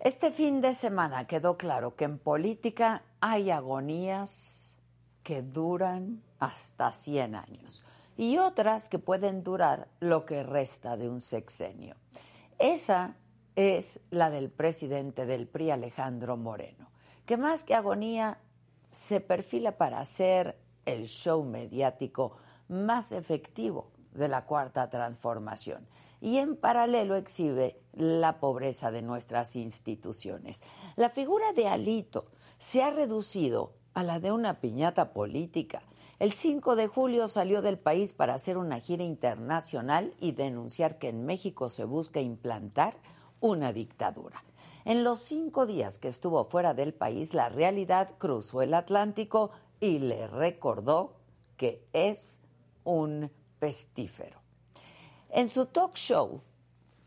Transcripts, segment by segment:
Este fin de semana quedó claro que en política hay agonías que duran hasta 100 años y otras que pueden durar lo que resta de un sexenio. Esa es la del presidente del PRI, Alejandro Moreno, que más que agonía se perfila para ser el show mediático más efectivo de la cuarta transformación y en paralelo exhibe la pobreza de nuestras instituciones. La figura de Alito se ha reducido a la de una piñata política. El 5 de julio salió del país para hacer una gira internacional y denunciar que en México se busca implantar una dictadura. En los cinco días que estuvo fuera del país, la realidad cruzó el Atlántico y le recordó que es un pestífero. En su talk show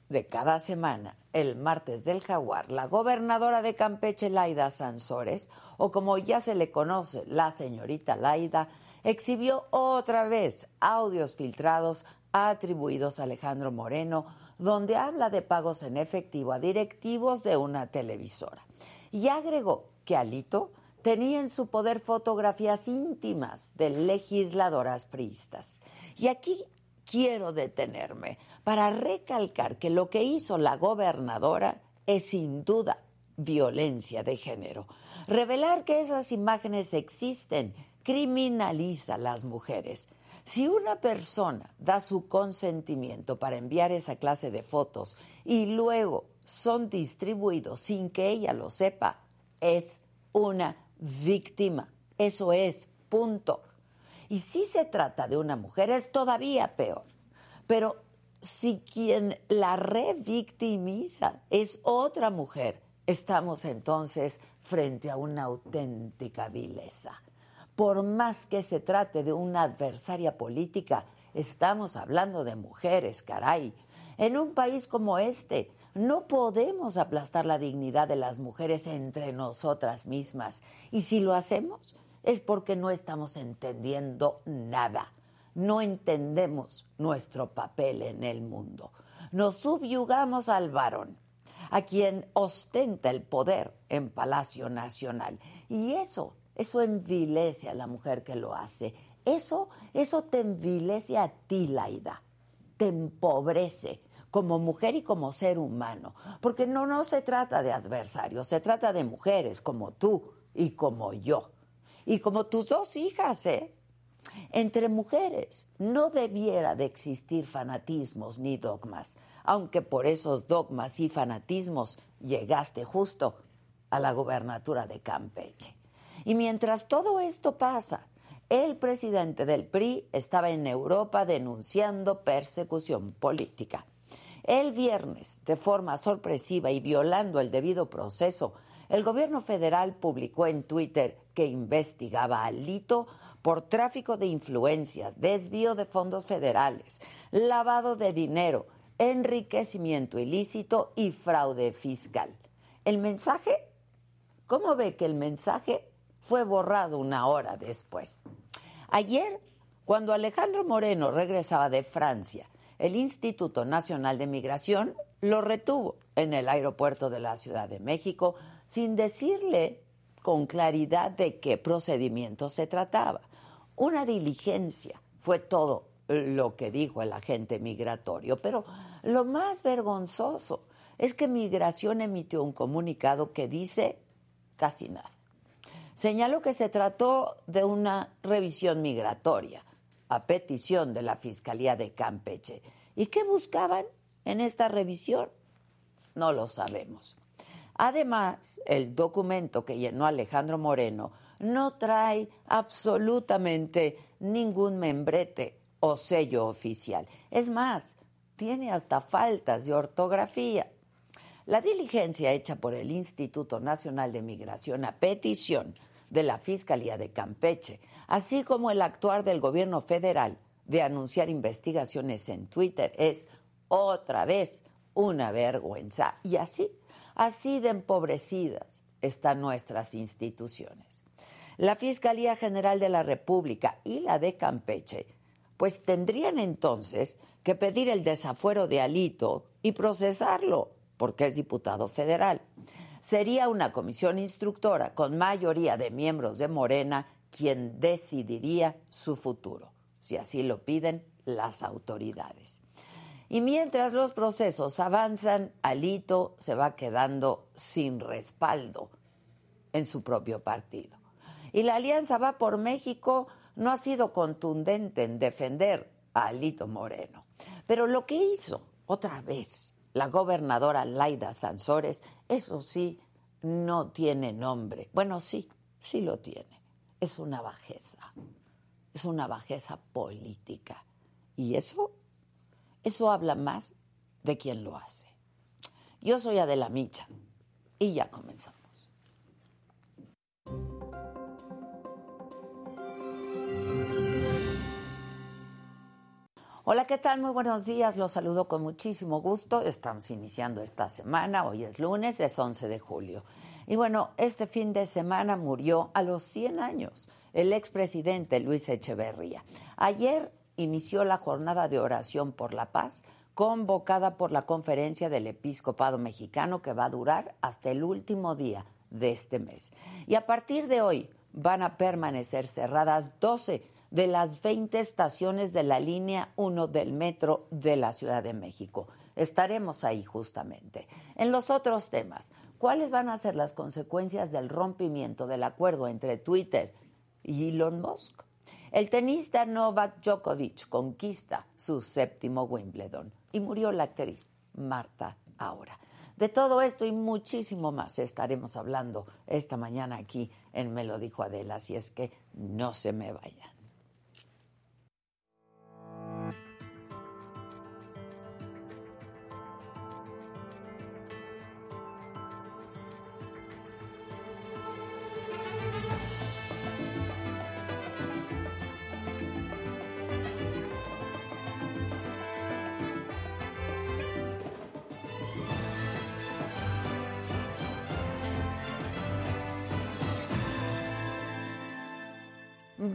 de cada semana, el martes del jaguar, la gobernadora de Campeche, Laida Sansores, o como ya se le conoce, la señorita Laida, exhibió otra vez audios filtrados atribuidos a Alejandro Moreno, donde habla de pagos en efectivo a directivos de una televisora. Y agregó que Alito tenía en su poder fotografías íntimas de legisladoras priistas. Y aquí quiero detenerme para recalcar que lo que hizo la gobernadora es sin duda violencia de género. Revelar que esas imágenes existen criminaliza a las mujeres. Si una persona da su consentimiento para enviar esa clase de fotos y luego son distribuidos sin que ella lo sepa, es una víctima. Eso es, punto. Y si se trata de una mujer, es todavía peor. Pero si quien la revictimiza es otra mujer, estamos entonces frente a una auténtica vileza por más que se trate de una adversaria política, estamos hablando de mujeres, caray. En un país como este, no podemos aplastar la dignidad de las mujeres entre nosotras mismas. Y si lo hacemos, es porque no estamos entendiendo nada. No entendemos nuestro papel en el mundo. Nos subyugamos al varón, a quien ostenta el poder en Palacio Nacional. Y eso eso envilece a la mujer que lo hace. Eso, eso te envilece a ti, Laida. Te empobrece como mujer y como ser humano. Porque no, no se trata de adversarios, se trata de mujeres como tú y como yo. Y como tus dos hijas, ¿eh? Entre mujeres no debiera de existir fanatismos ni dogmas, aunque por esos dogmas y fanatismos llegaste justo a la gobernatura de Campeche. Y mientras todo esto pasa, el presidente del PRI estaba en Europa denunciando persecución política. El viernes, de forma sorpresiva y violando el debido proceso, el gobierno federal publicó en Twitter que investigaba a Lito por tráfico de influencias, desvío de fondos federales, lavado de dinero, enriquecimiento ilícito y fraude fiscal. ¿El mensaje? ¿Cómo ve que el mensaje fue borrado una hora después. Ayer, cuando Alejandro Moreno regresaba de Francia, el Instituto Nacional de Migración lo retuvo en el aeropuerto de la Ciudad de México sin decirle con claridad de qué procedimiento se trataba. Una diligencia fue todo lo que dijo el agente migratorio, pero lo más vergonzoso es que Migración emitió un comunicado que dice casi nada señaló que se trató de una revisión migratoria a petición de la Fiscalía de Campeche. ¿Y qué buscaban en esta revisión? No lo sabemos. Además, el documento que llenó Alejandro Moreno no trae absolutamente ningún membrete o sello oficial. Es más, tiene hasta faltas de ortografía. La diligencia hecha por el Instituto Nacional de Migración a petición de la Fiscalía de Campeche, así como el actuar del gobierno federal de anunciar investigaciones en Twitter es otra vez una vergüenza. Y así, así de empobrecidas están nuestras instituciones. La Fiscalía General de la República y la de Campeche, pues tendrían entonces que pedir el desafuero de Alito y procesarlo porque es diputado federal. Sería una comisión instructora con mayoría de miembros de Morena quien decidiría su futuro, si así lo piden las autoridades. Y mientras los procesos avanzan, Alito se va quedando sin respaldo en su propio partido. Y la Alianza Va por México no ha sido contundente en defender a Alito Moreno. Pero lo que hizo otra vez la gobernadora Laida Sansores, eso sí, no tiene nombre. Bueno, sí, sí lo tiene. Es una bajeza. Es una bajeza política. Y eso, eso habla más de quien lo hace. Yo soy Adela Micha y ya comenzamos. Hola, ¿qué tal? Muy buenos días. Los saludo con muchísimo gusto. Estamos iniciando esta semana. Hoy es lunes, es 11 de julio. Y bueno, este fin de semana murió a los 100 años el expresidente Luis Echeverría. Ayer inició la jornada de oración por la paz convocada por la Conferencia del Episcopado Mexicano que va a durar hasta el último día de este mes. Y a partir de hoy van a permanecer cerradas 12 de las 20 estaciones de la línea 1 del metro de la Ciudad de México. Estaremos ahí justamente. En los otros temas, ¿cuáles van a ser las consecuencias del rompimiento del acuerdo entre Twitter y Elon Musk? El tenista Novak Djokovic conquista su séptimo Wimbledon y murió la actriz Marta Ahora. De todo esto y muchísimo más estaremos hablando esta mañana aquí en Me lo dijo Adela, así es que no se me vayan.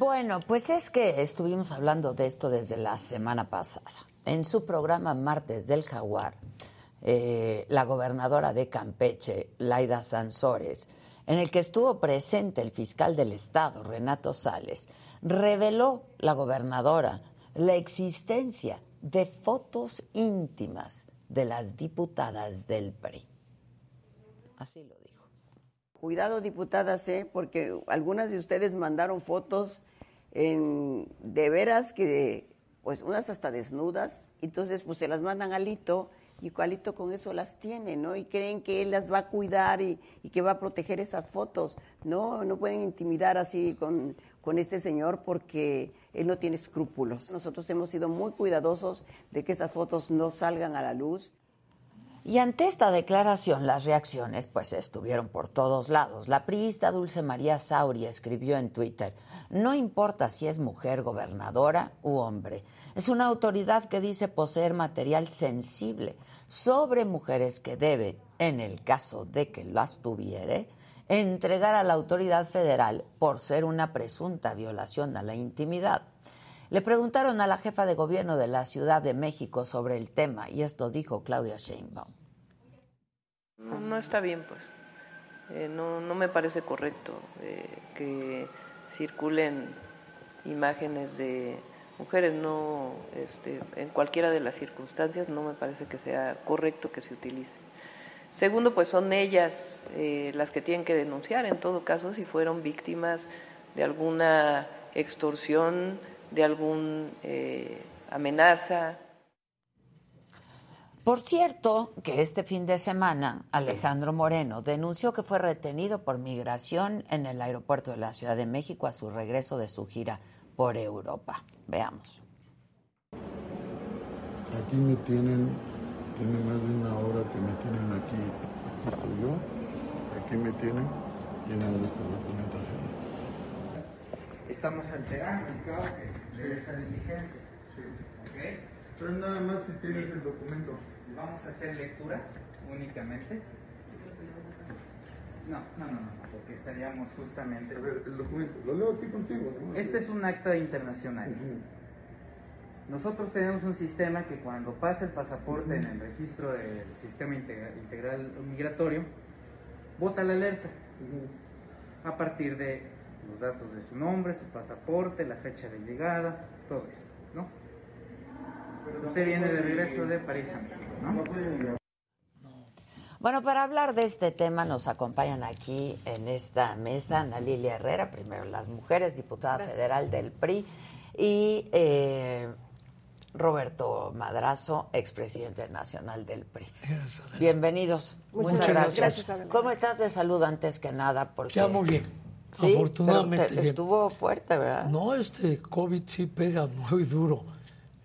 Bueno, pues es que estuvimos hablando de esto desde la semana pasada. En su programa Martes del Jaguar, eh, la gobernadora de Campeche, Laida Sansores, en el que estuvo presente el fiscal del Estado, Renato Sales, reveló la gobernadora la existencia de fotos íntimas de las diputadas del PRI. Así lo dijo. Cuidado, diputadas, ¿eh? porque algunas de ustedes mandaron fotos en, de veras que, pues unas hasta desnudas, entonces pues se las mandan a Alito y Alito con eso las tiene, ¿no? Y creen que él las va a cuidar y, que va a proteger esas fotos. No, no pueden intimidar así con, con este señor porque él no tiene escrúpulos. Nosotros hemos sido muy cuidadosos de que esas fotos no salgan a la luz. Y ante esta declaración, las reacciones pues estuvieron por todos lados. La priista Dulce María Sauri escribió en Twitter, no importa si es mujer gobernadora u hombre, es una autoridad que dice poseer material sensible sobre mujeres que debe, en el caso de que las tuviere, entregar a la autoridad federal por ser una presunta violación a la intimidad. Le preguntaron a la jefa de gobierno de la Ciudad de México sobre el tema y esto dijo Claudia Sheinbaum. No, está bien, pues. Eh, no, no, me parece correcto eh, que circulen imágenes de mujeres. No, este, en cualquiera de las circunstancias no me parece que sea correcto que se utilice. Segundo, pues son ellas eh, las que tienen que denunciar, en todo caso, si fueron víctimas de alguna extorsión de alguna amenaza. Por cierto, que este fin de semana Alejandro Moreno denunció que fue retenido por migración en el aeropuerto de la Ciudad de México a su regreso de su gira por Europa. Veamos. Aquí me tienen, tiene más de una hora que me tienen aquí. Aquí estoy yo, aquí me tienen llenando esta documentación. Estamos alterando el caos de esta diligencia. Sí. ¿Okay? Entonces nada más si tienes el documento. Vamos a hacer lectura únicamente. No, no, no, no, porque estaríamos justamente... A ver, el documento, lo leo aquí contigo. Este es un acta internacional. Nosotros tenemos un sistema que cuando pasa el pasaporte en el registro del sistema integra- integral migratorio, bota la alerta a partir de los datos de su nombre, su pasaporte, la fecha de llegada, todo esto, ¿no? Usted viene de regreso de París ¿no? Bueno, para hablar de este tema nos acompañan aquí en esta mesa Ana Lilia Herrera, primero las mujeres, diputada federal del PRI, y eh, Roberto Madrazo, expresidente nacional del PRI. Bienvenidos. Muchas gracias. Gracias, Adela. ¿Cómo estás de salud antes que nada? Porque, Ya muy bien. Sí, Afortunadamente. pero te- bien. estuvo fuerte, ¿verdad? No, este COVID sí pega muy duro.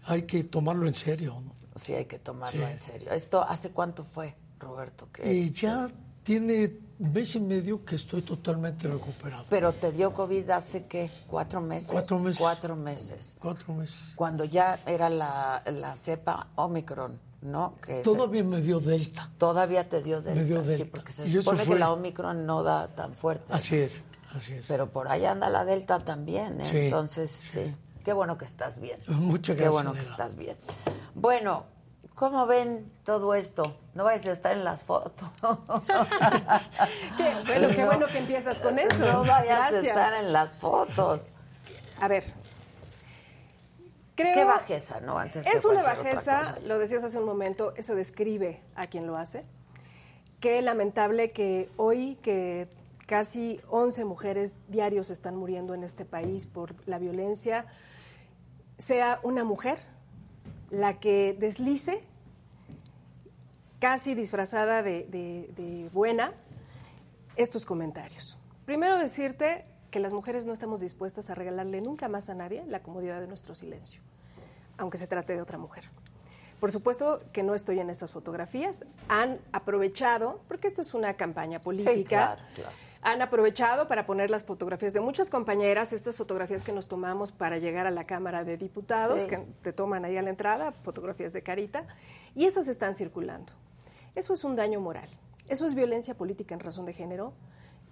Hay que tomarlo en serio. ¿no? Sí, hay que tomarlo Sí. en serio. ¿Esto hace cuánto fue, Roberto? Que, Y ya tiene un mes y medio que estoy totalmente recuperado. Pero te dio COVID hace qué, cuatro meses. Cuatro meses. Cuatro meses. Cuatro meses. Cuando ya era la, la cepa Omicron, ¿no? Que se- Todavía me dio Delta. todavía te dio delta. dio Sí, Delta. porque se Y supone que la Omicron no da tan fuerte. Así es, así es. Pero por ahí anda la delta también, ¿eh? Sí, Entonces, sí. Qué bueno que estás bien. Muchas Qué gracias, bueno que estás bien. Bueno, ¿cómo ven todo esto? No vais a estar en las fotos. Qué bueno, qué No. bueno que empiezas con eso. No vayas a estar en las fotos. A ver. Creo Qué bajeza, ¿no? Antes es una bajeza, lo decías hace un momento, eso describe a quien lo hace. Qué lamentable que hoy que casi 11 mujeres diarios están muriendo en este país por la violencia, sea una mujer la que deslice, casi disfrazada de, de- de buena, estos comentarios. Primero decirte que las mujeres no estamos dispuestas a regalarle nunca más a nadie la comodidad de nuestro silencio, aunque se trate de otra mujer. Por supuesto que no estoy en estas fotografías. Han aprovechado, porque esto es una campaña política, claro, claro. Han aprovechado para poner las fotografías de muchas compañeras, estas fotografías que nos tomamos para llegar a la Cámara de Diputados, Sí. que te toman ahí a la entrada, fotografías de carita, y esas están circulando. Eso es un daño moral. Eso es violencia política en razón de género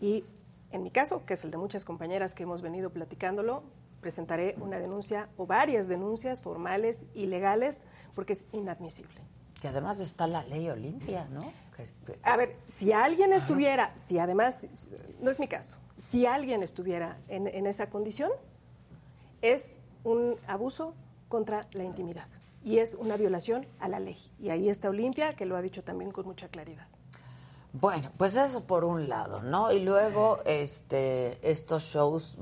y en mi caso, que es el de muchas compañeras que hemos venido platicándolo, presentaré una denuncia o varias denuncias formales y legales porque es inadmisible. Que además está la ley Olimpia, ¿no? A ver, si alguien estuviera, si además, no es mi caso, si alguien estuviera en, en esa condición, es un abuso contra la intimidad y es una violación a la ley. Y ahí está Olimpia, que lo ha dicho también con mucha claridad. Bueno, pues eso por un lado, ¿no? Y luego este estos shows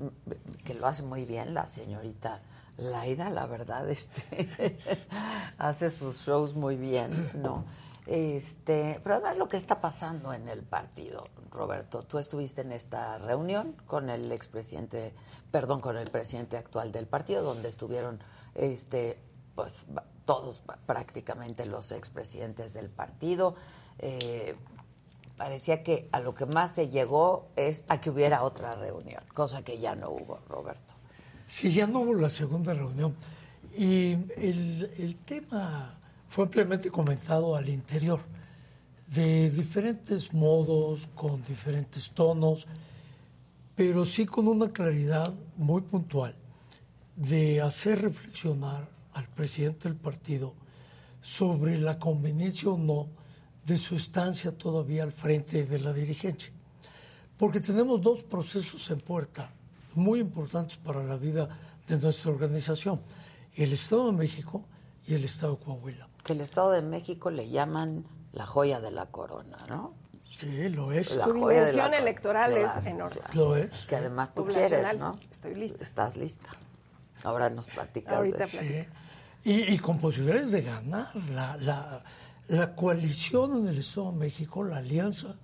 que lo hace muy bien la señorita Laida, la verdad, este hace sus shows muy bien, ¿no? Este, pero además lo que está pasando en el partido, Roberto, tú estuviste en esta reunión con el expresidente, perdón, con el presidente actual del partido, donde estuvieron este pues todos prácticamente los expresidentes del partido. Eh, parecía que a lo que más se llegó es a que hubiera otra reunión, cosa que ya no hubo, Roberto. Sí, ya no hubo la segunda reunión. Y el, el tema fue ampliamente comentado al interior, de diferentes modos, con diferentes tonos, pero sí con una claridad muy puntual de hacer reflexionar al presidente del partido sobre la conveniencia o no de su estancia todavía al frente de la dirigencia. Porque tenemos dos procesos en puerta muy importantes para la vida de nuestra organización, el Estado de México y el Estado de Coahuila. Que el Estado de México le llaman la joya de la corona, ¿no? Sí, lo es. La Su la dimensión electoral es enorme. claro. Lo es. Que además tú quieres, ¿no? Estoy lista. Estás lista. Ahora nos platicas. Ahorita de eso. platico. Sí. Y, y con posibilidades de ganar. La, la, la coalición en el Estado de México, la alianza,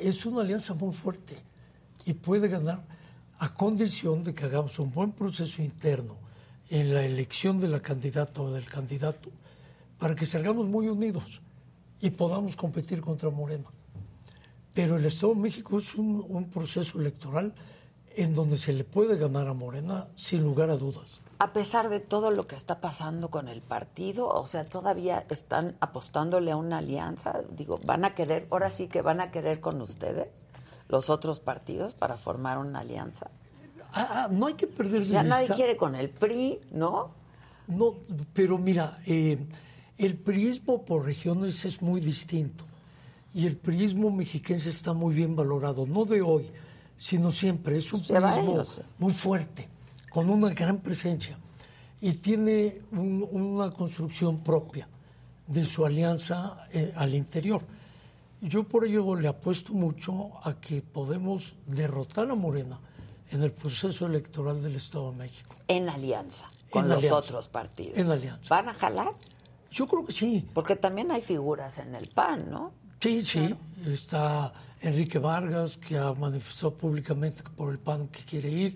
es una alianza muy fuerte y puede ganar a condición de que hagamos un buen proceso interno en la elección de la candidata o del candidato para que salgamos muy unidos y podamos competir contra Morena. Pero el Estado de México es un, un proceso electoral en donde se le puede ganar a Morena sin lugar a dudas. A pesar de todo lo que está pasando con el partido, o sea, todavía están apostándole a una alianza. Digo, van a querer, ahora sí que van a querer con ustedes los otros partidos para formar una alianza. Ah, ah, no hay que perder de Ya nadie vista. quiere con el PRI, ¿no? No, pero mira, eh, el priismo por regiones es muy distinto y el priismo mexiquense está muy bien valorado, no de hoy, sino siempre. Es un priismo muy fuerte, con una gran presencia y tiene un- una construcción propia de su alianza eh, al interior. Yo por ello le apuesto mucho a que podemos derrotar a Morena en el proceso electoral del Estado de México. En alianza con En los alianza. otros partidos. En alianza. ¿Van a jalar? Yo creo que sí. Porque también hay figuras en el PAN, ¿no? Sí, sí. Está Enrique Vargas, que ha manifestado públicamente por el PAN que quiere ir.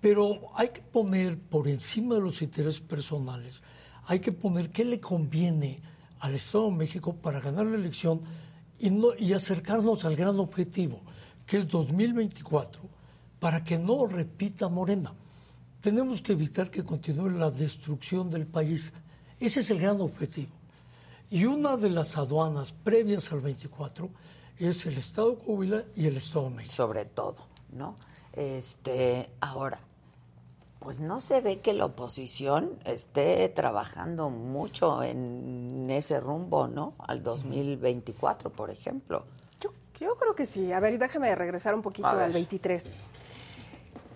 Pero hay que poner por encima de los intereses personales, hay que poner qué le conviene al Estado de México para ganar la elección y, no, y acercarnos al gran objetivo, que es 2024, para que no repita Morena. Tenemos que evitar que continúe la destrucción del país. Ese es el gran objetivo. Y una de las aduanas previas al 24 es el Estado de y el Estado de México. Sobre todo, ¿no? Este, ahora, pues no se ve que la oposición esté trabajando mucho en ese rumbo, ¿no? Al 2024, por ejemplo. Yo, yo creo que sí. A ver, déjame regresar un poquito al 23.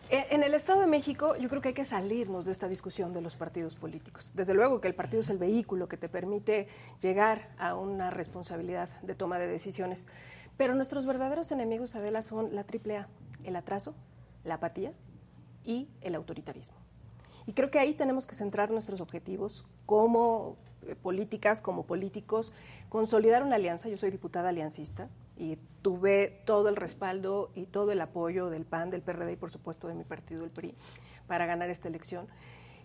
Eh, En el Estado de México yo creo que hay que salirnos de esta discusión de los partidos políticos. Desde luego que el partido es el vehículo que te permite llegar a una responsabilidad de toma de decisiones. Pero nuestros verdaderos enemigos, Adela, son la AAA, el atraso, la apatía y el autoritarismo. Y creo que ahí tenemos que centrar nuestros objetivos como eh, políticas, como políticos, consolidar una alianza. Yo soy diputada aliancista y tuve todo el respaldo y todo el apoyo del PAN, del PRD y por supuesto de mi partido, el PRI, para ganar esta elección.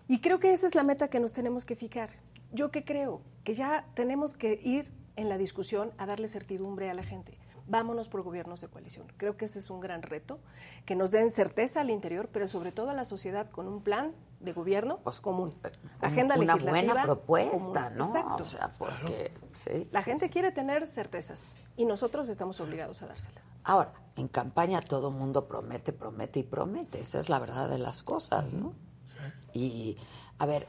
Y creo que esa es la meta que nos tenemos que fijar. Yo que creo que ya tenemos que ir en la discusión a darle certidumbre a la gente. Vámonos por gobiernos de coalición. Creo que ese es un gran reto, que nos den certeza al interior, pero sobre todo a la sociedad con un plan de gobierno común. Agenda Pues, Una legislativa buena propuesta, común. ¿no? Exacto. O sea, porque, sí. La gente quiere tener certezas y nosotros estamos obligados a dárselas. Ahora, en campaña todo mundo promete, promete y promete. Esa es la verdad de las cosas, ¿no? Y, a ver,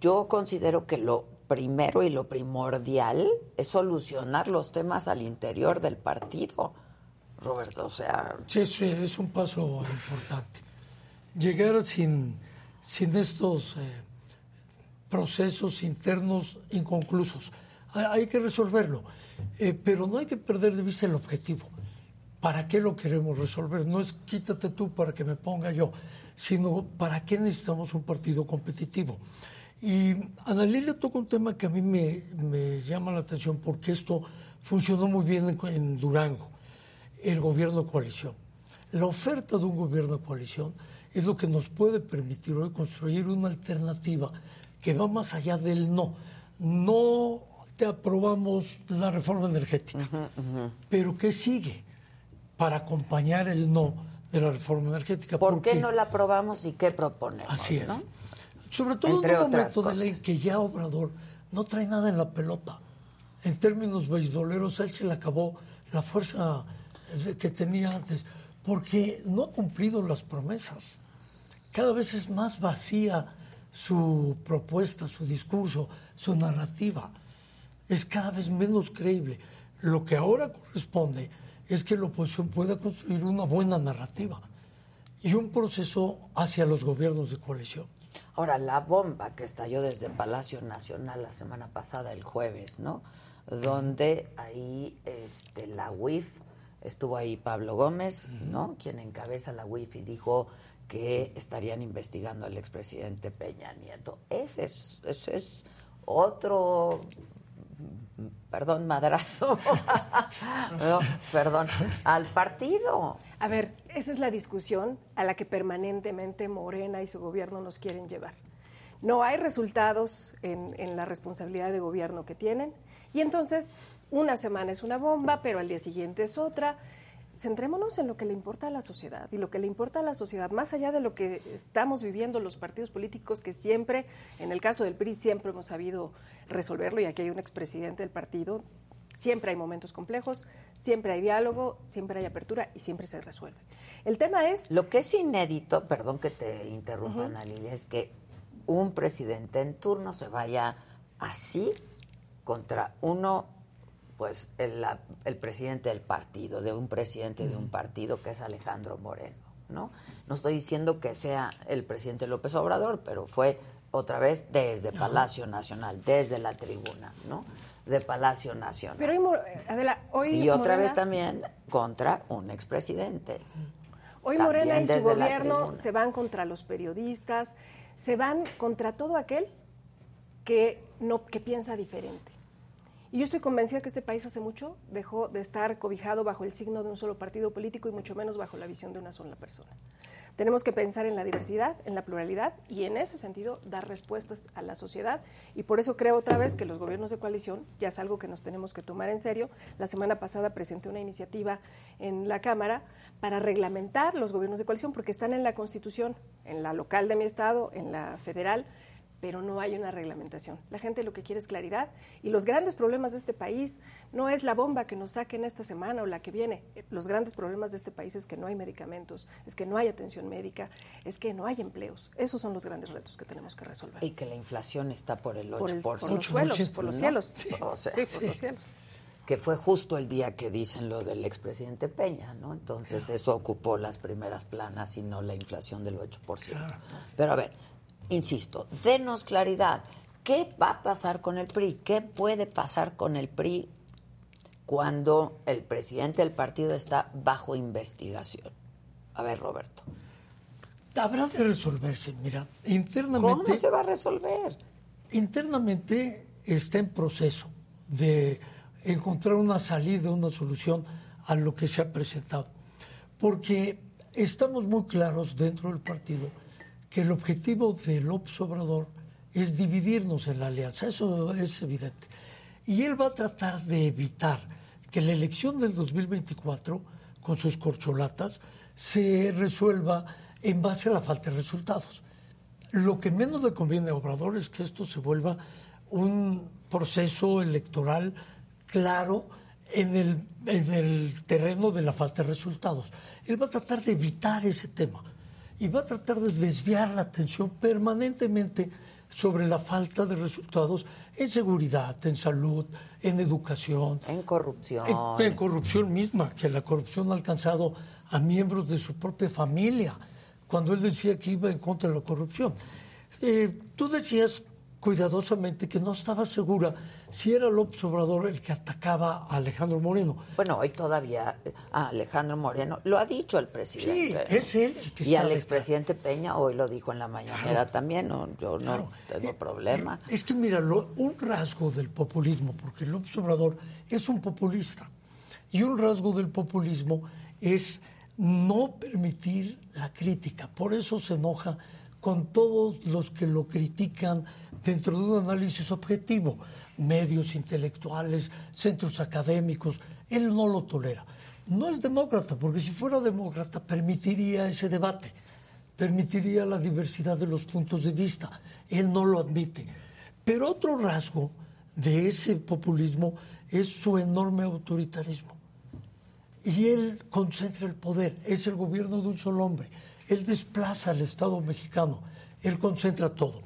yo considero que lo primero y lo primordial es solucionar los temas al interior del partido, Roberto. O sea, Sí, sí, es un paso importante. Llegar sin, sin estos eh, procesos internos inconclusos. Hay, que resolverlo, Eh, pero no hay que perder de vista el objetivo. ¿Para qué lo queremos resolver? No es quítate tú para que me ponga yo, sino para qué necesitamos un partido competitivo. Y Ana Lilia toca un tema que a mí me, me llama la atención porque esto funcionó muy bien en, en Durango, el gobierno de coalición. La oferta de un gobierno de coalición es lo que nos puede permitir hoy construir una alternativa que va más allá del no. No te aprobamos la reforma energética, pero ¿qué sigue para acompañar el no de la reforma energética? ¿por qué no la aprobamos y qué proponemos? Así es. ¿no? Sobre todo Entre en un momento de ley que ya Obrador no trae nada en la pelota. En términos beisboleros, él se le acabó la fuerza eh, que tenía antes, porque no ha cumplido las promesas. Cada vez es más vacía su propuesta, su discurso, su narrativa. Es cada vez menos creíble. Lo que ahora corresponde es que la oposición pueda construir una buena narrativa y un proceso hacia los gobiernos de coalición. Ahora, la bomba que estalló desde Palacio Nacional la semana pasada, el jueves, ¿no? Donde ahí este, la UIF, estuvo ahí Pablo Gómez, ¿no? Quien encabeza la UIF y dijo que estarían investigando al expresidente Peña Nieto. Ese es, ese es otro, perdón, madrazo, No, perdón, al partido. A ver, esa es la discusión a la que permanentemente Morena y su gobierno nos quieren llevar. No hay resultados en, en la responsabilidad de gobierno que tienen y entonces una semana es una bomba, pero al día siguiente es otra. Centrémonos en lo que le importa a la sociedad y lo que le importa a la sociedad, más allá de lo que estamos viviendo los partidos políticos que siempre, en el caso del PRI, siempre hemos sabido resolverlo y aquí hay un expresidente del partido, Siempre hay momentos complejos, siempre hay diálogo, siempre hay apertura y siempre se resuelve. El tema es, Lo que es inédito, perdón que te interrumpa, Ana Lilia, es que un presidente en turno se vaya así contra uno, pues el, la- el presidente del partido, de un presidente de un partido que es Alejandro Moreno, ¿no? No estoy diciendo que sea el presidente López Obrador, pero fue otra vez desde Palacio Nacional, desde la tribuna, ¿no? De Palacio Nacional. Pero hoy, Adela, hoy y otra Morena- vez también contra un expresidente. Hoy También Morena y su gobierno se van contra los periodistas, se van contra todo aquel que no que piensa diferente. Y yo estoy convencida que este país hace mucho dejó de estar cobijado bajo el signo de un solo partido político y mucho menos bajo la visión de una sola persona. Tenemos que pensar en la diversidad, en la pluralidad y en ese sentido dar respuestas a la sociedad. Y por eso creo otra vez que los gobiernos de coalición ya es algo que nos tenemos que tomar en serio. La semana pasada presenté una iniciativa en la Cámara para reglamentar los gobiernos de coalición porque están en la Constitución, en la local de mi estado, en la federal pero no hay una reglamentación. La gente lo que quiere es claridad y los grandes problemas de este país no es la bomba que nos saquen esta semana o la que viene. Los grandes problemas de este país es que no hay medicamentos, es que no hay atención médica, es que no hay empleos. Esos son los grandes retos que tenemos que resolver. Y que la inflación está por el 8%. Por, el- por los suelos, por los ¿no? cielos. O sea, sí, por los cielos. que fue justo el día que dicen lo del expresidente Peña, ¿no? Entonces eso ocupó las primeras planas y no la inflación del 8%. Pero a ver, insisto, denos claridad. ¿Qué va a pasar con el PRI? ¿Qué puede pasar con el PRI cuando el presidente del partido está bajo investigación? A ver, Roberto, Habrá de resolverse, mira, internamente. ¿cómo se va a resolver? Internamente está en proceso de encontrar una salida, una solución a lo que se ha presentado. Porque estamos muy claros dentro del partido que el objetivo de López Obrador es dividirnos en la alianza, eso es evidente. Y él va a tratar de evitar que la elección del 2024, con sus corcholatas, se resuelva en base a la falta de resultados. Lo que menos le conviene a Obrador es que esto se vuelva un proceso electoral claro en el, en el terreno de la falta de resultados. Él va a tratar de evitar ese tema y va a tratar de desviar la atención permanentemente sobre la falta de resultados en seguridad, en salud, en educación, En corrupción. en, en corrupción misma, que la corrupción ha alcanzado a miembros de su propia familia, cuando él decía que iba en contra de la corrupción. Eh, tú decías cuidadosamente que no estaba segura si era López Obrador el que atacaba a Alejandro Moreno. Bueno, hoy todavía eh, a Alejandro Moreno lo ha dicho el Sí, presidente. es él el que Y al expresidente Peña hoy lo dijo en la mañanera Claro. también, no, yo Claro. no tengo Eh, problema. Es que mira, lo- un rasgo del populismo, porque López Obrador es un populista, y un rasgo del populismo es no permitir la crítica. Por eso se enoja con todos los que lo critican dentro de un análisis objetivo, medios intelectuales, centros académicos. Él no lo tolera. No es demócrata, porque si fuera demócrata permitiría ese debate permitiría la diversidad de los puntos de vista. Él no lo admite. Pero otro rasgo de ese populismo es su enorme autoritarismo. Y él concentra el poder, es el gobierno de un solo hombre. Él desplaza al Estado mexicano, él concentra todo.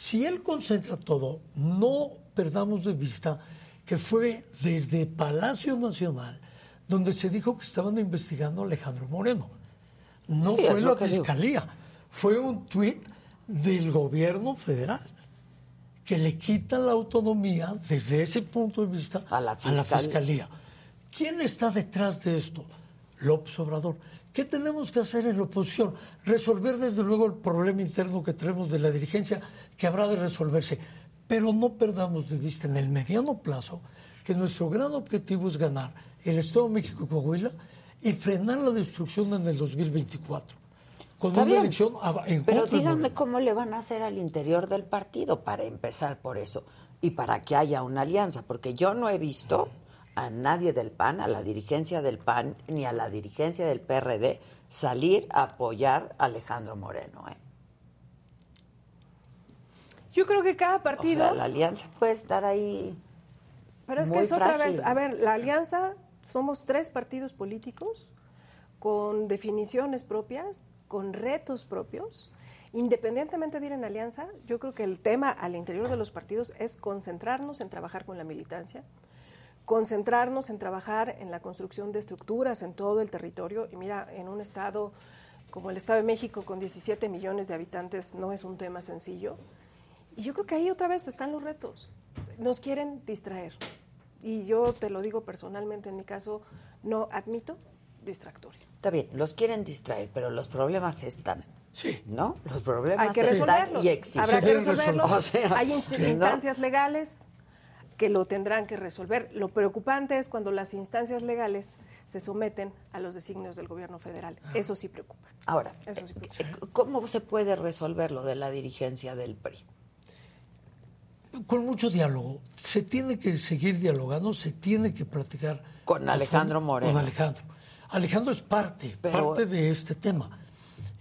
Si él concentra todo, no perdamos de vista que fue desde Palacio Nacional donde se dijo que estaban investigando a Alejandro Moreno. No Sí, fue la digo. fiscalía, fue un tuit del gobierno federal que le quita la autonomía desde ese punto de vista A la fiscal- fiscalía. ¿Quién está detrás de esto? López Obrador. ¿Qué tenemos que hacer en la oposición? Resolver desde luego el problema interno que tenemos de la dirigencia, que habrá de resolverse. Pero no perdamos de vista en el mediano plazo que nuestro gran objetivo es ganar el Estado de México y Coahuila y frenar la destrucción en el 2024. Con Está una bien. elección en Pero díganme cómo le van a hacer al interior del partido para empezar por eso y para que haya una alianza, porque yo no he visto a nadie del PAN, a la dirigencia del PAN, ni a la dirigencia del PRD salir a apoyar a Alejandro Moreno. ¿eh? Yo creo que cada O partido... sea, la alianza puede estar ahí. Pero es que es otra vez, a ver, la alianza, somos tres partidos políticos con definiciones propias, con retos propios, Independientemente de ir en alianza, yo creo que el tema al interior de los partidos es concentrarnos en trabajar con la militancia, concentrarnos en trabajar en la construcción de estructuras en todo el territorio. Y mira, en un estado como el Estado de México, con 17 millones de habitantes, no es un tema sencillo. Y yo creo que ahí otra vez están los retos. Nos quieren distraer. Y yo te lo digo personalmente, en mi caso, no admito distractores. Está bien, los quieren distraer, pero los problemas están. Sí. ¿No? Los problemas Hay que están resolverlos. y existen. Habrá que deben resolverlos. resolver. O sea, Hay instancias legales que lo tendrán que resolver. Lo preocupante es cuando las instancias legales se someten a los designios del gobierno federal. Eso sí preocupa. Ahora, Eso sí preocupa. eh, ¿cómo se puede resolver lo de la dirigencia del PRI? Con mucho diálogo. Se tiene que seguir dialogando, se tiene que platicar. Con Alejandro Moreno. Con Alejandro. Alejandro es parte, Pero- parte de este tema.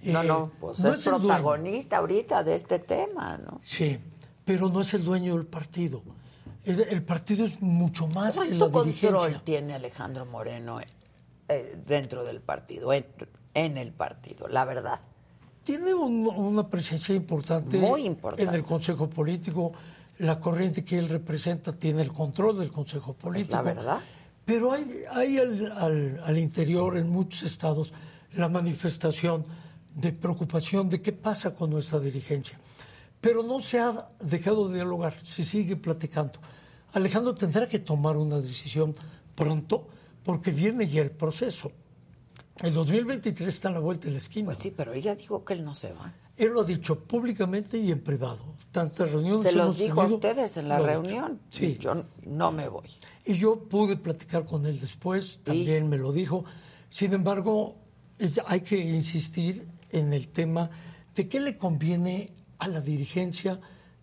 No, Eh, no, pues no es, el dueño. protagonista ahorita de este tema, ¿no? Sí, pero no es el dueño del partido. El, partido es mucho más que la ¿Cuánto dirigencia. control tiene Alejandro Moreno eh, dentro del partido, en, en el partido, la verdad? Tiene un- una presencia importante, Muy importante. en el Consejo Político. La corriente que él representa tiene el control del Consejo Político. la verdad. Pero hay, hay al, al- al interior, en muchos estados, la manifestación de preocupación de qué pasa con nuestra dirigencia. Pero no se ha dejado de dialogar, se sigue platicando. Alejandro tendrá que tomar una decisión pronto porque viene ya el proceso. El 2023 está a la vuelta de la esquina. Pues sí, pero ella dijo que él no se va. Él lo ha dicho públicamente y en privado. Tantas reuniones Se los dijo a ustedes en la reunión. Sí. Yo no me voy. Y yo pude platicar con él después, también me lo dijo. Sin embargo, es- hay que insistir en el tema de qué le conviene a la dirigencia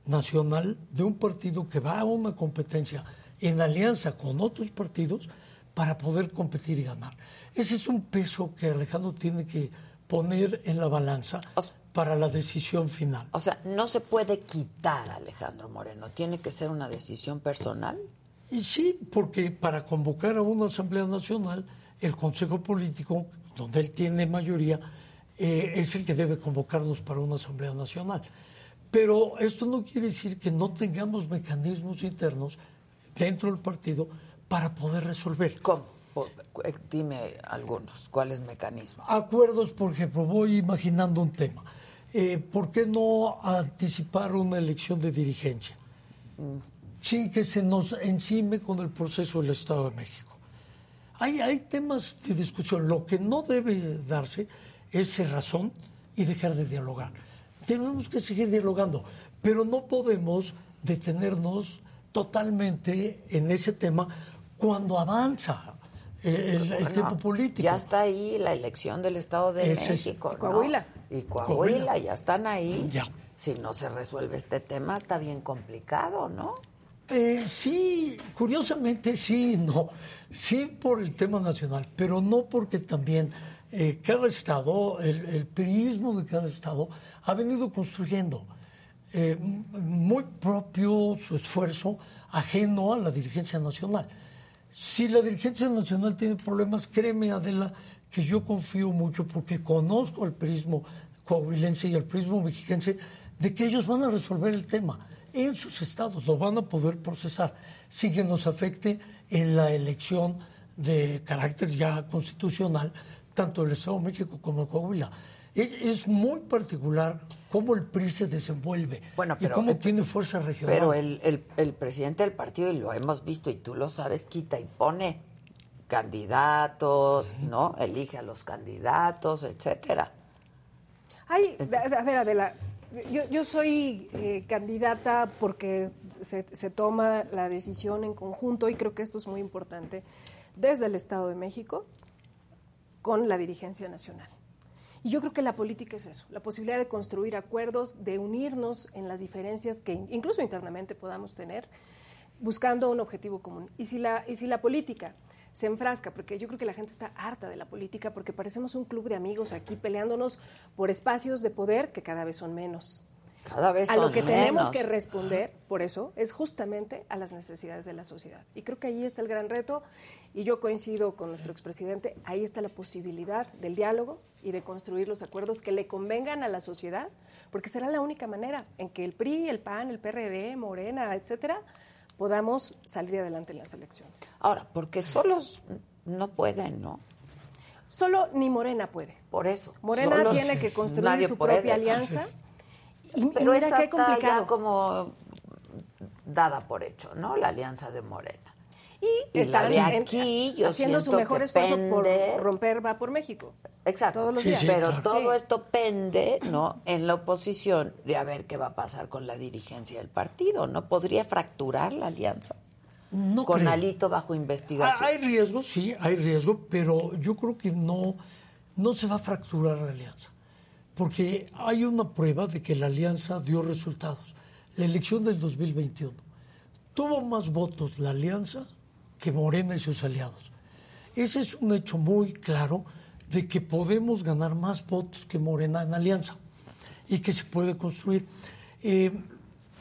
nacional de un partido que va a una competencia en alianza con otros partidos para poder competir y ganar. Ese es un peso que Alejandro tiene que poner en la balanza O sea- para la decisión final. O sea, no se puede quitar a Alejandro Moreno. Tiene que ser una decisión personal. Y sí, porque para convocar a una Asamblea Nacional, el Consejo Político, donde él tiene mayoría, eh, es el que debe convocarnos para una Asamblea Nacional. Pero esto no quiere decir que no tengamos mecanismos internos dentro del partido para poder resolver. ¿Cómo? Eh, Dime algunos. ¿Cuáles mecanismos? Acuerdos, por ejemplo, voy imaginando un tema. Eh, ¿Por qué no anticipar una elección de dirigencia? Sin que se nos encime con el proceso del Estado de México. Hay, hay temas de discusión. Lo que no debe darse es cerrazón y dejar de dialogar. Tenemos que seguir dialogando, pero no podemos detenernos totalmente en ese tema cuando avanza el, el- Bueno, tiempo político. Ya está ahí la elección del Estado de Ese es- México. Coahuila. Y Coahuila, Coahuila. ya están ahí. Ya. Si no se resuelve este tema, está bien complicado, ¿no? Eh, sí, curiosamente sí, no. Sí por el tema nacional, pero no porque también eh, cada estado, el, el periodismo de cada estado ha venido construyendo eh, muy propio su esfuerzo, ajeno a la dirigencia nacional. Si la dirigencia nacional tiene problemas, créeme, Adela, que yo confío mucho porque conozco el prismo coahuilense y el prismo mexiquense de que ellos van a resolver el tema en sus estados, lo van a poder procesar sin que nos afecte en la elección de carácter ya constitucional, tanto el Estado de México como el Coahuila. Es, es muy particular cómo el PRI se desenvuelve Bueno, y pero- cómo eh, tiene fuerza regional. Pero el, el, el presidente del partido, y lo hemos visto, y tú lo sabes, quita y pone candidatos, ¿no? Elige a los candidatos, etcétera. Ay, a a ver, Adela, yo, yo soy eh, candidata porque se, se toma la decisión en conjunto y creo que esto es muy importante desde el Estado de México con la dirigencia nacional. Y yo creo que la política es eso, la posibilidad de construir acuerdos, de unirnos en las diferencias que incluso internamente podamos tener, buscando un objetivo común. Y si la, y si la política se enfrasca, porque yo creo que la gente está harta de la política, porque parecemos un club de amigos aquí peleándonos por espacios de poder que cada vez son menos. Cada vez A son lo que tenemos menos. que responder, por eso, es justamente a las necesidades de la sociedad. Y creo que ahí está el gran reto, y yo coincido con nuestro expresidente, ahí está la posibilidad del diálogo y de construir los acuerdos que le convengan a la sociedad, porque será la única manera en que el PRI, el PAN, el PRD, Morena, etcétera, podamos salir adelante en las elecciones. Ahora, porque solos no pueden, ¿no? Solo ni Morena puede. Por eso. Morena solos tiene que construir su puede. propia alianza. Y, y Pero mira esa qué está complicado. ya como dada por hecho, ¿no? La alianza de Morena. Y, Y de en- aquí, yo haciendo su mejor esfuerzo pende- por romper va por México. Exacto. Todos los Sí, días. sí, Pero claro. todo Sí. esto pende, ¿no? En la oposición de a ver qué va a pasar con la dirigencia del partido, ¿no? ¿Podría fracturar la alianza? No con creo. Alito bajo Ah, investigación. Hay riesgo, sí, hay riesgo, pero yo creo que no, no se va a fracturar la alianza. Porque hay una prueba de que la alianza dio resultados. La elección del 2021 tuvo más votos la alianza que Morena y sus aliados. Ese es un hecho muy claro de que podemos ganar más votos que Morena en alianza y que se puede construir. Eh,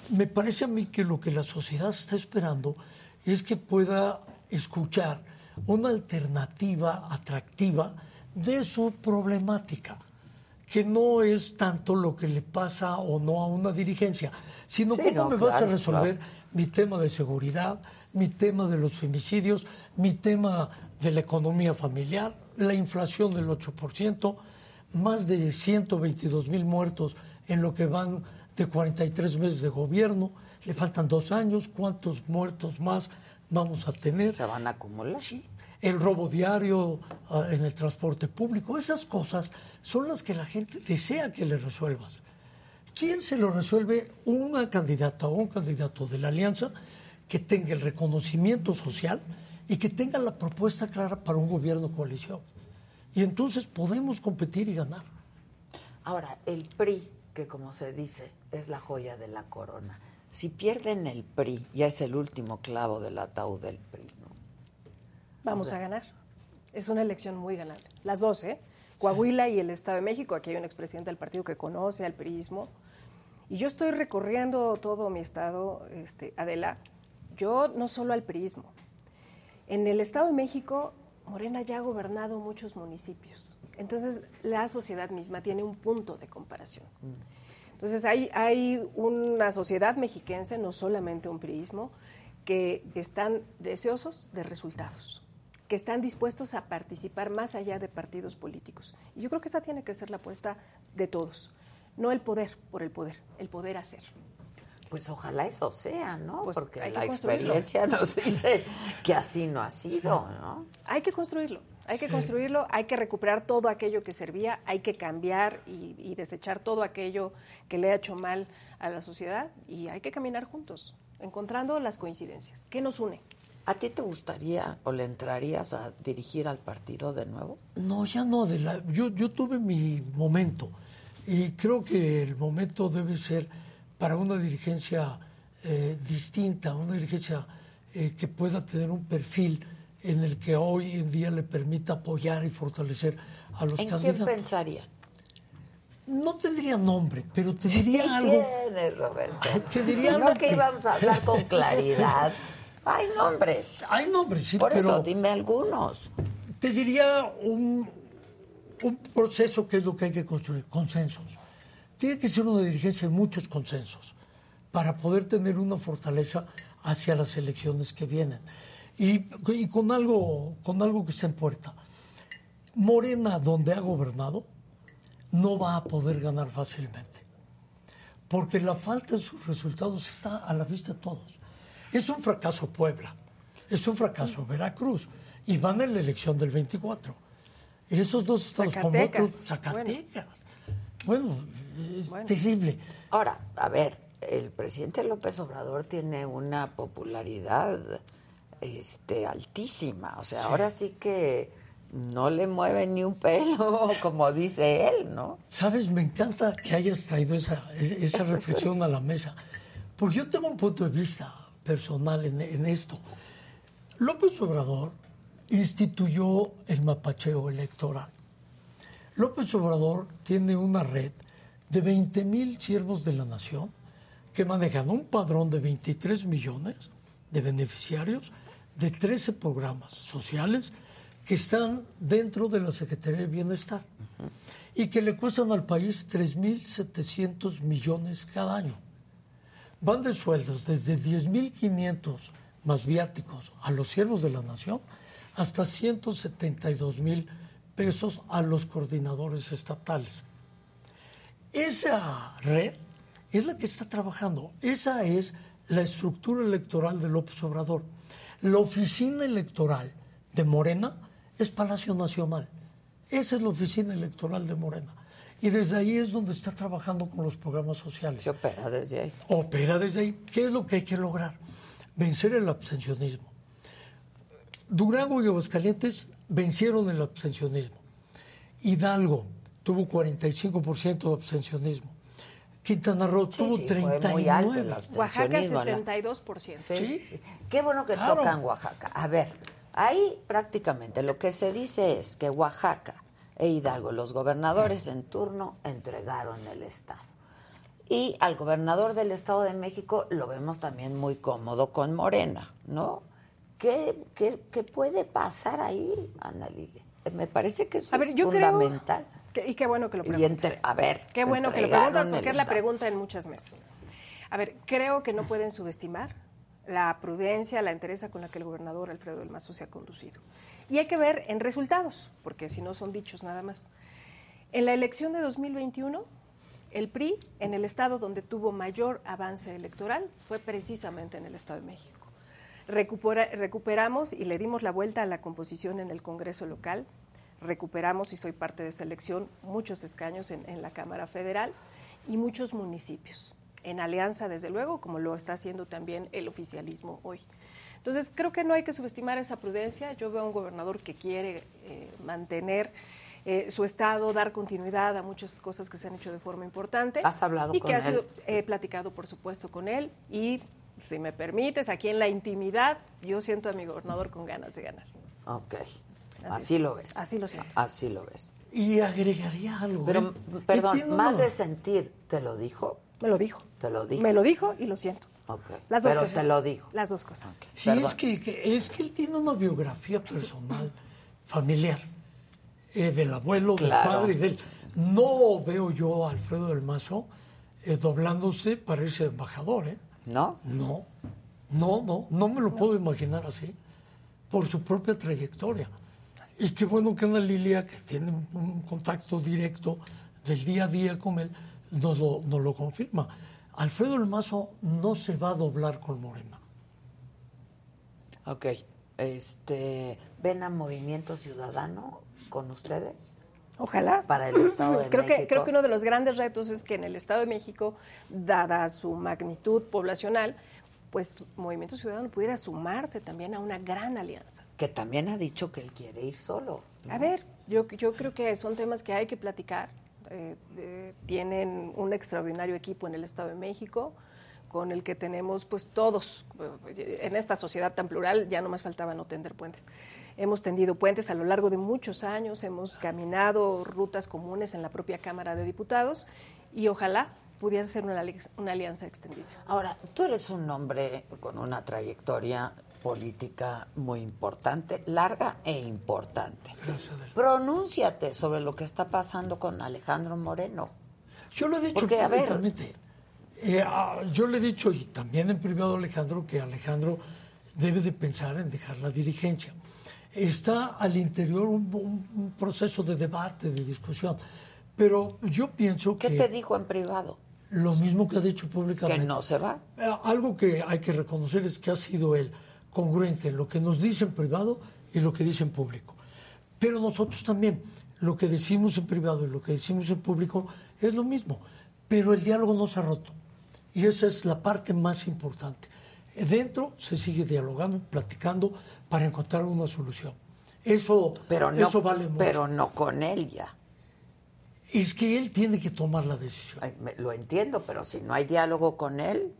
me parece a mí que lo que la sociedad está esperando es que pueda escuchar una alternativa atractiva de su problemática, que no es tanto lo que le pasa o no a una dirigencia, sino Sí, cómo no, me vas a resolver claro. mi tema de seguridad, mi tema de los femicidios, mi tema de la economía familiar, la inflación del 8%, más de 122 mil muertos en lo que van de 43 meses de gobierno, le faltan dos años, ¿cuántos muertos más vamos a tener? Se van a acumular. Sí, el robo diario ah, en el transporte público, esas cosas son las que la gente desea que le resuelvas. ¿Quién se lo resuelve? Una candidata o un candidato de la alianza que tenga el reconocimiento social y que tenga la propuesta clara para un gobierno coalición. Y entonces podemos competir y ganar. Ahora, el PRI, que como se dice, es la joya de la corona. Si pierden el PRI, ya es el último clavo del ataúd del PRI, ¿no? Vamos a ganar. Es una elección muy ganable. Las dos, ¿eh? Coahuila y el Estado de México. Aquí hay un expresidente del partido que conoce al priismo. Y yo estoy recorriendo todo mi estado, este, Adela. Yo no solo al priismo. En el Estado de México, Morena ya ha gobernado muchos municipios. Entonces, la sociedad misma tiene un punto de comparación. Entonces, hay, hay una sociedad mexiquense, no solamente un priismo, que están deseosos de resultados, que están dispuestos a participar más allá de partidos políticos. Y yo creo que esa tiene que ser la apuesta de todos. No el poder por el poder, el poder hacer. Pues ojalá eso sea, ¿no? Pues Porque la experiencia nos dice que así no ha sido, ¿no? Hay que construirlo, hay que construirlo, hay que recuperar todo aquello que servía, hay que cambiar y, y desechar todo aquello que le ha hecho mal a la sociedad y hay que caminar juntos, encontrando las coincidencias. ¿Qué nos une? ¿A ti te gustaría o le entrarías a dirigir al partido de nuevo? No, ya no. De la, yo, yo tuve mi momento y creo que el momento debe ser para una dirigencia eh, distinta, una dirigencia eh, que pueda tener un perfil en el que hoy en día le permita apoyar y fortalecer a los ¿En quién candidatos. pensarían? No tendría nombre, pero te Sí diría algo. tienes, Roberto. Te diría no algo que que- íbamos a hablar con claridad. Hay nombres. Hay nombres, sí, Por pero eso, dime algunos. te diría un, un proceso que es lo que hay que construir, consensos. Tiene que ser una dirigencia de muchos consensos para poder tener una fortaleza hacia las elecciones que vienen. Y, y con, algo, con algo que está en puerta. Morena, donde ha gobernado, no va a poder ganar fácilmente. Porque la falta de sus resultados está a la vista de todos. Es un fracaso Puebla, es un fracaso Veracruz, y van en la elección del 24. Y esos dos estados Zacatecas, otros, Zacatecas. Bueno, es terrible. Ahora, a ver, el presidente López Obrador tiene una popularidad este, altísima. O sea, ahora sí que no le mueve ni un pelo, como dice él, ¿no? Sabes, me encanta que hayas traído esa, es- esa Eso- reflexión eso es- a la mesa. Porque yo tengo un punto de vista personal en, en esto. López Obrador instituyó el mapacheo electoral. López Obrador tiene una red de 20 mil siervos de la nación que manejan un padrón de 23 millones de beneficiarios de 13 programas sociales que están dentro de la Secretaría de Bienestar. y que le cuestan al país 3.700 millones cada año. Van de sueldos desde 10.500 más viáticos a los siervos de la nación hasta 172 mil pesos a los coordinadores estatales. Esa red es la que está trabajando. Esa es la estructura electoral de López Obrador. La oficina electoral de Morena es Palacio Nacional. Esa es la oficina electoral de Morena. Y desde ahí es donde está trabajando con los programas sociales. Se opera desde ahí. Opera desde ahí. ¿Qué es lo que hay que lograr? Vencer el abstencionismo. Durango y Aguascalientes vencieron el abstencionismo. Hidalgo tuvo 45% de abstencionismo. Quintana Roo tuvo sí, alto el 39%. Oaxaca abstencionismo, ¿no? 62%. Sí. Qué bueno que Claro. tocan Oaxaca. A ver, ahí prácticamente lo que se dice es que Oaxaca e Hidalgo, los gobernadores en turno, entregaron el Estado. Y al gobernador del Estado de México lo vemos también muy cómodo con Morena, ¿no? ¿Qué, qué, qué puede pasar ahí, Ana Lilia? Me parece que eso A ver, es yo creo. fundamental. que- y qué bueno que lo preguntas. entre- a ver, Qué bueno que lo preguntas porque es la pregunta en muchas mesas. A ver, creo que no pueden subestimar la prudencia, la entereza con la que el gobernador Alfredo del Mazo se ha conducido. Y hay que ver en resultados, porque si no son dichos nada más. En la elección de 2021, el PRI, en el estado donde tuvo mayor avance electoral, fue precisamente en el Estado de México. Recupera- recuperamos y le dimos la vuelta a la composición en el Congreso local. Recuperamos, y soy parte de esa elección, muchos escaños en, en la Cámara Federal y muchos municipios. En alianza, desde luego, como lo está haciendo también el oficialismo hoy. Entonces, creo que no hay que subestimar esa prudencia. Yo veo a un gobernador que quiere eh, mantener eh, su estado, dar continuidad a muchas cosas que se han hecho de forma importante. ¿Has hablado y con que ha él? sido He platicado, por supuesto, con él y, si me permites, aquí en la intimidad, yo siento a mi gobernador con ganas de ganar. Ok. Así lo ves. Así lo siento. Así lo ves. Y agregaría algo. Pero, Él- perdón, más de sentir, ¿te lo dijo? Me lo dijo. ¿Te lo dijo? Me lo dijo y lo siento. Ok. Las dos Pero cosas. te lo dijo. Las dos cosas. Sí, Perdón. es que, que- es que él tiene una biografía personal, familiar, eh, del abuelo, del padre y de él. No veo yo a Alfredo del Mazo eh, doblándose para ese embajador, ¿eh? ¿No? No, no, no, no me lo puedo imaginar así, por su propia trayectoria. Y qué bueno que Ana Lilia, que tiene un- contacto directo del día a día con él, nos lo, nos lo confirma. Alfredo del Mazo no se va a doblar con Morena. Ok. Este, ¿Ven a Movimiento Ciudadano con ustedes? Ojalá. Para el Estado de creo Que, México. creo que uno de los grandes retos es que en el Estado de México, dada su magnitud poblacional, pues Movimiento Ciudadano pudiera sumarse también a una gran alianza. Que también ha dicho que él quiere ir solo. A ver, yo, yo creo que son temas que hay que platicar. Eh, eh, tienen un extraordinario equipo en el Estado de México, con el que tenemos, pues todos, eh, en esta sociedad tan plural, ya no más faltaba no tender puentes. Hemos tendido puentes a lo largo de muchos años, hemos caminado rutas comunes en la propia Cámara de Diputados y ojalá pudiera ser una, ali- una alianza extendida. Ahora, tú eres un hombre con una trayectoria política muy importante, larga e importante. Gracias, Adela. Pronúnciate sobre lo que está pasando con Alejandro Moreno. Yo le he dicho Porque, a ver- públicamente. Eh, ah, yo le he dicho, y también en privado a Alejandro, que Alejandro debe de pensar en dejar la dirigencia. Está al interior un, un- un proceso de debate, de discusión. Pero yo pienso ¿Qué que te dijo en privado? lo mismo que ha dicho Que públicamente. no se va. Eh, Algo que hay que reconocer es que ha sido él congruente en lo que nos dice en privado y lo que dice en público. Pero nosotros también, lo que decimos en privado y lo que decimos en público es lo mismo. Pero el diálogo no se ha roto. Y esa es la parte más importante. Dentro se sigue dialogando, platicando para encontrar una solución. Eso, Pero no, eso vale mucho. pero no con él ya. es que él tiene que tomar la decisión. Ay, me- lo entiendo, pero si no hay diálogo con él,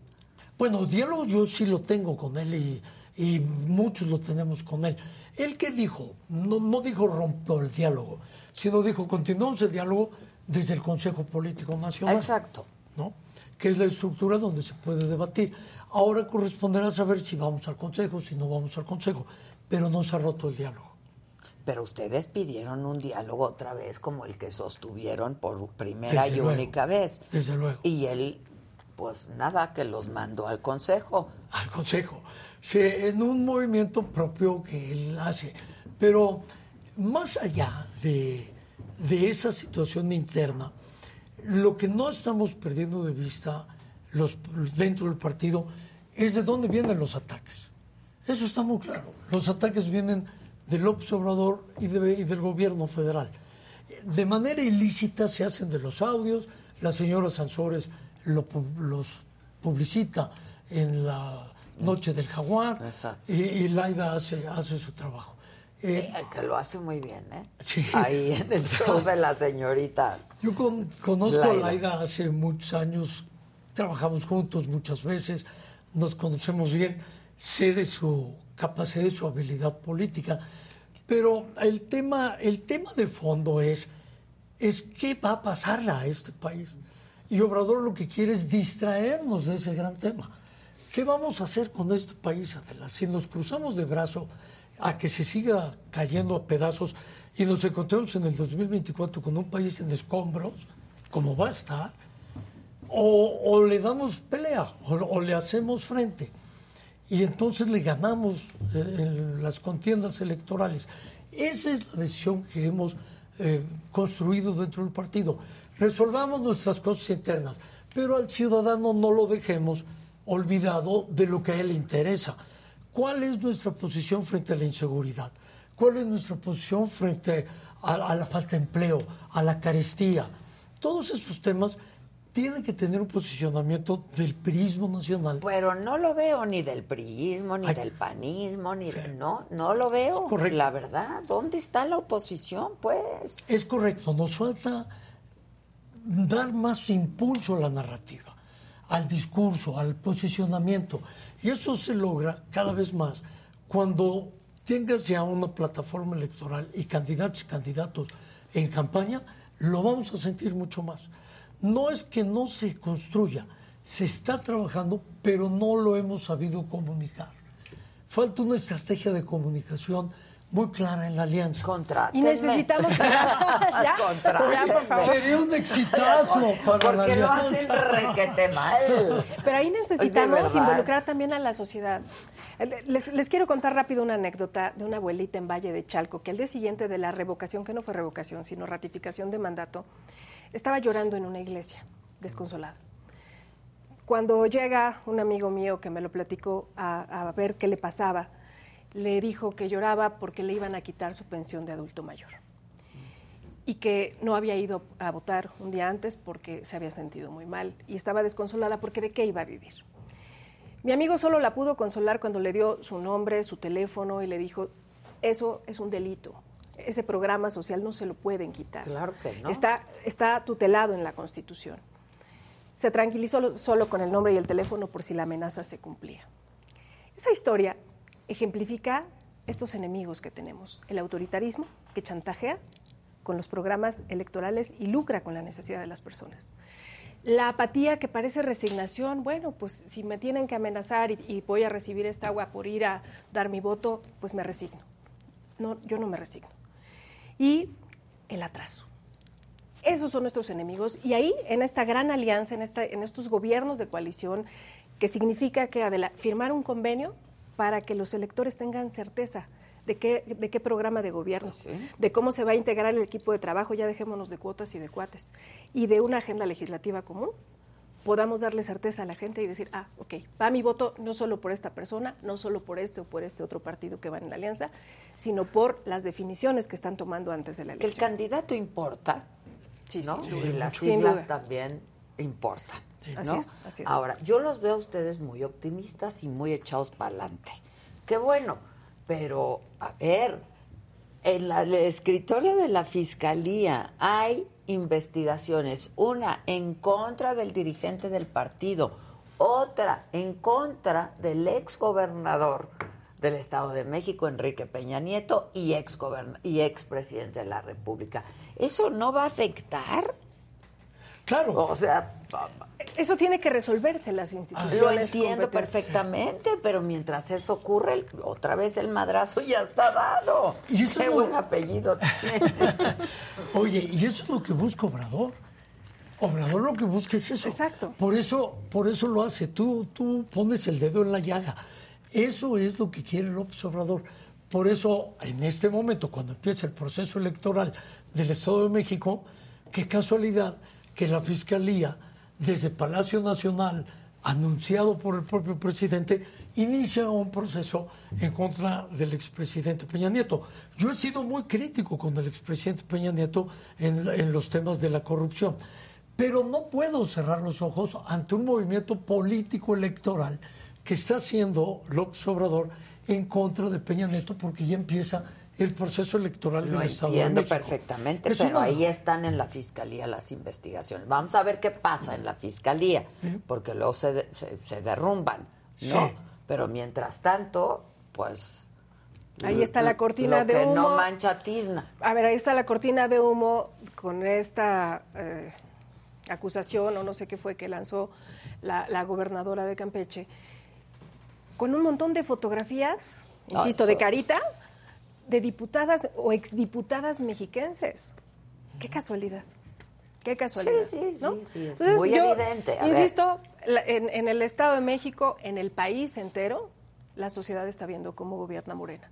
Bueno, diálogo yo sí lo tengo con él y, y muchos lo tenemos con él. ¿Él qué dijo? No, no dijo rompió el diálogo, sino dijo continuamos el diálogo desde el Consejo Político Nacional. Exacto. ¿no? Que es la estructura donde se puede debatir. Ahora corresponderá saber si vamos al Consejo, si no vamos al Consejo, pero no se ha roto el diálogo. Pero ustedes pidieron un diálogo otra vez como el que sostuvieron por primera Desde y luego, única vez. desde luego. Y él, pues nada, que los mandó al consejo. al Consejo, sí, en un movimiento propio que él hace. Pero más allá de, de esa situación interna, lo que no estamos perdiendo de vista los, dentro del partido es de dónde vienen los ataques. Eso está muy claro. Los ataques vienen del López Obrador y, de- y del gobierno federal. De manera ilícita se hacen de los audios, la señora Sansores lo los publicita en la Noche del Jaguar y, y Laida hace, hace su trabajo. Eh, Eh, que lo hace muy bien, ¿eh? Sí. Ahí en el show de la señorita. Yo con- conozco Laida. a Laida hace muchos años, trabajamos juntos muchas veces, nos conocemos bien, sé de su capacidad, de su habilidad política, pero el tema, el tema de fondo es, es qué va a pasarle a este país. Y Obrador lo que quiere es distraernos de ese gran tema. ¿Qué vamos a hacer con este país, Adela? Si nos cruzamos de brazo a que se siga cayendo a pedazos y nos encontremos en el 2024 con un país en escombros, como va a estar, o, le damos pelea, o, o le hacemos frente. Y entonces le ganamos eh, en las contiendas electorales. Esa es la decisión que hemos eh, construido dentro del partido. Resolvamos nuestras cosas internas, pero al ciudadano no lo dejemos olvidado de lo que a él le interesa. ¿Cuál es nuestra posición frente a la inseguridad? ¿Cuál es nuestra posición frente a, a la falta de empleo, a la carestía? Todos esos temas tienen que tener un posicionamiento del prismo nacional. Pero no lo veo ni del priismo, ni Ay. del panismo, ni de... No, no lo veo. Correcto. La verdad, ¿dónde está la oposición, pues? Es correcto, nos falta dar más impulso a la narrativa, al discurso, al posicionamiento. Y eso se logra cada vez más cuando tengas ya una plataforma electoral y candidatos y candidatos en campaña, lo vamos a sentir mucho más. No es que no se construya, se está trabajando, pero no lo hemos sabido comunicar. Falta una estrategia de comunicación muy clara en la alianza. Contrátenme. Y necesitamos... ¿Ya? Contrátenme. Ya, por favor. Sería un exitazo para la Porque lo hacen requete mal. Pero ahí necesitamos involucrar también a la sociedad. Les, les quiero contar rápido una anécdota de una abuelita en Valle de Chalco, que al día siguiente de la revocación, que no fue revocación, sino ratificación de mandato, estaba llorando en una iglesia, desconsolada. Cuando llega un amigo mío que me lo platicó a, a ver qué le pasaba, le dijo que lloraba porque le iban a quitar su pensión de adulto mayor y que no había ido a votar un día antes porque se había sentido muy mal y estaba desconsolada porque de qué iba a vivir. Mi amigo solo la pudo consolar cuando le dio su nombre, su teléfono y le dijo, eso es un delito, ese programa social no se lo pueden quitar. Claro que no. Está, está tutelado en la Constitución. Se tranquilizó lo- solo con el nombre y el teléfono por si la amenaza se cumplía. Esa historia ejemplifica estos enemigos que tenemos, el autoritarismo que chantajea con los programas electorales y lucra con la necesidad de las personas. La apatía que parece resignación, bueno, pues si me tienen que amenazar y, voy a recibir esta agua por ir a dar mi voto, pues me resigno. No, yo no me resigno. Y el atraso. Esos son nuestros enemigos y ahí, en esta gran alianza, en, esta, en estos gobiernos de coalición, que significa que firmar un convenio para que los electores tengan certeza de qué, de qué programa de gobierno, de cómo se va a integrar el equipo de trabajo, ya dejémonos de cuotas y de cuates, y de una agenda legislativa común, podamos darle certeza a la gente y decir, ah, ok, va mi voto no solo por esta persona, no solo por este o por este otro partido que va en la alianza, sino por las definiciones que están tomando antes de la Que el elección. candidato importa, Sí, ¿no? y las siglas también importan. Así es, así es. Ahora, yo los veo a ustedes muy optimistas y muy echados para adelante. Qué bueno, pero a ver, en la- el escritorio de la fiscalía hay investigaciones, una en contra del dirigente del partido, otra en contra del ex gobernador del Estado de México, Enrique Peña Nieto, y ex, y ex presidente de la República. ¿Eso no va a afectar? Claro. O sea, Eso tiene que resolverse en las instituciones. lo entiendo perfectamente, pero mientras eso ocurre, el- otra vez el madrazo ya está dado. Y eso Qué buen apellido tiene. Oye, y eso es lo que busca Obrador. Obrador lo que busca es eso. Exacto. Por eso, por eso lo hace. Tú, tú pones el dedo en la llaga. Eso es lo que quiere López Obrador. Por eso, en este momento, cuando empieza el proceso electoral del Estado de México, qué casualidad que la Fiscalía, desde Palacio Nacional, anunciado por el propio presidente, inicia un proceso en contra del expresidente Peña Nieto. Yo he sido muy crítico con el expresidente Peña Nieto en, en los temas de la corrupción, pero no puedo cerrar los ojos ante un movimiento político electoral que está haciendo López Obrador en contra de Peña Nieto porque ya empieza el proceso electoral Lo del Estado de entiendo perfectamente, Es pero una- ahí están en la fiscalía las investigaciones. Vamos a ver qué pasa en la fiscalía, porque luego se, de- se, se derrumban, ¿no? Sí. Pero mientras tanto, pues. Ahí está la cortina lo de que no humo. mancha tizna. A ver, ahí está la cortina de humo con esta eh, acusación o no sé qué fue que lanzó la, la gobernadora de Campeche, con un montón de fotografías, Ah, insisto, de eso. carita, de diputadas o exdiputadas mexiquenses. Qué casualidad. Qué casualidad. Sí, sí, ¿no? sí, sí, es Entonces, muy yo evidente. A. Insisto, la- en, en el Estado de México, en el país entero, la sociedad está viendo cómo gobierna Morena.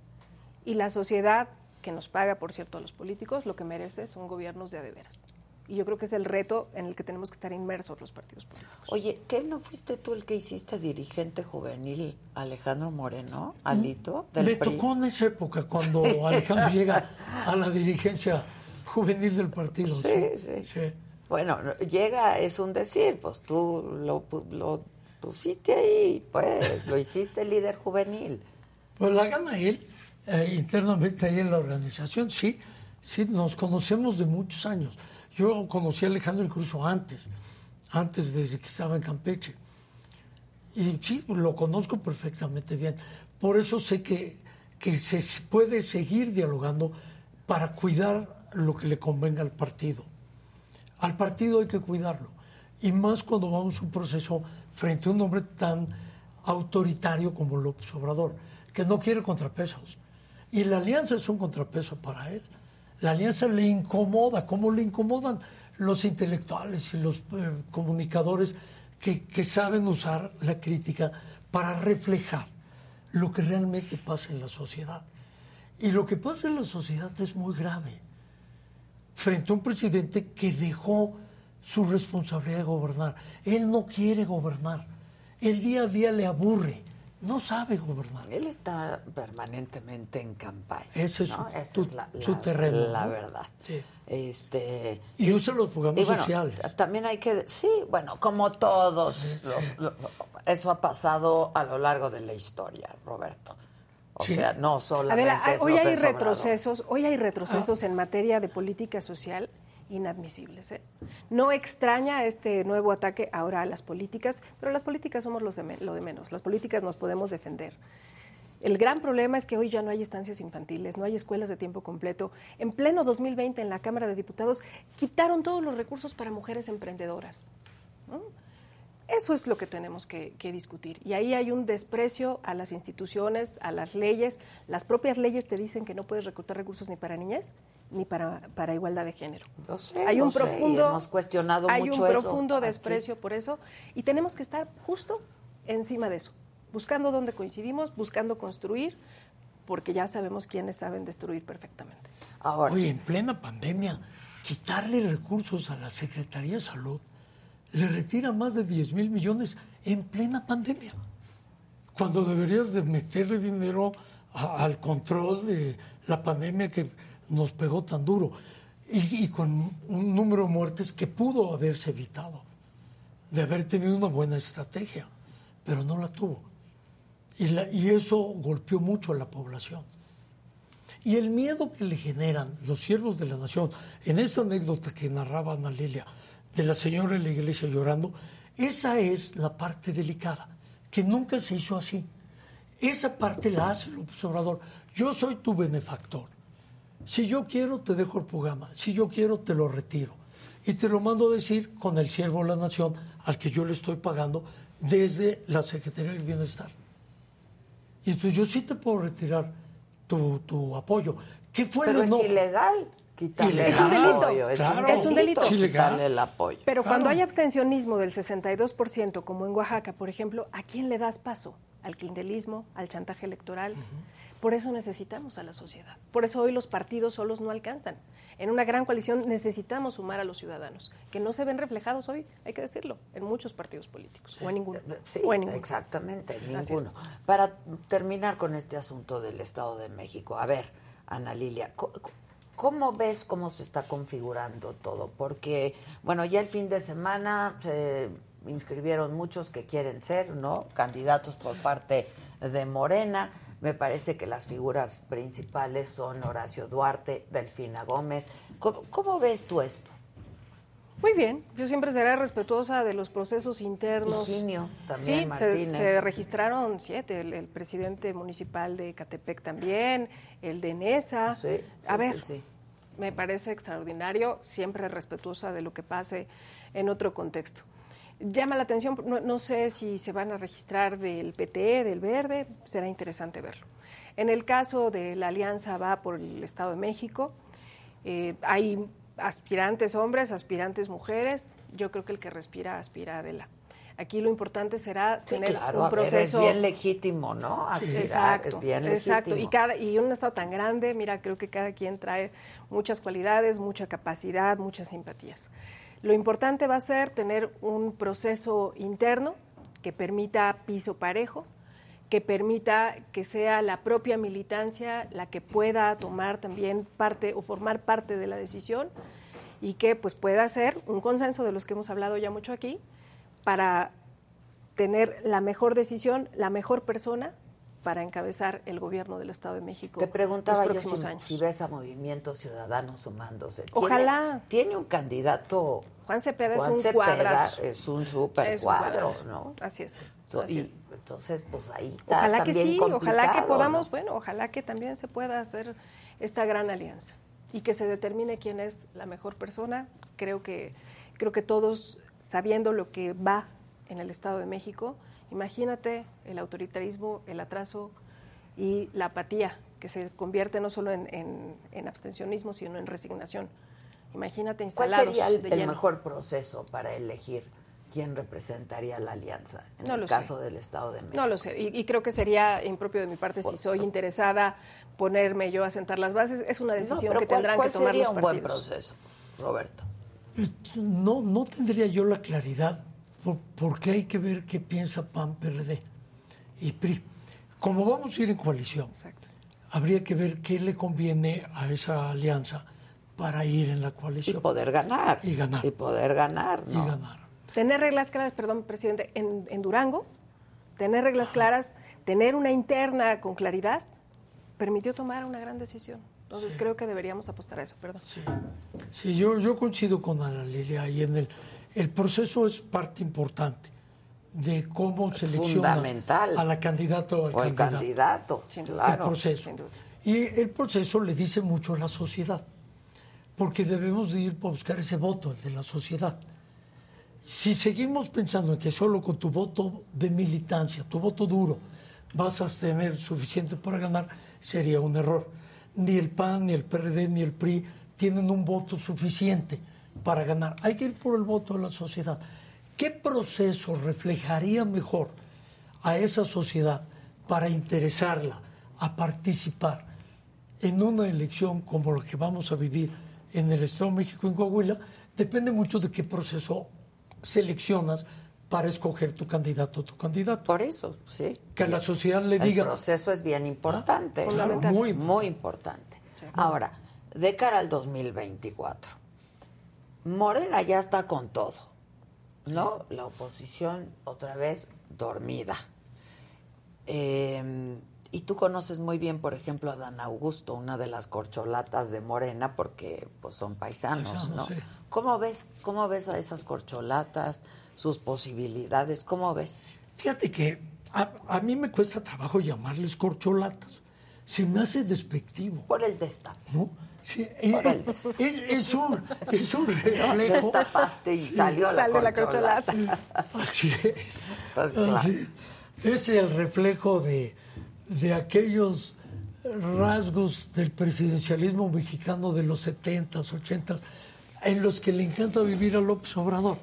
Y la sociedad, que nos paga, por cierto, a los políticos, lo que merece son gobiernos de a de veras. Y yo creo que es el reto en el que tenemos que estar inmersos los partidos políticos. Oye, ¿qué no fuiste tú el que hiciste dirigente juvenil Alejandro Moreno, Alito? Del Le PRI? tocó en esa época cuando Alejandro llega a la dirigencia juvenil del partido. Sí, sí. Bueno, no, llega, es un decir, pues tú lo, lo pusiste ahí, pues, lo hiciste líder juvenil. Pues la gana él, eh, internamente ahí en la organización, sí, sí, nos conocemos de muchos años. Yo conocí a Alejandro incluso antes, antes desde que estaba en Campeche. Y sí, lo conozco perfectamente bien. Por eso sé que, que se puede seguir dialogando para cuidar lo que le convenga al partido. Al partido hay que cuidarlo. Y más cuando vamos a un proceso frente a un hombre tan autoritario como López Obrador, que no quiere contrapesos. Y la alianza es un contrapeso para él. La alianza le incomoda, como le incomodan los intelectuales y los eh, comunicadores que, que saben usar la crítica para reflejar lo que realmente pasa en la sociedad. Y lo que pasa en la sociedad es muy grave frente a un presidente que dejó su responsabilidad de gobernar. Él no quiere gobernar. El día a día le aburre. No sabe gobernar. Él está permanentemente en campaña. Ese es ¿no? su- Esa tu- es la, su la- terreno, La verdad. Sí. Este, Y usa los programas y bueno, sociales. También hay que, sí, bueno, como todos, los- lo- eso ha pasado a lo largo de la historia, Roberto. O Sí. sea, no A solamente ver, hoy hay retrocesos, hoy hay retrocesos Ah. en materia de política social inadmisibles. ¿eh? No extraña este nuevo ataque ahora a las políticas, pero las políticas somos los de lo de menos. Las políticas nos podemos defender. El gran problema es que hoy ya no hay estancias infantiles, no hay escuelas de tiempo completo. En pleno 2020 en la Cámara de Diputados quitaron todos los recursos para mujeres emprendedoras. ¿no? Eso es lo que tenemos que, que discutir. Y ahí hay un desprecio a las instituciones, a las leyes. Las propias leyes te dicen que no puedes reclutar recursos ni para niñez ni para, para igualdad de género. Lo sé, hay un profundo, hemos cuestionado hay mucho un eso profundo aquí. desprecio por eso y tenemos que estar justo encima de eso, buscando dónde coincidimos, buscando construir, porque ya sabemos quiénes saben destruir perfectamente. Ahora, Oye, en plena pandemia, quitarle recursos a la Secretaría de Salud le retira más de 10 mil millones en plena pandemia. Cuando deberías de meterle dinero al control de la pandemia que nos pegó tan duro y, con un número de muertes que pudo haberse evitado, de haber tenido una buena estrategia, pero no la tuvo. Y eso golpeó mucho a la población. Y el miedo que le generan los siervos de la nación, en esta anécdota que narraba Ana Lilia, de la señora en la iglesia llorando, esa es la parte delicada, que nunca se hizo así. Esa parte la hace López Obrador. Yo soy tu benefactor. Si yo quiero, te dejo el programa. Si yo quiero, te lo retiro. Y te lo mando a decir con el siervo de la nación al que yo le estoy pagando desde la Secretaría del Bienestar. Y entonces yo sí te puedo retirar tu, tu apoyo. ¿Qué fue Pero el es enojo? ilegal quitarle Ilegal. el Es un delito. apoyo. Es, Claro. un Es un delito. Es quitarle el apoyo. Pero cuando Claro. hay abstencionismo del 62%, como en Oaxaca, por ejemplo, ¿a quién le das paso? Al clientelismo, al chantaje electoral. Por eso necesitamos a la sociedad. Por eso hoy los partidos solos no alcanzan. En una gran coalición necesitamos sumar a los ciudadanos, que no se ven reflejados hoy, hay que decirlo, en muchos partidos políticos, o en ninguno. Sí, o en ninguno. exactamente, Así ninguno. Para terminar con este asunto del Estado de México, a ver, Ana Lilia, ¿cómo ves cómo se está configurando todo? Porque, bueno, ya el fin de semana se inscribieron muchos que quieren ser, ¿no? Candidatos por parte de Morena. Me parece que las figuras principales son Horacio Duarte, Delfina Gómez. ¿Cómo, cómo ves tú esto? Muy bien, yo siempre seré respetuosa de los procesos internos. Higinio, también sí, se- Martínez. Se, registraron siete, el, el presidente municipal de Catepec también, el de Nesa. Sí, A ver, sí, me parece extraordinario, siempre respetuosa de lo que pase en otro contexto. Llama la atención, no, no sé si se van a registrar del PT, del Verde, será interesante verlo. En el caso de la Alianza Va por el Estado de México, eh, hay aspirantes hombres, aspirantes mujeres. Yo creo que el que respira aspira a Adela. Aquí lo importante será Sí, tener claro, un ver, proceso. es bien legítimo, ¿no? Exacto, es bien exacto. legítimo. Y cada y un estado tan grande, mira, creo que cada quien trae muchas cualidades, mucha capacidad, muchas simpatías. Lo importante va a ser tener un proceso interno que permita piso parejo, que permita que sea la propia militancia la que pueda tomar también parte o formar parte de la decisión y que pues pueda ser un consenso de los que hemos hablado ya mucho aquí para tener la mejor decisión, la mejor persona para encabezar el gobierno del Estado de México Te preguntaba los yo próximos si, años. si ves a Movimiento Ciudadano sumándose. ¿Tiene- Ojalá. Tiene, un candidato. Juan Cepeda Juan es un Cepeda cuadrazo. Es un super cuadro. ¿no? Así es. So- así y es. entonces, pues ahí está Ojalá que también sí, ojalá que podamos, ¿no? bueno, ojalá que también se pueda hacer esta gran alianza y que se determine quién es la mejor persona. Creo que creo que todos sabiendo lo que va en el Estado de México, imagínate el autoritarismo, el atraso y la apatía que se convierte no solo en, en- en abstencionismo, sino en resignación. Imagínate ¿Cuál instalados sería el, mejor proceso para elegir quién representaría la alianza en No el sé. caso del Estado de México? No lo sé, y, y creo que sería impropio de mi parte si soy interesada ponerme yo a sentar las bases. Es una decisión que ¿cuál- tendrán cuál que tomar sería los un buen partidos. proceso, Roberto? No, no tendría yo la claridad, por- porque hay que ver qué piensa PAN, PRD y PRI. Como vamos a ir en coalición, Exacto. habría que ver qué le conviene a esa alianza para ir en la Y coalición poder ganar. Y ganar. Y poder ganar, y ¿no? ganar. Tener reglas claras, perdón, presidente, en, en Durango, tener reglas claras, tener una interna con claridad, permitió tomar una gran decisión. Entonces creo que deberíamos apostar a eso, perdón. Sí, Sí, yo, yo coincido con Ana Lilia y en el, el proceso es parte importante de cómo seleccionas a la candidata o al O el candidato. Sin duda. el proceso. sin duda. Y el proceso le dice mucho a la sociedad, porque debemos de ir para buscar ese voto, el de la sociedad. Si seguimos pensando en que solo con tu voto de militancia, tu voto duro, vas a tener suficiente para ganar, sería un error. Ni el PAN, ni el PRD, ni el PRI tienen un voto suficiente para ganar. Hay que ir por el voto de la sociedad. ¿Qué proceso reflejaría mejor a esa sociedad para interesarla a participar en una elección como la que vamos a vivir en el Estado de México, en Coahuila? Depende mucho de qué proceso seleccionas para escoger tu candidato o tu candidato. Por eso, sí. Que a la sociedad le El diga, proceso es bien importante. Ah, fundamental. muy muy importante. Ahora, de cara al 2024, Morena ya está con todo, ¿no? La oposición otra vez dormida. Eh, y tú conoces muy bien, por ejemplo, a Dan Augusto, una de las corcholatas de Morena, porque pues son paisanos, Paisanos, ¿no? sí. ¿Cómo ves? ¿Cómo ves a esas corcholatas, sus posibilidades? ¿Cómo ves? Fíjate que a, a mí me cuesta trabajo llamarles corcholatas. Se me hace despectivo. Por el destape. ¿no? Sí, es, es, un, es un reflejo. Destapaste y salió la Sale la corcholata. corcholata. Así es. Pues claro. Así- Es el reflejo de, de aquellos rasgos del presidencialismo mexicano de los 70s, 80s, en los que le encanta vivir a López Obrador.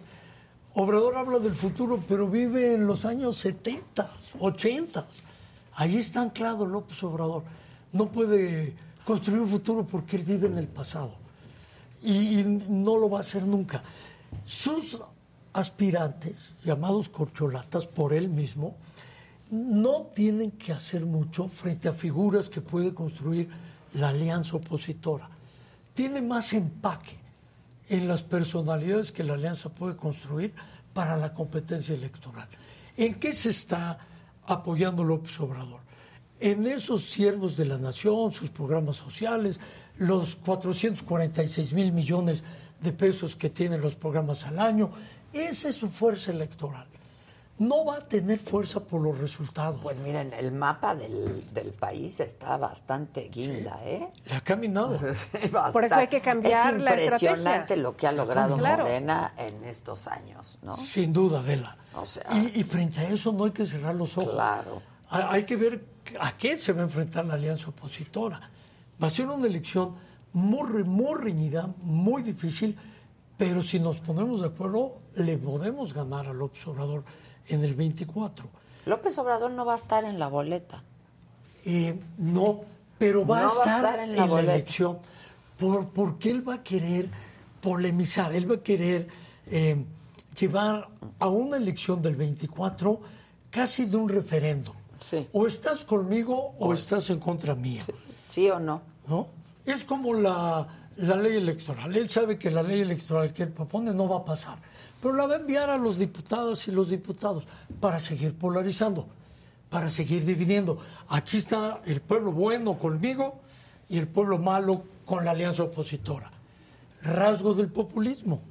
Obrador habla del futuro, pero vive en los años 70, 80. Ahí está anclado López Obrador. No puede construir un futuro porque él vive en el pasado. Y, y no lo va a hacer nunca. Sus aspirantes, llamados corcholatas por él mismo, no tienen que hacer mucho frente a figuras que puede construir la alianza opositora. Tiene más empaque en las personalidades que la alianza puede construir para la competencia electoral. ¿En qué se está apoyando López Obrador? En esos siervos de la nación, sus programas sociales, los 446 mil millones de pesos que tienen los programas al año, esa es su fuerza electoral. No va a tener fuerza por los resultados. Pues miren, el mapa del, del país está bastante guinda, ¿eh? Le ha caminado. Por eso hay que cambiar Es la impresionante estrategia. lo que ha logrado Claro. Morena en estos años, ¿no? Sin duda, Vela. O sea- y, y frente a eso no hay que cerrar los ojos. Claro. Hay, hay que ver a qué se va a enfrentar la alianza opositora. Va a ser una elección muy, muy reñida, muy difícil, pero si nos ponemos de acuerdo, le podemos ganar a López Obrador en el 24. López Obrador no va a estar en la boleta. Eh, no, pero va, No a, va a estar en en la elección por, porque él va a querer polemizar, él va a querer eh, llevar a una elección del 24 casi de un referendo. Sí. O estás conmigo o estás en contra mía. ¿Sí o no? ¿no? Es como la, la ley electoral. Él sabe que la ley electoral que él propone no va a pasar, pero la va a enviar a los diputados y los diputados para seguir polarizando, para seguir dividiendo. Aquí está el pueblo bueno conmigo y el pueblo malo con la alianza opositora. Rasgo del populismo.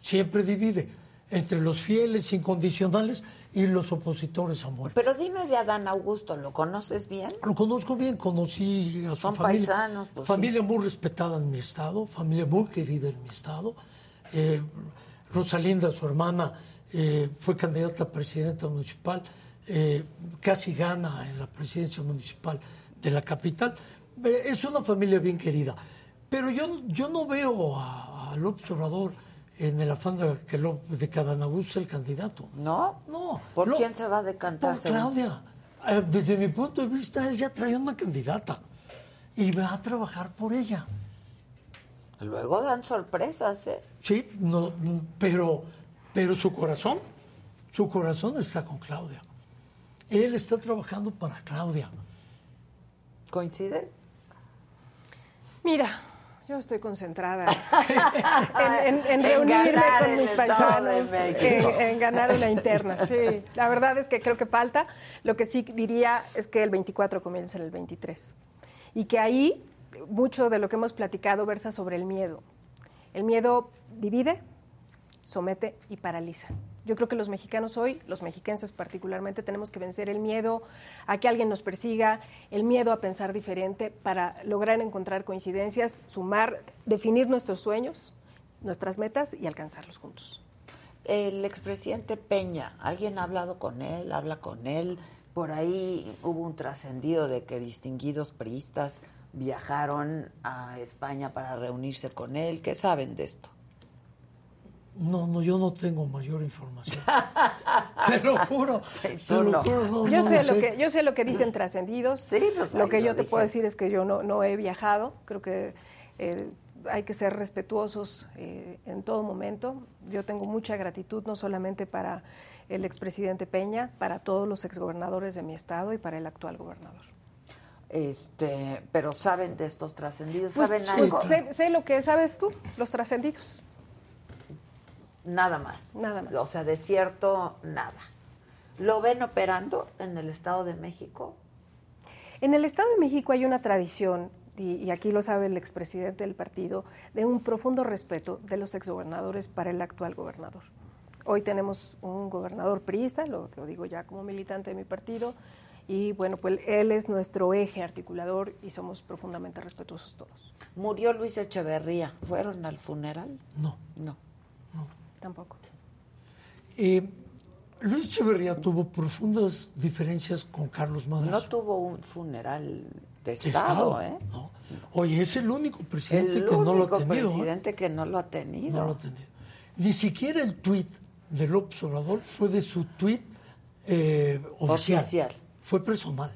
Siempre divide entre los fieles incondicionales y los opositores a muerte. Pero dime de Adán Augusto, ¿lo conoces bien? Lo conozco bien, conocí a su Son familia. paisanos, pues, familia muy respetada en mi estado, familia muy querida en mi estado. Eh, Rosalinda, su hermana, eh, fue candidata a presidenta municipal, eh, casi gana en la presidencia municipal de la capital. Eh, es una familia bien querida. Pero yo, yo no veo a, a López Obrador en el afán de que, Ló- de sea el candidato. ¿No? No. ¿Por Lo- quién se va a decantar? por? Claudia. Eh, desde mi punto de vista, él ya trae una candidata y va a trabajar por ella. Luego dan sorpresas, ¿eh? Sí, no, pero, pero su corazón, su corazón está con Claudia. Él está trabajando para Claudia. ¿Coincides? Mira, yo estoy concentrada en, en- en En reunirme con mis paisanos, en ganar una interna. Sí, la verdad es que creo que falta. Lo que sí diría es que el 24 comienza en el 23 y que ahí mucho de lo que hemos platicado versa sobre el miedo. El miedo divide, somete y paraliza. Yo creo que los mexicanos hoy, los mexiquenses particularmente, tenemos que vencer el miedo a que alguien nos persiga, el miedo a pensar diferente para lograr encontrar coincidencias, sumar, definir nuestros sueños, nuestras metas y alcanzarlos juntos. El expresidente Peña, ¿alguien ha hablado con él? ¿Habla con él? Por ahí hubo un trascendido de que distinguidos priistas viajaron a España para reunirse con él. ¿Qué saben de esto? No, no, yo no tengo mayor información. te lo juro. Sí, te tú lo no. juro, no, Yo no sé, lo lo que, yo sé lo que dicen trascendidos. Sí, pues lo que lo yo te dije. puedo decir es que yo no, no he viajado. Creo que eh, hay que ser respetuosos eh, en todo momento. Yo tengo mucha gratitud no solamente para el expresidente Peña, para todos los exgobernadores de mi estado y para el actual gobernador. Este, pero saben de estos trascendidos, Pues, saben pues, algo. sé, sé lo que sabes tú, los trascendidos. Nada más. Nada más. O sea, de cierto, nada. ¿Lo ven operando en el Estado de México? En el Estado de México hay una tradición, y, y aquí lo sabe el expresidente del partido, de un profundo respeto de los exgobernadores para el actual gobernador. Hoy tenemos un gobernador priista, lo, lo digo ya como militante de mi partido, Y bueno, pues él es nuestro eje articulador y somos profundamente respetuosos todos. Murió Luis Echeverría. ¿Fueron al funeral? No. No. Tampoco. Eh, Luis Echeverría tuvo profundas diferencias con Carlos Madrazo. No tuvo un funeral de De Estado, ¿eh? No. Oye, es el único presidente El que no lo ha tenido. ¿eh? presidente que no lo ha tenido. No lo ha tenido. Ni siquiera el tuit de López Obrador fue de su tuit eh, oficial. Oficial. Fue personal.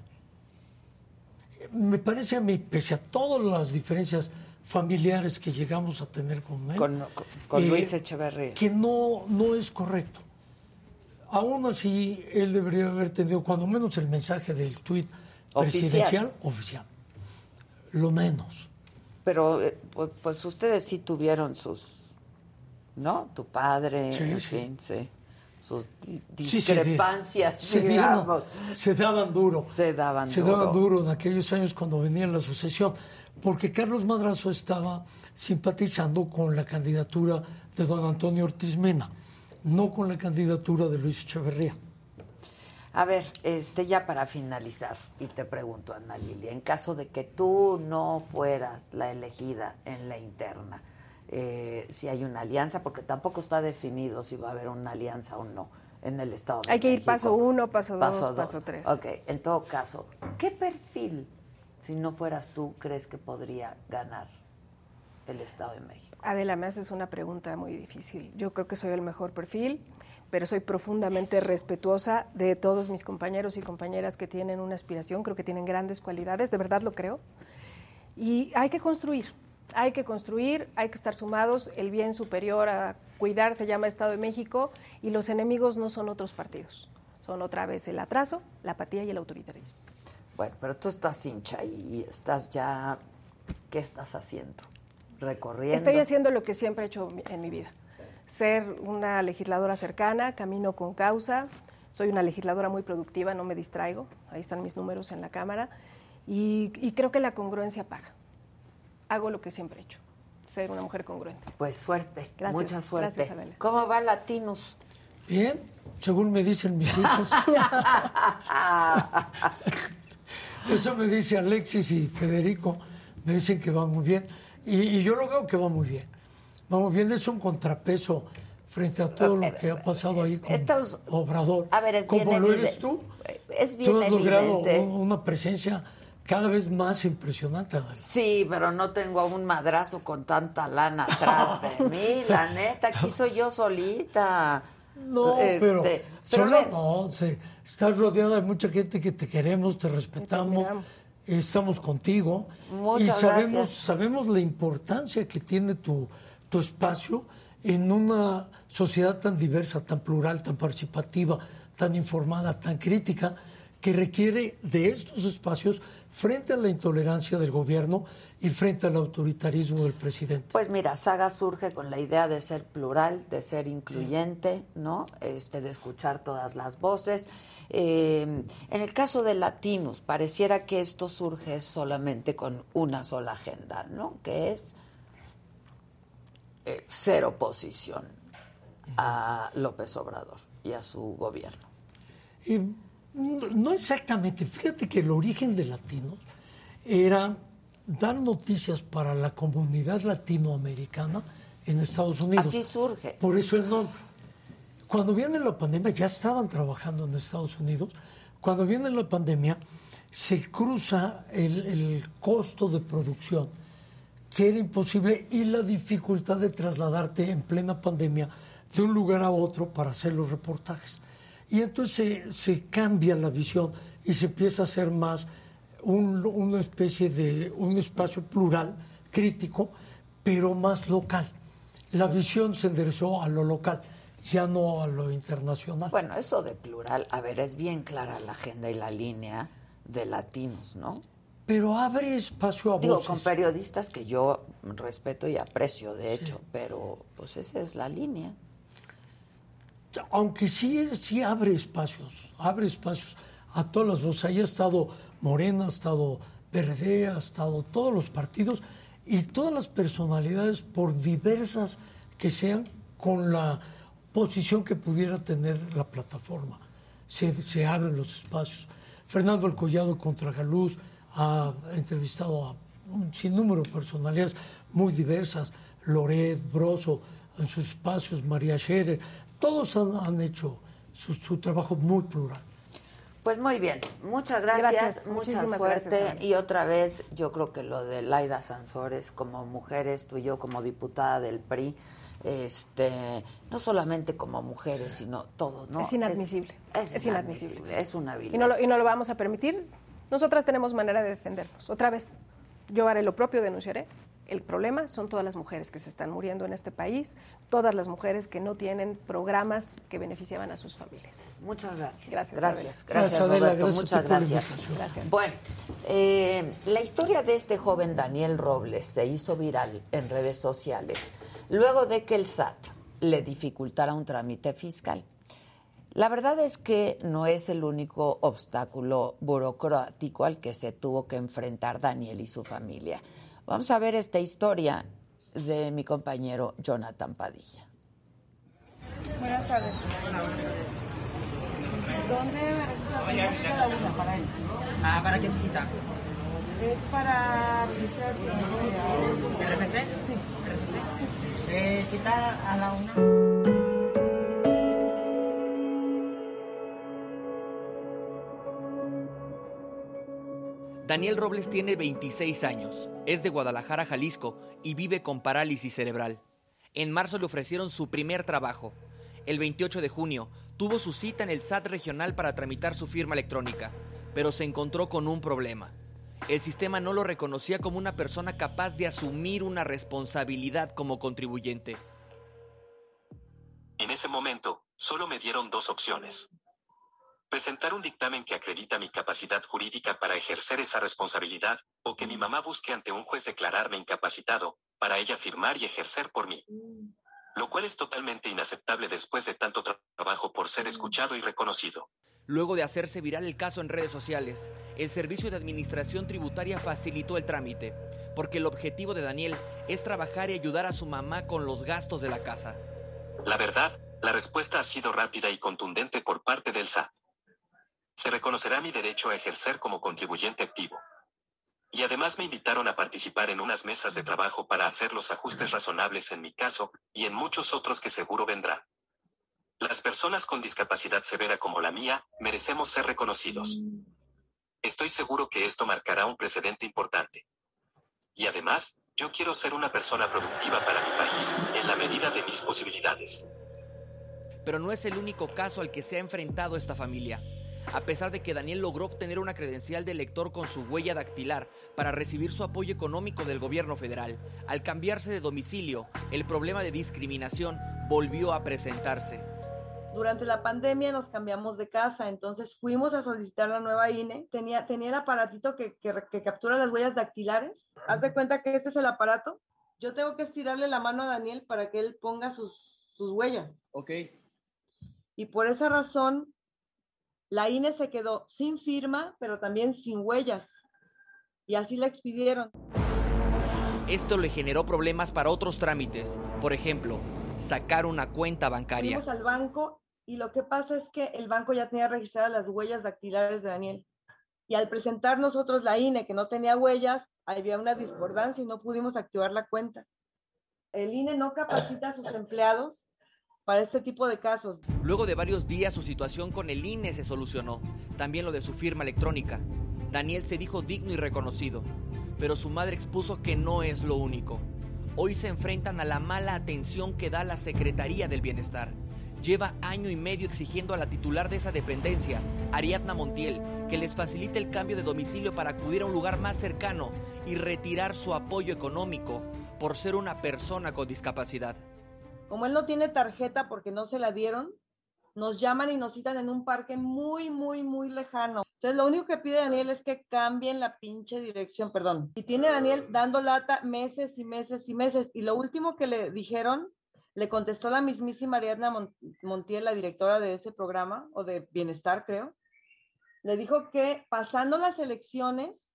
Me parece a mí, pese a todas las diferencias familiares que llegamos a tener con él, Con, con- con eh, Luis Echeverría. que no, no es correcto. Aún así, él debería haber tenido cuando menos el mensaje del tuit presidencial oficial. Lo menos. Pero eh, pues, pues ustedes sí tuvieron sus, ¿no? Tu padre, Sí, en sí. fin, sí. Sus Sí, se- discrepancias, se, digamos. se daban duro. Se daban Se duro. daban duro en aquellos años cuando venía la sucesión, porque Carlos Madrazo estaba simpatizando con la candidatura de don Antonio Ortiz Mena, no con la candidatura de Luis Echeverría. A ver, este ya para finalizar, y te pregunto, Ana Lilia, en caso de que tú no fueras la elegida en la interna, eh, si hay una alianza, porque tampoco está definido si va a haber una alianza o no en el Estado de Hay que ir México. paso uno, paso dos, paso tres. Ok, en todo caso, ¿qué perfil, si no fueras tú, crees que podría ganar el Estado de México? Adela, me haces una pregunta muy difícil. Yo creo que soy el mejor perfil, pero soy profundamente respetuosa de todos mis compañeros y compañeras que tienen una aspiración, creo que tienen grandes cualidades, de verdad lo creo. Y hay que construir, hay que construir, hay que estar sumados, el bien superior a cuidar se llama Estado de México y los enemigos no son otros partidos, son otra vez el atraso, la apatía y el autoritarismo. Bueno, pero tú estás hincha y estás ya, ¿qué estás haciendo? Recorriendo. Estoy haciendo lo que siempre he hecho en mi vida. Ser una legisladora cercana, camino con causa. Soy una legisladora muy productiva, no me distraigo. Ahí están mis números en la Cámara. Y, y creo que la congruencia paga. Hago lo que siempre he hecho. Ser una mujer congruente. Pues suerte, Gracias, mucha suerte. gracias, Adela. ¿Cómo va Latinos? Bien, según me dicen mis hijos. Eso me dice Alexis y Federico, me dicen que va muy bien. Y, y yo lo veo que va muy bien. Va muy bien, es un contrapeso frente a todo lo que ha pasado ahí con Estamos- Obrador. A ver, es Como bien lo eres tú. Es bien tú has logrado evidente. un- una presencia cada vez más impresionante. Adela. Sí, pero no tengo a un madrazo con tanta lana atrás de mí, la neta, aquí soy yo solita. No, pero, Este, pero a solo ver, no, sí, estás rodeada de mucha gente que te queremos, te respetamos, estamos contigo Muchas y sabemos, gracias. sabemos la importancia que tiene tu, tu espacio en una sociedad tan diversa, tan plural, tan participativa, tan informada, tan crítica, que requiere de estos espacios frente a la intolerancia del gobierno y frente al autoritarismo del presidente. Pues mira, Saga surge con la idea de ser plural, de ser incluyente, ¿no? Este, de escuchar todas las voces. Eh, en el caso de Latinos, pareciera que esto surge solamente con una sola agenda, ¿no? Que es eh, ser oposición a López Obrador y a su gobierno. Eh, no no exactamente. Fíjate que el origen de Latinos era dar noticias para la comunidad latinoamericana en Estados Unidos. Así surge. Por eso el nombre. Cuando viene la pandemia, ya estaban trabajando en Estados Unidos. Cuando viene la pandemia, se cruza el, el costo de producción, que era imposible, y la dificultad de trasladarte en plena pandemia de un lugar a otro para hacer los reportajes. Y entonces se, se cambia la visión y se empieza a hacer más un- una especie de un espacio plural, crítico, pero más local. La visión se enderezó a lo local, ya no a lo internacional. Bueno, eso de plural, a ver, es bien clara la agenda y la línea de Latinos, ¿no? Pero abre espacio a Digo, voces. con periodistas que yo respeto y aprecio, de hecho, pero pues esa es la línea. Aunque sí, sí abre espacios, abre espacios a todas las voces. Ahí ha estado Morena, ha estado PRD, ha estado todos los partidos y todas las personalidades, por diversas que sean, con la posición que pudiera tener la plataforma. Se, se abren los espacios. Fernando El Collado contra Galuz ha entrevistado a un sinnúmero de personalidades muy diversas, Loret, Broso, en sus espacios, María Scherer, todos han, hecho su, trabajo muy plural. Pues muy bien, muchas gracias, mucha suerte y otra vez yo creo que lo de Laida Sansores como mujeres, tú y yo como diputada del PRI, este, no solamente como mujeres, sino todos, ¿no? Es inadmisible. Es, inadmisible. Es una Y no, lo, y no lo vamos a permitir. Nosotras tenemos manera de defendernos. Otra vez, yo haré lo propio, denunciaré. El problema son todas las mujeres que se están muriendo en este país, todas las mujeres que no tienen programas que beneficiaban a sus familias. Muchas gracias. Gracias. Gracias, gracias, Roberto. Muchas gracias. gracias. Bueno, eh, la historia de este joven Daniel Robles se hizo viral en redes sociales luego de que el SAT le dificultara un trámite fiscal. La verdad es que no es el único obstáculo burocrático al que se tuvo que enfrentar Daniel y su familia. Vamos a ver esta historia de mi compañero Jonathan Padilla. Buenas tardes. ¿Dónde me la una para él? Ah, ¿para qué cita? Es para registrarse. ¿RFC? Sí. ¿RFC? Eh, cita a la una. Daniel Robles tiene 26 años, es de Guadalajara, Jalisco, y vive con parálisis cerebral. En marzo le ofrecieron su primer trabajo. El 28 de junio tuvo su cita en el SAT regional para tramitar su firma electrónica, pero se encontró con un problema. El sistema no lo reconocía como una persona capaz de asumir una responsabilidad como contribuyente. En ese momento, solo me dieron dos opciones presentar un dictamen que acredita mi capacidad jurídica para ejercer esa responsabilidad, o que mi mamá busque ante un juez declararme incapacitado, para ella firmar y ejercer por mí. Lo cual es totalmente inaceptable después de tanto trabajo por ser escuchado y reconocido. Luego de hacerse viral el caso en redes sociales, el Servicio de Administración Tributaria facilitó el trámite, porque el objetivo de Daniel es trabajar y ayudar a su mamá con los gastos de la casa. La verdad, la respuesta ha sido rápida y contundente por parte del SAT se reconocerá mi derecho a ejercer como contribuyente activo. Y además me invitaron a participar en unas mesas de trabajo para hacer los ajustes razonables en mi caso y en muchos otros que seguro vendrán. Las personas con discapacidad severa como la mía merecemos ser reconocidos. Estoy seguro que esto marcará un precedente importante. Y además, yo quiero ser una persona productiva para mi país, en la medida de mis posibilidades. Pero no es el único caso al que se ha enfrentado esta familia a pesar de que Daniel logró obtener una credencial de elector con su huella dactilar para recibir su apoyo económico del gobierno federal. Al cambiarse de domicilio, el problema de discriminación volvió a presentarse. Durante la pandemia nos cambiamos de casa, entonces fuimos a solicitar la nueva INE. Tenía, tenía el aparatito que, que, captura las huellas dactilares. Haz de cuenta que este es el aparato. Yo tengo que estirarle la mano a Daniel para que él ponga sus, sus huellas. Ok. Y por esa razón la INE se quedó sin firma, pero también sin huellas. Y así la expidieron. Esto le generó problemas para otros trámites. Por ejemplo, sacar una cuenta bancaria. Fuimos al banco y lo que pasa es que el banco ya tenía registradas las huellas dactilares de Daniel. Y al presentar nosotros la INE que no tenía huellas, había una discordancia y no pudimos activar la cuenta. El INE no capacita a sus empleados para este tipo de casos. Luego de varios días su situación con el INE se solucionó, también lo de su firma electrónica. Daniel se dijo digno y reconocido, pero su madre expuso que no es lo único. Hoy se enfrentan a la mala atención que da la Secretaría del Bienestar. Lleva año y medio exigiendo a la titular de esa dependencia, Ariadna Montiel, que les facilite el cambio de domicilio para acudir a un lugar más cercano y retirar su apoyo económico por ser una persona con discapacidad. Como él no tiene tarjeta porque no se la dieron, nos llaman y nos citan en un parque muy, muy, muy lejano. Entonces, lo único que pide Daniel es que cambien la pinche dirección, perdón. Y tiene Daniel dando lata meses y meses y meses. Y lo último que le dijeron, le contestó la mismísima Ariadna Montiel, la directora de ese programa, o de Bienestar, creo. Le dijo que pasando las elecciones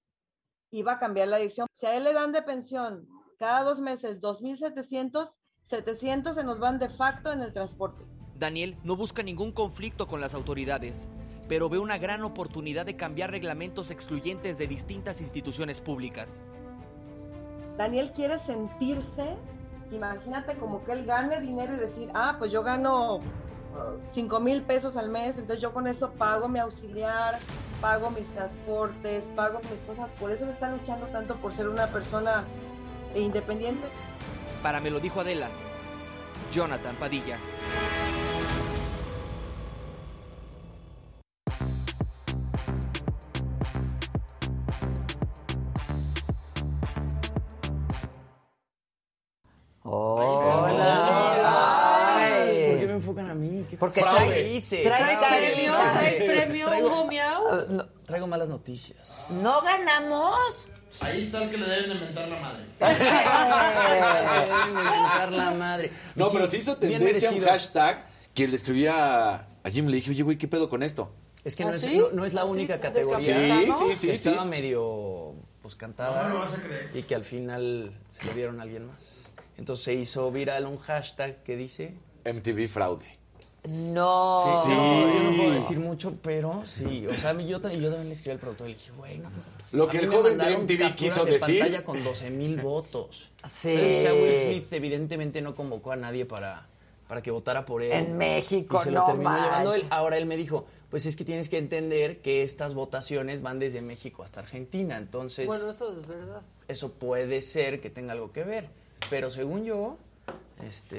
iba a cambiar la dirección. Si a él le dan de pensión cada dos meses 2.700, 700 se nos van de facto en el transporte. Daniel no busca ningún conflicto con las autoridades, pero ve una gran oportunidad de cambiar reglamentos excluyentes de distintas instituciones públicas. Daniel quiere sentirse, imagínate como que él gane dinero y decir, ah, pues yo gano 5 mil pesos al mes, entonces yo con eso pago mi auxiliar, pago mis transportes, pago mis cosas. Por eso me está luchando tanto por ser una persona independiente. Para me lo dijo Adela, Jonathan Padilla. Hola. ¿Por qué me enfocan a mí? ¿Qué Porque traes- hice? traes Fraude. premio, traes premio, Hugo Miau. Ah, no, traigo malas noticias. ¿No ganamos? Ahí está el que le deben de mentar la madre. Inventar la madre. No, pero sí hizo tendencia un hashtag que le escribía a Jim. Le dije, oye, güey, ¿qué pedo con esto? Es que ¿Ah, no, es, sí? no, no es la ¿Así única de categoría. Sí, sí, sí, Estaba sí. medio pues cantada No lo vas a creer. y que al final se lo dieron a alguien más. Entonces se hizo viral un hashtag que dice... MTV fraude. No. Sí, yo no puedo decir mucho, pero sí. O sea, yo, yo también le escribí al productor y le dije, güey, no. Lo que el joven de MTV quiso de decir. pantalla con 12 mil votos. Sí. O sea, Will Smith evidentemente no convocó a nadie para, para que votara por él. En México, y se lo no terminó llevando él. manches. Ahora él me dijo, pues es que tienes que entender que estas votaciones van desde México hasta Argentina. Entonces, Bueno, eso es verdad. eso puede ser que tenga algo que ver. Pero según yo, este,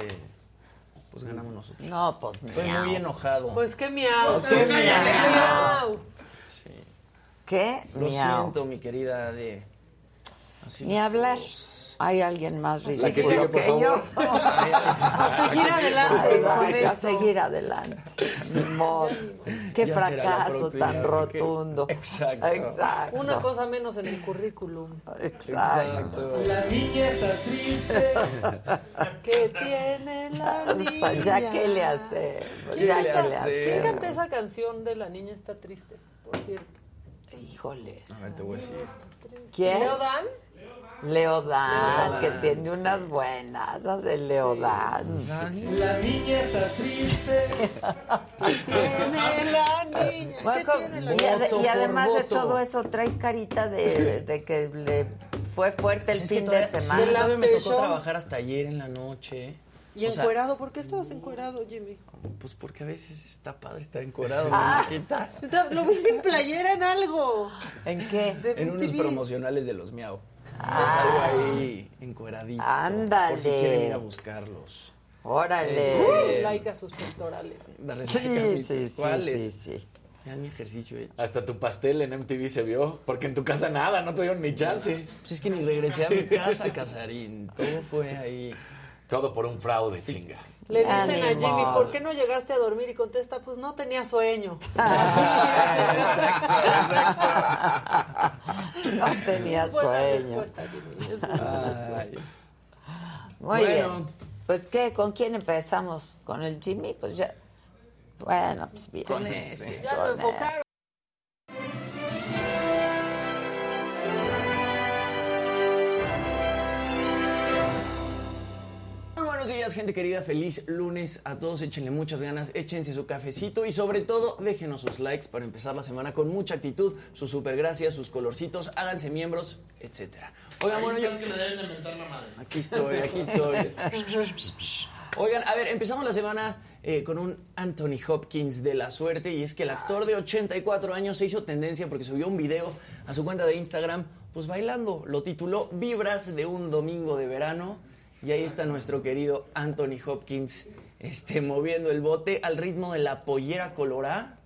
pues ganamos nosotros. No, pues Estoy miau. muy enojado. Pues qué miau. Qué miau. Sí. ¿Qué? Lo Miau. siento, mi querida de... Así Ni hablar. cosas. Hay alguien más ridículo La que sigue, por que favor. yo. A seguir adelante Exacto, a seguir adelante. Ni modo. Qué Ya fracaso tan que- rotundo. Exacto. Exacto. Una cosa menos en el currículum. Exacto. La niña está triste. ¿Qué tiene la niña? Pues ya que le hacemos, ¿Qué ya le que le hacemos. canta esa canción de La niña está triste? Por cierto. Híjoles. A ver, te voy a decir. ¿Quién? ¿Leo Dan? Leodán, que tiene unas buenas, hace Leodán. La niña está triste. Tiene la niña. ¿Qué Bueno, tiene la y, Voto y además de todo eso, traes carita de, de que le fue fuerte el Pues es que fin de sí, semana. todavía me tocó trabajar hasta ayer en la noche. ¿Y O sea, encuerado? ¿Por qué estabas encuerado, Jimmy? Pues porque a veces está padre estar encuerado, Ah. Lo vi sin playera en algo. ¿En qué? De En unos promocionales de los Miau. Entonces salgo ahí encueradito. Ándale. Por si quieren ir a buscarlos. Órale. Este, Like a sus pectorales. darle Sí, like sí, sí, ¿Cuáles? sí, sí. Ya mi ejercicio hecho. Hasta tu pastel en MTV se vio. Porque en tu casa nada, no te dieron ni chance. Pues es que ni regresé a mi casa, Casarín. Todo fue ahí. Todo por un fraude, chinga. Le dicen a Jimmy. ¿por qué no llegaste a dormir? Y contesta, pues no tenía sueño. No tenía Es buena sueño. respuesta, Jimmy. Es buena respuesta. Muy Bueno. bien. Pues, ¿qué? ¿Con quién empezamos? ¿Con el Jimmy? Pues ya. Bueno, pues bien. Con ese. Ya lo enfocaron. Gente querida. Feliz lunes a todos. Échenle muchas ganas, échense su cafecito y sobre todo déjenos sus likes para empezar la semana con mucha actitud, sus super gracias, sus colorcitos, háganse miembros, etcétera. Oigan, bueno, yo que le deben de mentar la madre. aquí estoy, aquí estoy. Oigan, a ver, empezamos la semana eh, con un Anthony Hopkins de la suerte y es que el actor de 84 años se hizo tendencia porque subió un video a su cuenta de Instagram, pues bailando. Lo tituló Vibras de un domingo de verano y ahí está nuestro querido Anthony Hopkins este, moviendo el bote al ritmo de la pollera colorá.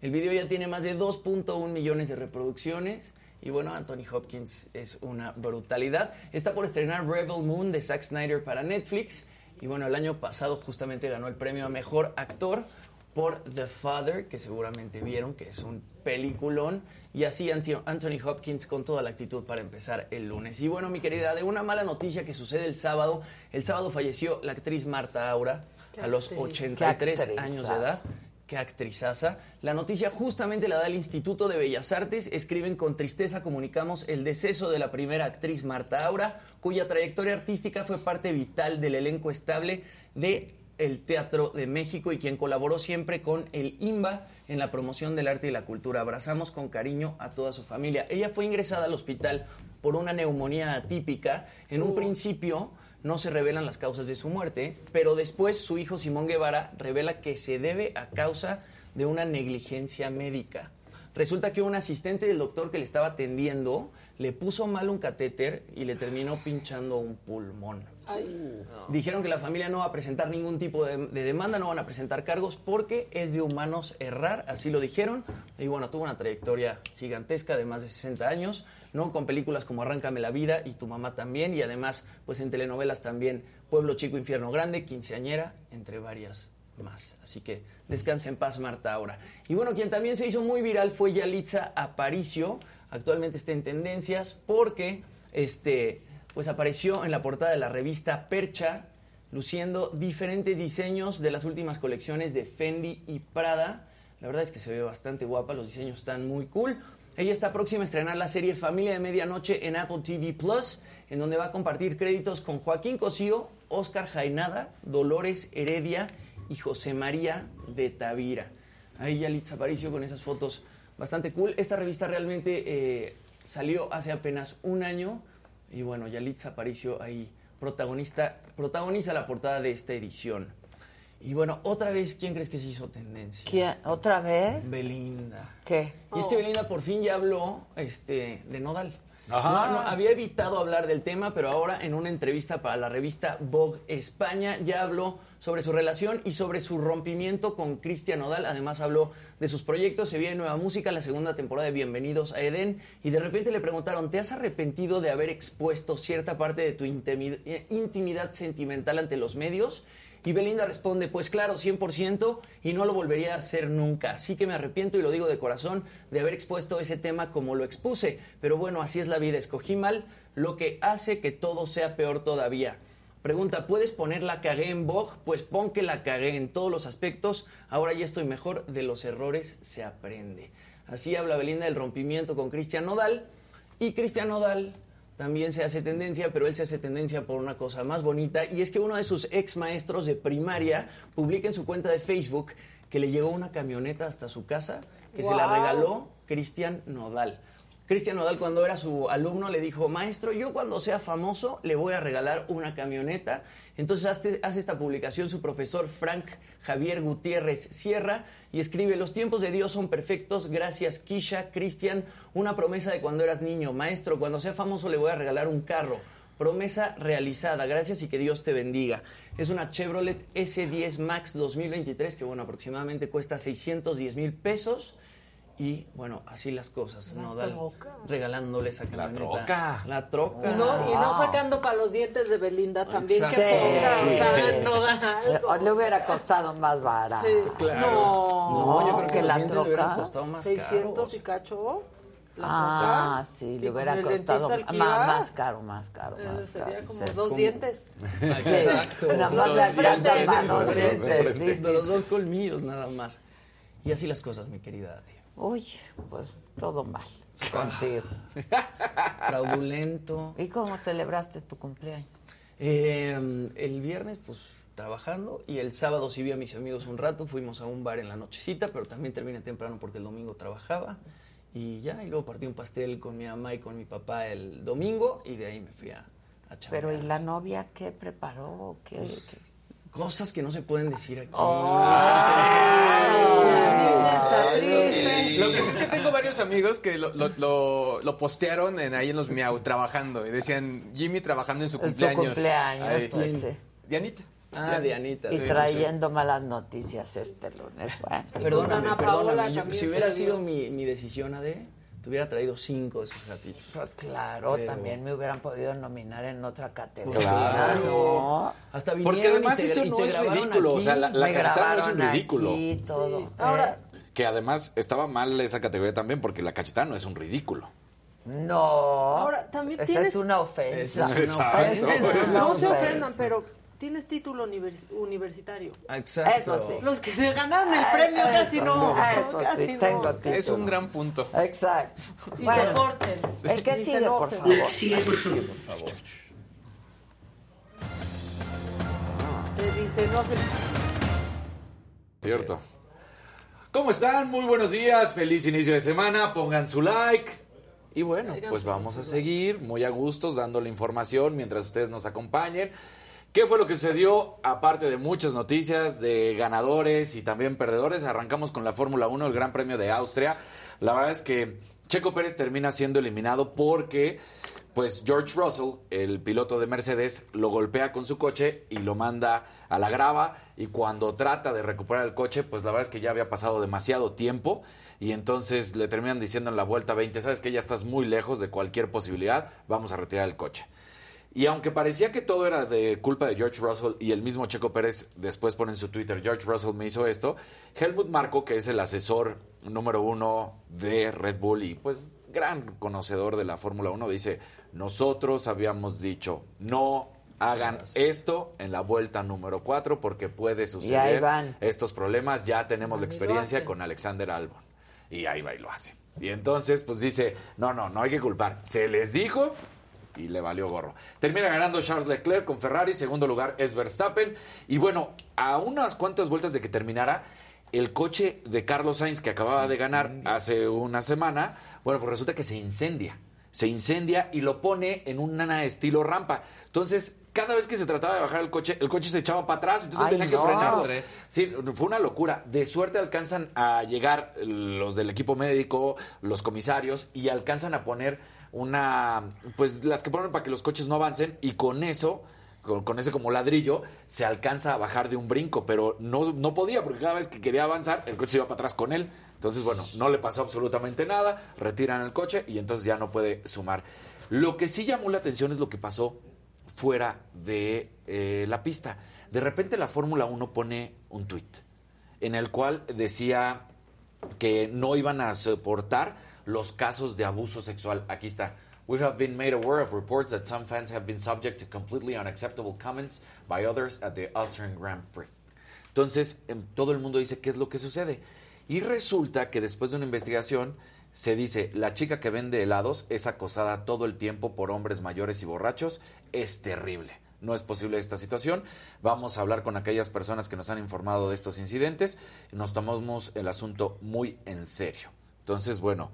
El video ya tiene más de 2.1 millones de reproducciones. Y bueno, Anthony Hopkins es una brutalidad. Está por estrenar Rebel Moon de Zack Snyder para Netflix. Y bueno, el año pasado justamente ganó el premio a Mejor Actor por The Father, que seguramente vieron, que es un peliculón. Y así Anthony Hopkins con toda la actitud para empezar el lunes. Y bueno, mi querida, de una mala noticia que sucede el sábado. El sábado falleció la actriz Marta Aura a los actriz. 83 Qué años de edad. Qué actrizaza. La noticia justamente la da el Instituto de Bellas Artes. Escriben con tristeza, comunicamos el deceso de la primera actriz Marta Aura, cuya trayectoria artística fue parte vital del elenco estable de el Teatro de México y quien colaboró siempre con el IMBA en la promoción del arte y la cultura. Abrazamos con cariño a toda su familia. Ella fue ingresada al hospital por una neumonía atípica. En un principio no se revelan las causas de su muerte, pero después su hijo Simón Guevara revela que se debe a causa de una negligencia médica. Resulta que un asistente del doctor que le estaba atendiendo le puso mal un catéter y le terminó pinchando un pulmón. Dijeron que la familia no va a presentar ningún tipo de, de demanda, no van a presentar cargos porque es de humanos errar, así lo dijeron. Y bueno, tuvo una trayectoria gigantesca de más de 60 años, ¿no? Con películas como Arráncame la vida y Tu mamá también, y además, pues en telenovelas también Pueblo Chico, Infierno Grande, Quinceañera, entre varias más. Así que descansa en paz, Marta, ahora. Y bueno, quien también se hizo muy viral fue Yalitza Aparicio. Actualmente está en tendencias porque este, pues apareció en la portada de la revista Percha, luciendo diferentes diseños de las últimas colecciones de Fendi y Prada. La verdad es que se ve bastante guapa, los diseños están muy cool. Ella está próxima a estrenar la serie Familia de Medianoche en Apple TV Plus, en donde va a compartir créditos con Joaquín Cosío, Oscar Jainada, Dolores Heredia y José María de Tavira. Ahí Yalitza Aparicio con esas fotos bastante cool. Esta revista realmente eh, salió hace apenas un año y bueno, Yalitza Aparicio ahí protagonista, protagoniza la portada de esta edición. Y bueno, otra vez, ¿quién crees que se hizo tendencia? ¿Quién? ¿Otra vez? Belinda. ¿Qué? Y es que Belinda por fin ya habló este, de Nodal. Ajá. No, no, había evitado hablar del tema, pero ahora en una entrevista para la revista Vogue España ya habló sobre su relación y sobre su rompimiento con Cristian Nodal. Además habló de sus proyectos, se viene nueva música, la segunda temporada de Bienvenidos a Edén. Y de repente le preguntaron, ¿te has arrepentido de haber expuesto cierta parte de tu eh, intimidad sentimental ante los medios? Y Belinda responde, pues claro, 100% y no lo volvería a hacer nunca. Así que me arrepiento y lo digo de corazón de haber expuesto ese tema como lo expuse. Pero bueno, así es la vida. Escogí mal lo que hace que todo sea peor todavía. Pregunta, ¿puedes poner la cagué en Vogue? Pues pon que la cagué en todos los aspectos. Ahora ya estoy mejor. De los errores se aprende. Así habla Belinda del rompimiento con Cristian Nodal. Y Cristian Nodal también se hace tendencia, pero él se hace tendencia por una cosa más bonita, y es que uno de sus ex maestros de primaria publica en su cuenta de Facebook que le llegó una camioneta hasta su casa que se la regaló Cristian Nodal. Cristian Nodal cuando era su alumno le dijo, maestro, yo cuando sea famoso le voy a regalar una camioneta. Entonces hace, hace esta publicación su profesor Frank Javier Gutiérrez Sierra y escribe, los tiempos de Dios son perfectos, gracias Kisha, Cristian, una promesa de cuando eras niño, maestro, cuando sea famoso le voy a regalar un carro. Promesa realizada, gracias y que Dios te bendiga. Es una Chevrolet S10 Max 2023 que bueno, aproximadamente cuesta 610 mil pesos. Y bueno, así las cosas, La Nodal troca. regalándole esa camioneta. troca. La troca. Y no, y no sacando para los dientes de Belinda también. Exacto. Que ponga, Sí, o sea, sí. no da algo. Le hubiera costado más barato. Sí. Claro. No. No, yo creo que, que los la dientes le hubieran troca. costado más 600 caros. y cacho. La Ah, troca, sí, le hubiera costado más, más caro, más caro, eh, más Sería caro. como sí. dos dientes. Exacto. Nada más dientes. Sí, sí, sí, Los sí. dos colmillos nada más. Y así las cosas, mi querida Adi. Uy, pues todo mal contigo. Fraudulento. ¿Y cómo celebraste tu cumpleaños? Eh, el viernes, pues trabajando y el sábado sí vi a mis amigos un rato, fuimos a un bar en la nochecita, pero también terminé temprano porque el domingo trabajaba y ya, y luego partí un pastel con mi mamá y con mi papá el domingo y de ahí me fui a, a. Pero ¿y la novia qué preparó? ¿Qué, qué? Cosas que no se pueden decir aquí. Está triste. Lo que sí es que tengo varios amigos que lo, lo, lo- lo postearon en, ahí en los Miau trabajando y decían Jimmy trabajando en su En su cumpleaños. cumpleaños, pues, sí. Dianita. Ah, Dianita. Y sí, trayendo malas noticias este lunes. Bueno, Perdóname, perdóname. yo- si hubiera sido mi, mi decisión, Ade, te hubiera traído cinco de esos gatitos. pues claro, Pero- también me hubieran podido nominar en otra categoría. Claro. ¿no? Hasta Porque además y te, eso y no es ridículo. O sea, la, la cachetada no es un ridículo. aquí, todo. Sí. ¿eh? Ahora, Que además estaba mal esa categoría también porque la cachetada no es un ridículo. No. Ahora, también Esa tienes- es una ofensa. Esa es una Exacto. ofensa. Esa es una no se ofendan, pero tienes título univers- universitario. Exacto. Eso sí. Los que se ganaron el premio casi no. Eso casi sí, no. tengo título. Es un gran punto. Exacto. Y Bueno, el que Y se sigue, por favor. Te dice enoje. Cierto. ¿Cómo están? Muy buenos días, feliz inicio de semana, pongan su like. Y bueno, pues vamos a seguir muy a gustos dando la información mientras ustedes nos acompañen. ¿Qué fue lo que sucedió? Aparte de muchas noticias de ganadores y también perdedores, arrancamos con la Fórmula 1, el Gran Premio de Austria. La verdad es que Checo Pérez termina siendo eliminado porque pues George Russell, el piloto de Mercedes, lo golpea con su coche y lo manda a la grava y cuando trata de recuperar el coche, pues la verdad es que ya había pasado demasiado tiempo y entonces le terminan diciendo en la vuelta 20, sabes que ya estás muy lejos de cualquier posibilidad, vamos a retirar el coche. Y aunque parecía que todo era de culpa de George Russell y el mismo Checo Pérez después pone en su Twitter, George Russell me hizo esto, Helmut Marko, que es el asesor número uno de Red Bull y pues gran conocedor de la Fórmula 1, dice, nosotros habíamos dicho, no hagan esto en la vuelta número 4 porque puede suceder estos problemas, ya tenemos la experiencia con Alexander Albon. Y ahí va y lo hace. Y entonces, pues dice, no, no, no hay que culpar. Se les dijo y le valió gorro. Termina ganando Charles Leclerc con Ferrari, segundo lugar es Verstappen. Y bueno, a unas cuantas vueltas de que terminara, el coche de Carlos Sainz que acababa de ganar hace una semana, bueno, pues resulta que se incendia. Se incendia y lo pone en una estilo rampa. Entonces, cada vez que se trataba de bajar el coche, el coche se echaba para atrás, entonces Ay, tenía que frenarlo. Tres. Sí, fue una locura. De suerte alcanzan a llegar los del equipo médico, los comisarios, y alcanzan a poner una, pues las que ponen para que los coches no avancen, y con eso, con, ese como ladrillo, se alcanza a bajar de un brinco, pero no, no podía, porque cada vez que quería avanzar, el coche se iba para atrás con él. Entonces, bueno, no le pasó absolutamente nada, retiran el coche y entonces ya no puede sumar. Lo que sí llamó la atención es lo que pasó fuera de eh, la pista. De repente la Fórmula 1 pone un tuit en el cual decía que no iban a soportar los casos de abuso sexual. Aquí está. We have been made aware of reports that some fans have been subject to completely unacceptable comments by others at the Austrian Grand Prix. Entonces, em, todo el mundo dice qué es lo que sucede. Y resulta que después de una investigación se dice, la chica que vende helados es acosada todo el tiempo por hombres mayores y borrachos. Es terrible. No es posible esta situación. Vamos a hablar con aquellas personas que nos han informado de estos incidentes. Nos tomamos el asunto muy en serio. Entonces, bueno,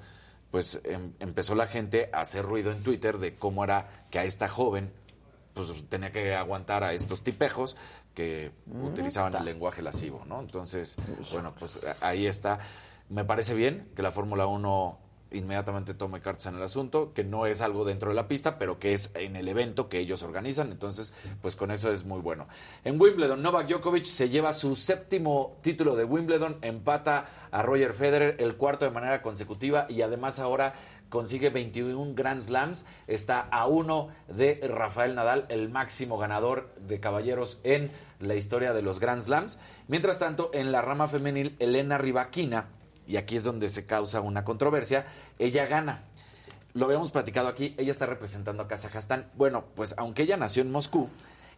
pues em- empezó la gente a hacer ruido en Twitter de cómo era que a esta joven pues tenía que aguantar a estos tipejos que utilizaban el lenguaje lascivo, ¿no? Entonces, bueno, pues ahí está. Me parece bien que la Fórmula 1 inmediatamente tome cartas en el asunto, que no es algo dentro de la pista, pero que es en el evento que ellos organizan, entonces, pues con eso es muy bueno. En Wimbledon, Novak Djokovic se lleva su séptimo título de Wimbledon, empata a Roger Federer, el cuarto de manera consecutiva, y además ahora consigue 21 Grand Slams, está a uno de Rafael Nadal, el máximo ganador de caballeros en la historia de los Grand Slams. Mientras tanto, en la rama femenil, Elena Rivaquina, y aquí es donde se causa una controversia, ella gana. Lo habíamos platicado aquí, ella está representando a Kazajstán. Bueno, pues aunque ella nació en Moscú,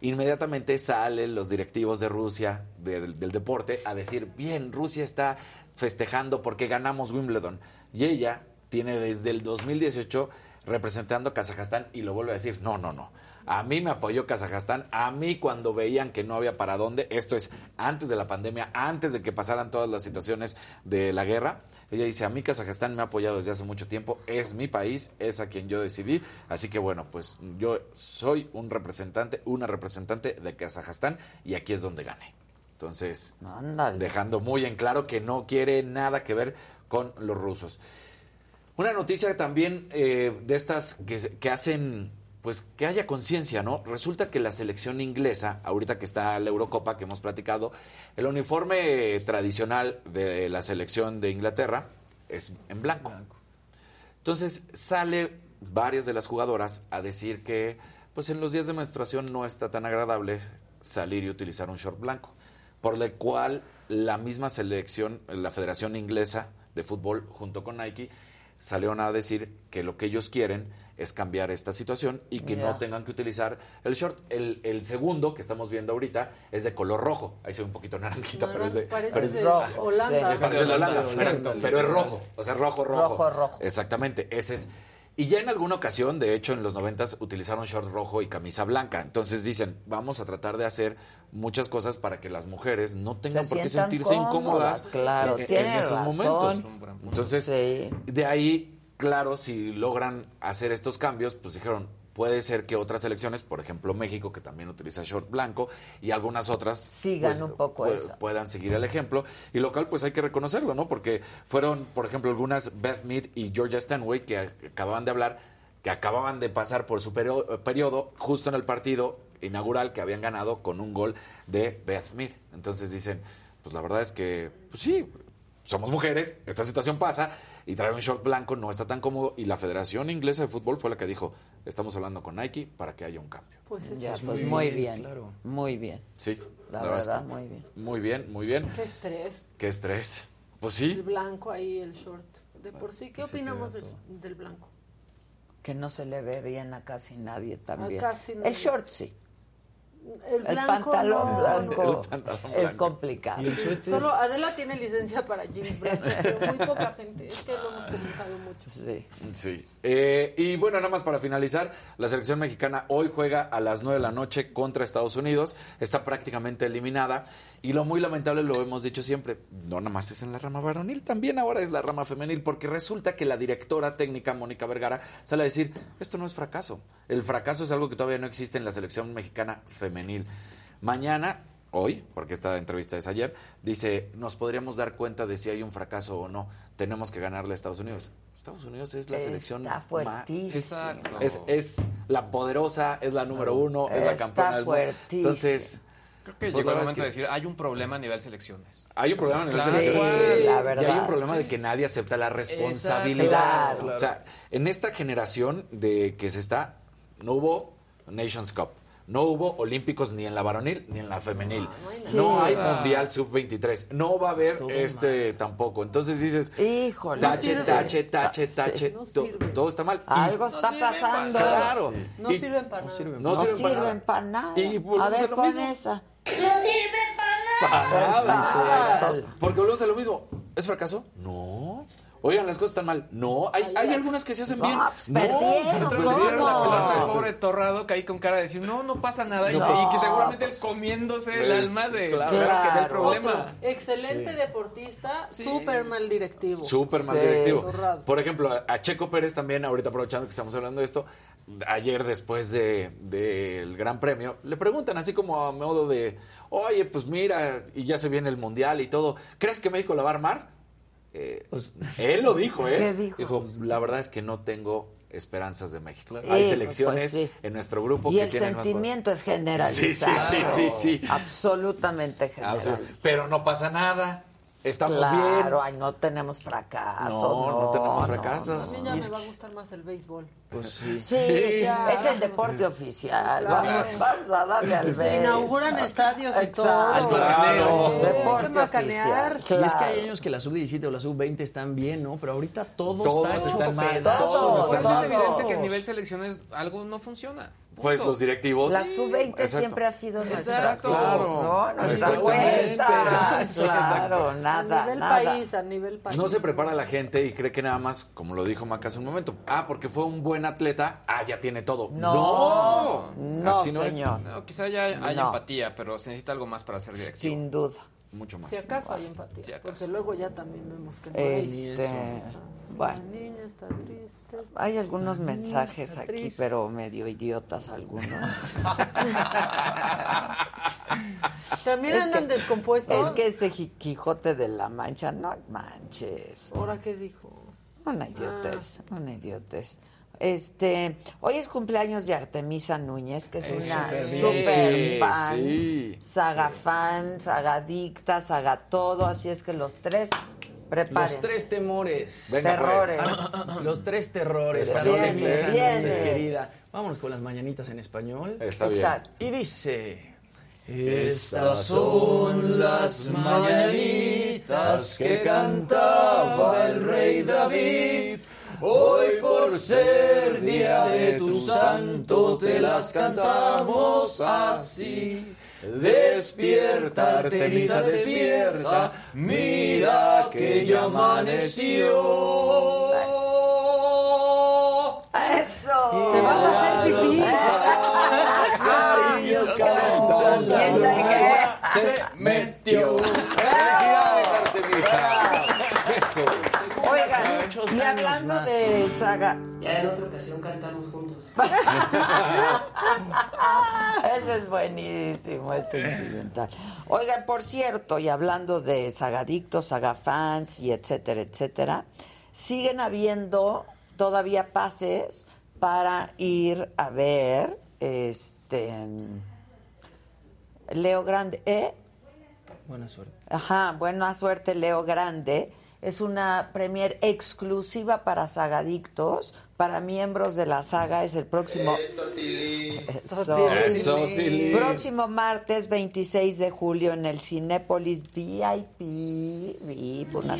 inmediatamente salen los directivos de Rusia, del, deporte, a decir, bien, Rusia está festejando porque ganamos Wimbledon. Y ella tiene desde el 2018 representando a Kazajstán y lo vuelve a decir, no, no, no. A mí me apoyó Kazajstán, a mí cuando veían que no había para dónde, esto es antes de la pandemia, antes de que pasaran todas las situaciones de la guerra, ella dice, a mí Kazajstán me ha apoyado desde hace mucho tiempo, es mi país, es a quien yo decidí, así que bueno, pues yo soy un representante, una representante de Kazajstán y aquí es donde gané. Entonces, dejando muy en claro que no quiere nada que ver con los rusos. Una noticia también eh, de estas que hacen, pues que haya conciencia, ¿no? Resulta que la selección inglesa, ahorita que está la Eurocopa que hemos platicado, el uniforme tradicional de la selección de Inglaterra es en blanco. Entonces sale varias de las jugadoras a decir que pues en los días de menstruación no está tan agradable salir y utilizar un short blanco, por lo cual la misma selección, la Federación Inglesa de Fútbol junto con Nike salieron a decir que lo que ellos quieren es cambiar esta situación y que no tengan que utilizar el short. El, el segundo que estamos viendo ahorita es de color rojo. Ahí se ve un poquito naranjita, pero es de, Parece pero es de rojo. Holanda. Es de Holanda, Sí. exacto, pero es rojo. O sea, rojo, rojo. Rojo, rojo. Exactamente, ese es. Y ya en alguna ocasión, de hecho, en los noventas utilizaron short rojo y camisa blanca. Entonces dicen, vamos a tratar de hacer muchas cosas para que las mujeres no tengan Se por qué sentirse cómodas, incómodas claro, en- esos razón. momentos. Entonces, de ahí, claro, si logran hacer estos cambios, pues dijeron, puede ser que otras elecciones, por ejemplo México, que también utiliza short blanco, y algunas otras Sigan pues, un poco pu- eso. puedan seguir el ejemplo. Y lo cual, pues hay que reconocerlo, ¿no? Porque fueron, por ejemplo, algunas Beth Mead y Georgia Stanway que ac- acababan de hablar, que acababan de pasar por su perio- periodo justo en el partido inaugural que habían ganado con un gol de Beth Mead. Entonces dicen, pues la verdad es que, pues sí, somos mujeres, esta situación pasa y traer un short blanco no está tan cómodo y la Federación Inglesa de Fútbol fue la que dijo, estamos hablando con Nike para que haya un cambio. Pues es Ya, pues muy bien, muy bien. Sí, La verdad muy bien. Muy bien, muy bien. Qué estrés. Qué estrés. Pues El sí, blanco ahí, el short. De por sí, ¿qué opinamos del, del blanco? Que no se le ve bien a casi nadie también. casi El short sí. El, El blanco pantalón no, blanco no. El pantalón es blanco. complicado. Solo Adela tiene licencia para jeans blancos, pero muy poca gente. Es que lo hemos comentado mucho. Sí. Sí. Eh, y bueno, nada más para finalizar, la selección mexicana hoy juega a las 9 de la noche contra Estados Unidos. Está prácticamente eliminada. Y lo muy lamentable, lo hemos dicho siempre, no nada más es en la rama varonil, también ahora es la rama femenil, porque resulta que la directora técnica, Mónica Vergara, sale a decir, esto no es fracaso. El fracaso es algo que todavía no existe en la selección mexicana femenil. Mañana hoy, porque esta entrevista es ayer, dice, nos podríamos dar cuenta de si hay un fracaso o no. Tenemos que ganarle a Estados Unidos. Estados Unidos es la Está selección más- fuertísimo. Exacto. Es, es la poderosa, es la número uno, es la Está campeona del mundo. fuertísimo. Entonces, Creo que pues, llegó la el verdad momento de decir, hay un problema a nivel selecciones. hay un problema en el Claro. selección. Sí, la Y hay verdad. un problema de que nadie acepta la responsabilidad. Claro. O sea, en esta generación de que se está, no hubo Nations Cup. No hubo olímpicos ni en la varonil ni en la femenil. No hay, nada. mundial sub-23. No va a haber este tampoco. Entonces dices, Híjole. tache, no tache, tache, Sí. tache. to- todo está mal. Y- Algo está pasando. Claro. No sirven para nada. No, sirven, para nada. Y A ver, a lo pon mismo. esa. Para nada. Total. Porque volvemos a lo mismo. ¿Es fracaso? No. Oigan, las cosas están mal. No. Hay, hay algunas que se hacen bien. pues, perdieron, no, ¿cómo? Perdieron el No. pobre Torrado que ahí con cara de decir, no, no pasa nada. y- No, y que seguramente él pues, comiéndose el pues, alma de claro. que del Claro. problema. Excelente Sí. deportista, súper mal directivo. Súper mal Sí. directivo. Torrado. Por ejemplo, a- Checo Pérez también, ahorita aprovechando que estamos hablando de esto, ayer después de- del Gran Premio, le preguntan así como a modo de, oye, pues mira, y ya se viene el Mundial y todo, ¿crees que México la va a armar? Eh, él lo dijo, ¿eh? ¿Qué dijo? la verdad es que no tengo esperanzas de México. Sí, Hay pues, selecciones sí. en nuestro grupo Y que el tienen más sentimiento es Sí, generalizado. sí, sí, sí, sí. Absolutamente Absolut- generalizado. Pero no pasa nada. Estamos claro, bien. ay, no tenemos fracasos. No, no tenemos no, fracasos. A mí no, ya no. me va a gustar más el béisbol. Pues sí. Sí, Ya. es el deporte oficial. Claro. Vamos, vamos a darle al Se béisbol. inauguran estadios y Exacto. todo. Claro. Sí, Deporte oficial. Y es que Claro. hay años que la sub-17 o la sub-20 están bien, ¿no? Pero ahorita todo Todos está hecho están mal. pedazos. Todos, Por eso todos. es evidente que a nivel selecciones algo no funciona. Pues los directivos. La sub-20 Exacto. siempre ha sido nuestra. Exacto. Claro. No. Exacto. Claro, A nada, nivel nada. país, a nivel país. No se prepara la gente y cree que nada más, como lo dijo Maca hace un momento, ah, porque fue un buen atleta, ah, ya tiene todo. No, no, así no es. señor. No, quizá ya hay No. empatía, pero se necesita algo más para ser directivo. Sin duda. Mucho más. Si acaso hay empatía. Si acaso. Porque luego ya también vemos que no hay. Este, La bueno, niña está triste. hay algunos La mensajes aquí, triste. pero medio idiotas algunos. También Es andan que- descompuestos. Es que ese Quijote de la Mancha, no manches. ¿Ahora qué dijo? Una idiotez, una idiotez. Este, hoy es cumpleaños de Artemisa Núñez, que es Es una super Sí, fan, sí. saga fan, saga dicta, saga todo, así es que los tres preparen. Los tres temores. Venga, terrores. Ah, Los tres terrores. Bien, Salón de bien, Misa, bien. Nuestra querida. Vámonos con las mañanitas en español. Está bien. Exacto. Y dice... Estas son las mañanitas que cantaba el rey David. Hoy por ser día de tu santo te las cantamos así. Despierta, Artemisa, despierta, mira que ya amaneció. ¡Eso! Te vas a hacer pipí. Cariños cantan. ¿Quién sabe qué? Se metió. Felicidades, Artemisa. Eso. Muchos y años hablando más. de saga, Ya en otra ocasión cantamos juntos. Ese es buenísimo, ese incidental. Oigan, por cierto, y hablando de sagadictos, sagafans y etcétera, etcétera, siguen habiendo todavía pases para ir a ver este Leo Grande, ¿eh? Buena suerte. Ajá, buena suerte, Leo Grande. Es una premier exclusiva para sagadictos, para miembros de la saga. Es el próximo. Eso. Eso, Tili. Próximo martes 26 de julio en el Cinépolis VIP. VIP, una...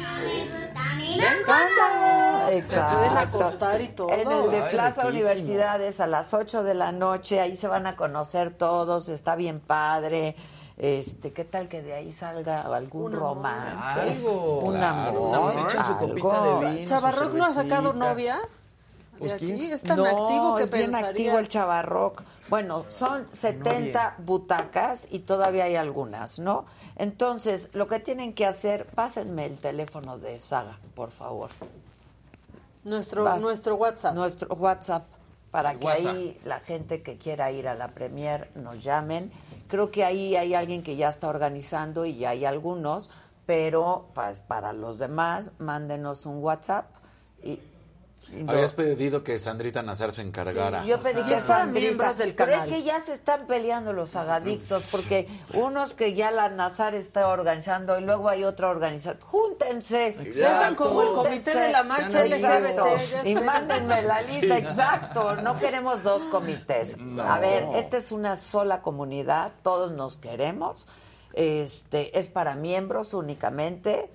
Exacto. En el de Plaza. Universidades a las 8 de la noche. Ahí se van a conocer todos. Está bien padre. Este, ¿qué tal que de ahí salga algún romance? Algo. Un Claro, amor. se echen su algo. copita de vino. Chavarroc no ha sacado novia. Pues, de ¿quién aquí es? tan no, activo que es bien pensaría. activo el chavarroc. Bueno, son 70 butacas y todavía hay algunas, ¿no? Entonces, lo que tienen que hacer, pásenme el teléfono de Saga, por favor. Nuestro, Vas. nuestro WhatsApp. Nuestro WhatsApp, para El que WhatsApp. ahí la gente que quiera ir a la premier nos llamen. Creo que ahí hay alguien que ya está organizando y ya hay algunos, pero pues, para los demás, mándenos un WhatsApp y... Habías pedido que Sandrita Nazar se encargara. yo pedí que Sandrita, miembros del pero es canal. que ya se están peleando los agadictos porque unos que ya la Nazar está organizando y luego hay otra organización. Júntense. Sean como el comité de la marcha Exacto. LGBT, Y mándenme la Sí. lista, exacto. No queremos dos comités. A ver, esta es una sola comunidad, todos nos queremos. Este, es para miembros únicamente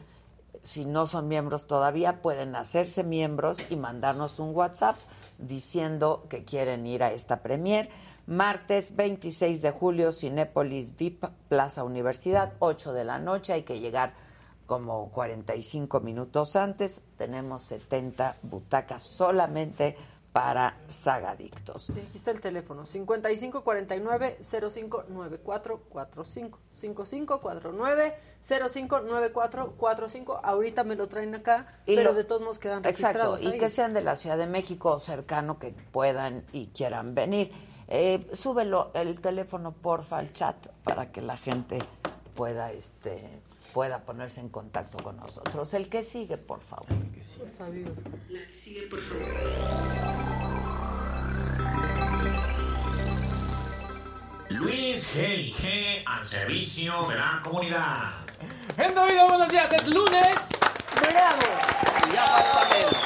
si no son miembros todavía, pueden hacerse miembros y mandarnos un WhatsApp diciendo que quieren ir a esta premier. Martes 26 de julio, Cinépolis VIP, Plaza Universidad, 8 de la noche. Hay que llegar como 45 minutos antes. Tenemos 70 butacas solamente para sagadictos. Sí, Aquí está el teléfono, 5549-059445. 5549-059445. Ahorita me lo traen acá, Y pero lo- de todos modos quedan Exacto, registrados y ahí. que sean de la Ciudad de México o cercano que puedan y quieran venir. Eh, súbelo el teléfono porfa al chat para que la gente pueda este pueda ponerse en contacto con nosotros. El que sigue, por favor. Fabio. La que sigue, por favor. Luis G&G al servicio de la comunidad. Gente oído, buenos días, es lunes. ¡Bravo! Ya falta menos.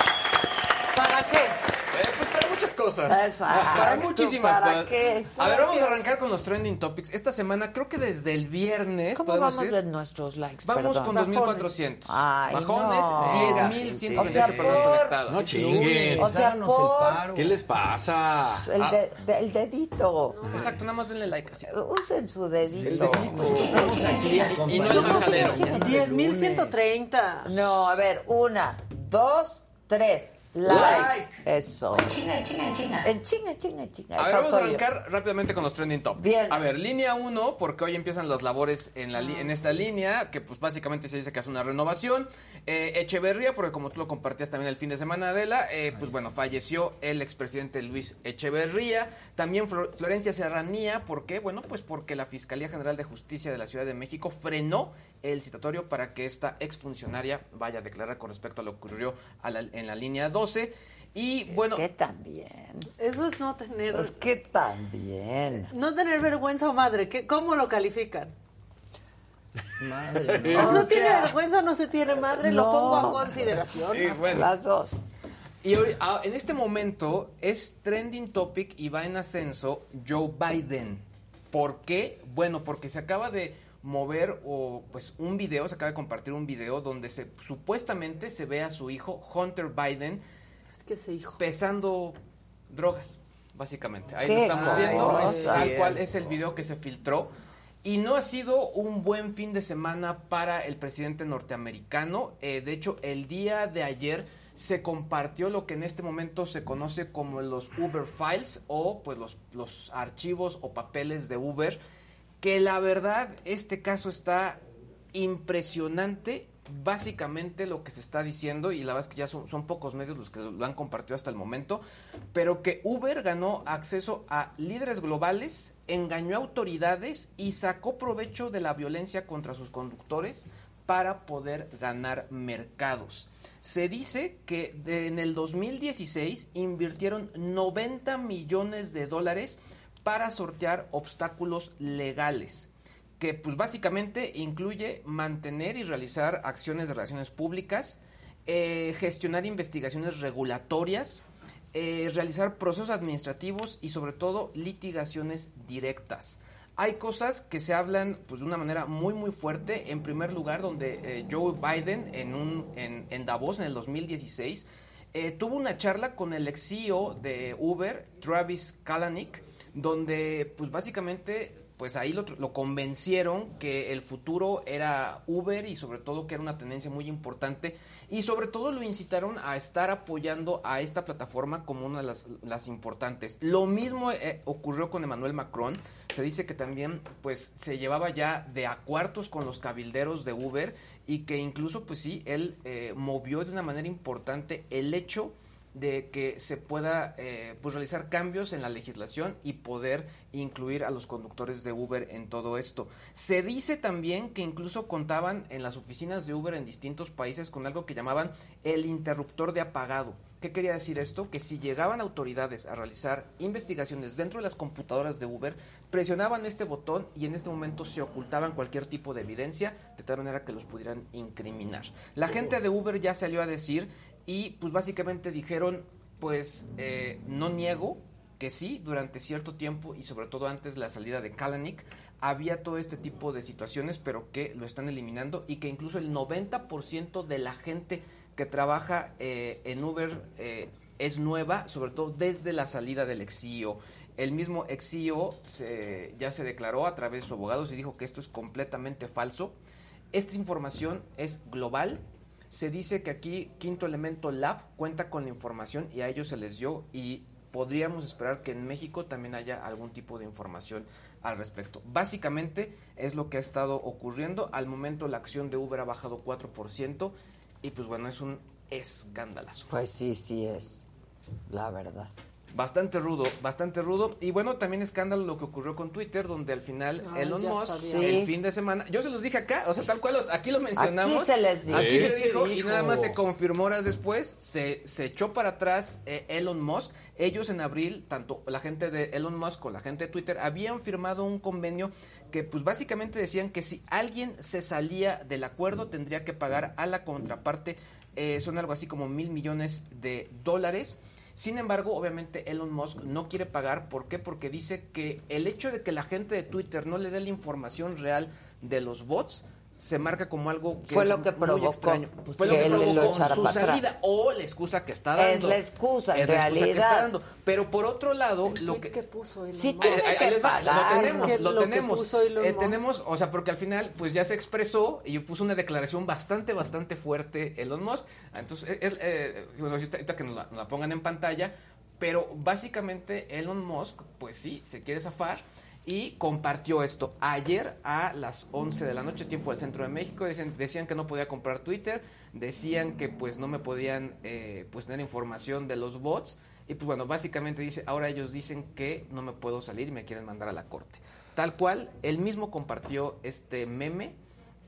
¿Para qué? Eh, pues para muchas cosas. Exacto, Para muchísimas ¿para cosas. qué? A ver, ¿Para vamos a arrancar con los trending topics. Esta semana, creo que desde el viernes. ¿Cómo vamos decir, de nuestros likes? Vamos Perdón. con 2400. Ay, Bajones, no. 10.128 O sea, personas por- conectadas. No chinguen. O sea, el por- paro. ¿Qué les pasa? El, Ah. de- de- el dedito. Exacto, nada más denle like así. Usen su dedito. Estamos aquí Y no el majadero. 10.130. No, a ver, una, dos, tres. Like. Eso. Chinga, chinga, chinga. En chinga, chinga, chinga. A ver, vamos a yo. arrancar rápidamente con los trending topics. Bien. A ver, línea 1, porque hoy empiezan las labores en, la li- en esta línea, que pues básicamente se dice que es una renovación. Eh, Echeverría, porque como tú lo compartías también el fin de semana, Adela, eh, pues bueno, falleció el expresidente Luis Echeverría. También Flor- Florencia Serranía, ¿por qué? Bueno, pues porque la Fiscalía General de Justicia de la Ciudad de México frenó el citatorio para que esta exfuncionaria vaya a declarar con respecto a lo que ocurrió a la- en la línea 12. Y bueno, Es que también. Eso es no tener... Es que también. No tener vergüenza o madre. ¿qué- ¿Cómo lo califican? Madre, ¿No, O se tiene sea, vergüenza o no se tiene madre? Lo no. pongo a consideración. sí, bueno. Las dos. Y en este momento es trending topic y va en ascenso Joe Biden. ¿Por qué? Bueno, porque se acaba de mover o pues un video, se acaba de compartir un video donde se supuestamente se ve a su hijo Hunter Biden Es que ese hijo. pesando drogas, básicamente. Ahí Qué lo estamos viendo, cosa. tal cual es el video que se filtró. Y no ha sido un buen fin de semana para el presidente norteamericano. Eh, de hecho, el día de ayer se compartió lo que en este momento se conoce como los Uber Files o pues los, los archivos o papeles de Uber, que la verdad este caso está impresionante básicamente lo que se está diciendo, y la verdad es que ya son, pocos medios los que lo han compartido hasta el momento, pero que Uber ganó acceso a líderes globales, engañó a autoridades y sacó provecho de la violencia contra sus conductores para poder ganar mercados. Se dice que en el 2016 invirtieron 90 millones de dólares para sortear obstáculos legales que pues básicamente incluye mantener y realizar acciones de relaciones públicas, eh, gestionar investigaciones regulatorias, eh, realizar procesos administrativos y sobre todo litigaciones directas. Hay cosas que se hablan pues, de una manera muy muy fuerte. En primer lugar, donde eh, Joe Biden en, un, en, Davos en el 2016 tuvo una charla con el ex CEO de Uber, Travis Kalanick, donde pues básicamente pues ahí lo, convencieron que el futuro era Uber y sobre todo que era una tendencia muy importante y sobre todo lo incitaron a estar apoyando a esta plataforma como una de las, las importantes. Lo mismo eh, ocurrió con Emmanuel Macron, se dice que también pues se llevaba ya de a cuartos con los cabilderos de Uber y que incluso pues sí, él eh, movió de una manera importante el hecho de que se pueda eh, pues realizar cambios en la legislación y poder incluir a los conductores de Uber en todo esto. Se dice también que incluso contaban en las oficinas de Uber en distintos países con algo que llamaban el interruptor de apagado. ¿Qué quería decir esto? Que si llegaban autoridades a realizar investigaciones dentro de las computadoras de Uber, presionaban este botón y en este momento se ocultaban cualquier tipo de evidencia de tal manera que los pudieran incriminar. La gente de Uber ya salió a decir y pues básicamente dijeron, pues eh, no niego que sí, durante cierto tiempo y sobre todo antes de la salida de Kalanick, había todo este tipo de situaciones, pero que lo están eliminando y que incluso el 90% de la gente que trabaja eh, en Uber eh, es nueva, sobre todo desde la salida del ex CEO. El mismo ex CEO se, ya se declaró a través de sus abogados y dijo que esto es completamente falso. Esta información es global, se dice que aquí Quinto Elemento Lab cuenta con la información y a ellos se les dio y podríamos esperar que en México también haya algún tipo de información al respecto. Básicamente es lo que ha estado ocurriendo. Al momento la acción de Uber ha bajado 4% y pues bueno, es un escandalazo. Pues sí, sí es, la verdad. Bastante rudo, bastante rudo. Y bueno, también escándalo lo que ocurrió con Twitter, donde al final Ay, Elon Musk, el fin de semana, yo se los dije acá, o sea, tal cual, aquí lo mencionamos. Aquí se les dijo. Aquí Sí, se dijo, y nada más se confirmó horas después, se, se echó para atrás eh, Elon Musk. Ellos en abril, tanto la gente de Elon Musk como la gente de Twitter, habían firmado un convenio que pues básicamente decían que si alguien se salía del acuerdo tendría que pagar a la contraparte, eh, son algo así como mil millones de dólares. Sin embargo, obviamente Elon Musk no quiere pagar. ¿Por qué? Porque dice que el hecho de que la gente de Twitter no le dé la información real de los bots se marca como algo que Fue es lo que muy provocó extraño. pues, Fue lo que que él lo echara su para atrás. salida o la excusa que está dando. Es la excusa, en Es la excusa que realidad. está dando. Pero por otro lado, lo que, ¿Qué puso Elon Sí tiene eh, que les va, pagar, lo tenemos, es que lo, lo que tenemos. puso Elon Eh, Musk. tenemos, o sea, porque al final, pues ya se expresó y puso una declaración bastante, bastante fuerte Elon Musk. Entonces, él, eh, bueno, ahorita, ahorita que nos la, nos la pongan en pantalla, pero básicamente Elon Musk, pues sí, se quiere zafar y compartió esto ayer a las 11 de la noche, tiempo del centro de México. Decían, decían que no podía comprar Twitter, decían que pues no me podían eh, pues tener información de los bots. Y pues bueno, básicamente dice, ahora ellos dicen que no me puedo salir y me quieren mandar a la corte. Tal cual, él mismo compartió este meme.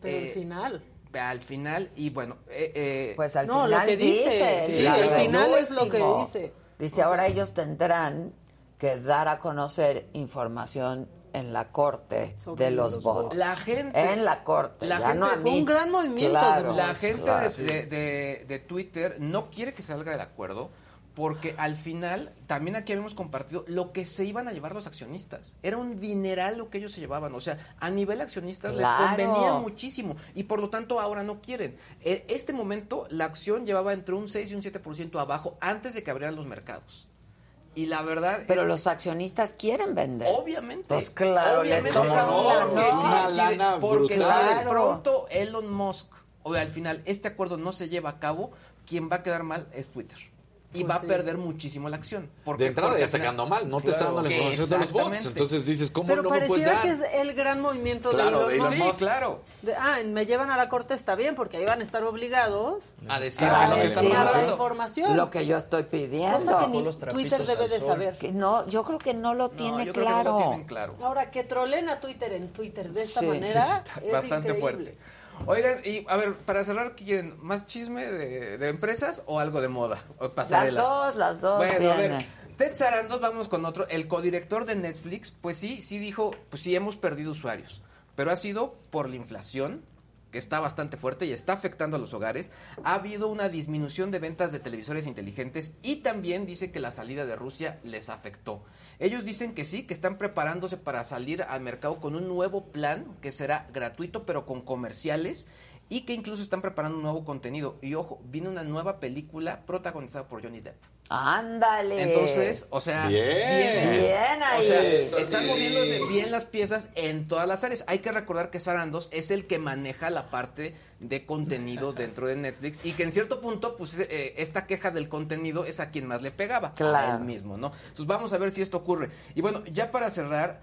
Pero al eh, final. Al final, y bueno, eh, eh, Pues al No, lo final que dice, dice, sí, al final es lo que dice. Dice, ahora ellos tendrán que dar a conocer información en la corte Sobre de los los bots. bots. La gente- En la corte, la ya gente no a fue mí. un gran movimiento, Claro, la gente claro. de, de- Twitter no quiere que salga del acuerdo porque al final, también aquí habíamos compartido lo que se iban a llevar los accionistas. Era un dineral lo que ellos se llevaban. O sea, a nivel accionistas Claro. les convenía muchísimo y por lo tanto ahora no quieren. En este momento, la acción llevaba entre un 6 y un 7% abajo antes de que abrieran los mercados. Y la verdad Pero es que- los accionistas quieren vender. Obviamente. Pues claro, les Obviamente. toca ¿Cómo una, no? ¿no? Sí, sí, lana porque si de pronto Elon Musk, o al final este acuerdo no se lleva a cabo, quien va a quedar mal es Twitter. Y Pues va sí. a perder muchísimo la acción. Porque, de entrada porque ya está final- quedando mal, no te está Claro. dando la información de los bots. Entonces dices, ¿cómo Pero no me puedes dar? que es el gran movimiento Claro, de de Elon Musk. Claro. De, ah, me llevan a la corte está bien, porque ahí van a estar obligados A decir lo que está sí, a pasando. información. Lo que yo estoy pidiendo. Cosas que ni Twitter debe de saber. Que no, yo creo que no lo tiene yo creo que no claro. lo tienen claro. Ahora, que trolen a Twitter en Twitter de esta Sí, manera Está es bastante increíble. fuerte. Oigan, y a ver, para cerrar, ¿qué quieren? ¿Más chisme de, de empresas o algo de moda? O Las pasarelas? dos, las dos. Bueno, a ver. Ted Sarandos, vamos con otro. El codirector de Netflix, pues sí, sí dijo, pues sí hemos perdido usuarios, pero ha sido por la inflación, que está bastante fuerte y está afectando a los hogares. Ha habido una disminución de ventas de televisores inteligentes y también dice que la salida de Rusia les afectó. Ellos dicen que sí, que están preparándose para salir al mercado con un nuevo plan que será gratuito, pero con comerciales y que incluso están preparando un nuevo contenido. Y ojo, viene una nueva película protagonizada por Johnny Depp. Ándale. Entonces, o sea, Bien. Bien ahí. O sea, están moviéndose bien las piezas en todas las áreas. Hay que recordar que Sarandos es el que maneja la parte de contenido dentro de Netflix y que en cierto punto, pues eh, esta queja del contenido es a quien más le pegaba, a Claro. él mismo, ¿no? Entonces vamos a ver si esto ocurre. Y bueno, ya para cerrar,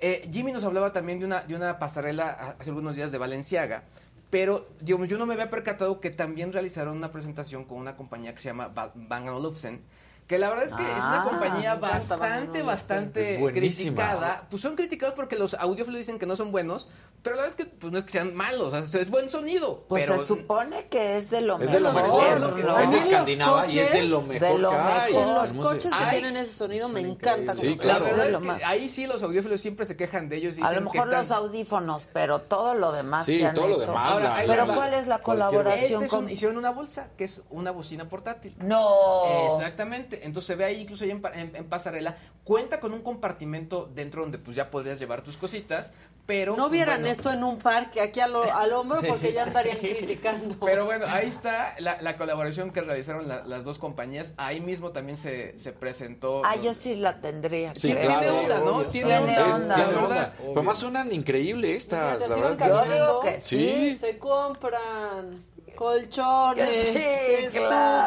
eh, Jimmy nos hablaba también de una, de una pasarela hace algunos días de Valenciaga. Pero yo no me había percatado que también realizaron una presentación con una compañía que se llama Ba- Bang Olufsen, que la verdad es que es una Ah, compañía bastante, bastante criticada. Pues son criticados porque los audiófilos dicen que no son buenos, pero la verdad es que pues, no es que sean malos, o sea, es buen sonido. Pues pero se supone que es de lo Es de lo mejor. mejor, ¿no? lo que no. Es escandinava y es de lo mejor De lo que hay. mejor. En los coches que Ay, tienen ese sonido me encanta. Sí, como La claro. verdad Es que ahí sí los audiófilos siempre se quejan de ellos. Dicen A lo que mejor están... los audífonos, pero todo lo demás Sí, que han todo lo hecho. demás, Ahora, la- ahí Pero. ¿cuál es la colaboración Este es un- con...? hicieron una bolsa que es una bocina portátil. No. Exactamente. Entonces se ve ahí incluso ahí en, pa- en- en pasarela. Cuenta con un compartimento dentro donde pues ya podrías llevar tus cositas, pero... No vieran bueno, esto en un parque aquí a lo- al hombro porque ya andarían criticando. Pero bueno, ahí está la, la colaboración que realizaron la- las dos compañías. Ahí mismo también se, se presentó... Ah, los- yo sí la tendría. Sí, creo. Tiene claro. onda, ¿no? obvio. Tiene Tiene onda, Es- onda. la tiene verdad. onda. Pero más suenan increíble estas, la se verdad. Yo sí. digo que Sí. sí. Se compran colchones. Sí, claro.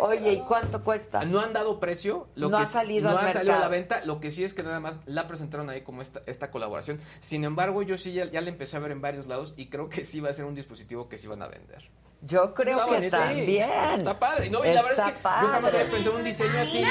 Oye, ¿y cuánto cuesta? No han dado precio. Lo No que ha salido no al ha salido a la venta. Lo que sí es que nada más la presentaron ahí como esta, esta colaboración. Sin embargo, yo sí ya, ya la empecé a ver en varios lados y creo que sí va a ser un dispositivo que sí van a vender. Yo creo Está que también. Está padre. No, y la verdad es que yo jamás padre. había pensado en un diseño así. Y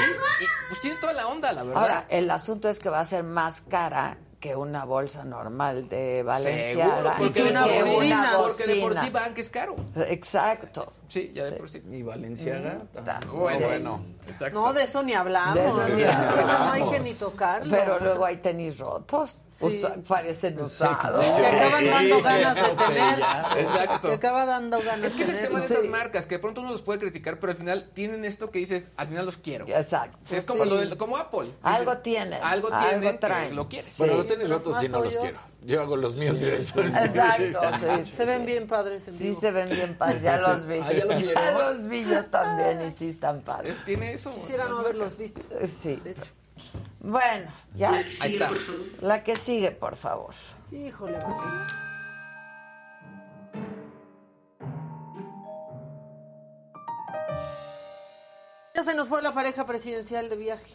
pues tiene toda la onda, la verdad. Ahora, el asunto es que va a ser más cara que una bolsa normal de Valenciaga. Seguro, porque, una por que sí, bocina. porque de por sí que es caro. Exacto. Sí, ya de por sí. Y Valenciaga. También. Bueno, Sí. bueno. Exacto. No, de eso ni hablamos. De eso ni Eso no hay que ni tocarlo. Pero luego hay tenis rotos. Usa- parecen usados. Que acaban dando ganas de tener. Exacto. Que acaba dando ganas Es que es el de tema de esas marcas, que de pronto uno los puede criticar, pero al final tienen esto que dices, al final los quiero. Exacto. Sí, es como, Sí. lo del- como Apple. Dices, Algo tienen. Algo algo tienen, traen. que lo quieres. Bueno, Sí. los tenis rotos sí no los quiero. Yo hago los míos y después. Exacto, sí, sí, Se ven sí. bien padres en Sí vivo. se ven bien padres, ya los vi. Ah, ¿ya los? Ya los vi yo también y sí están padres. Es- tiene eso. Quisiera no haberlos visto. Sí. De hecho. Bueno, ya. La que sigue, está. por favor. La que sigue, por favor. Híjole. pues. Ya se nos fue la pareja presidencial de viaje.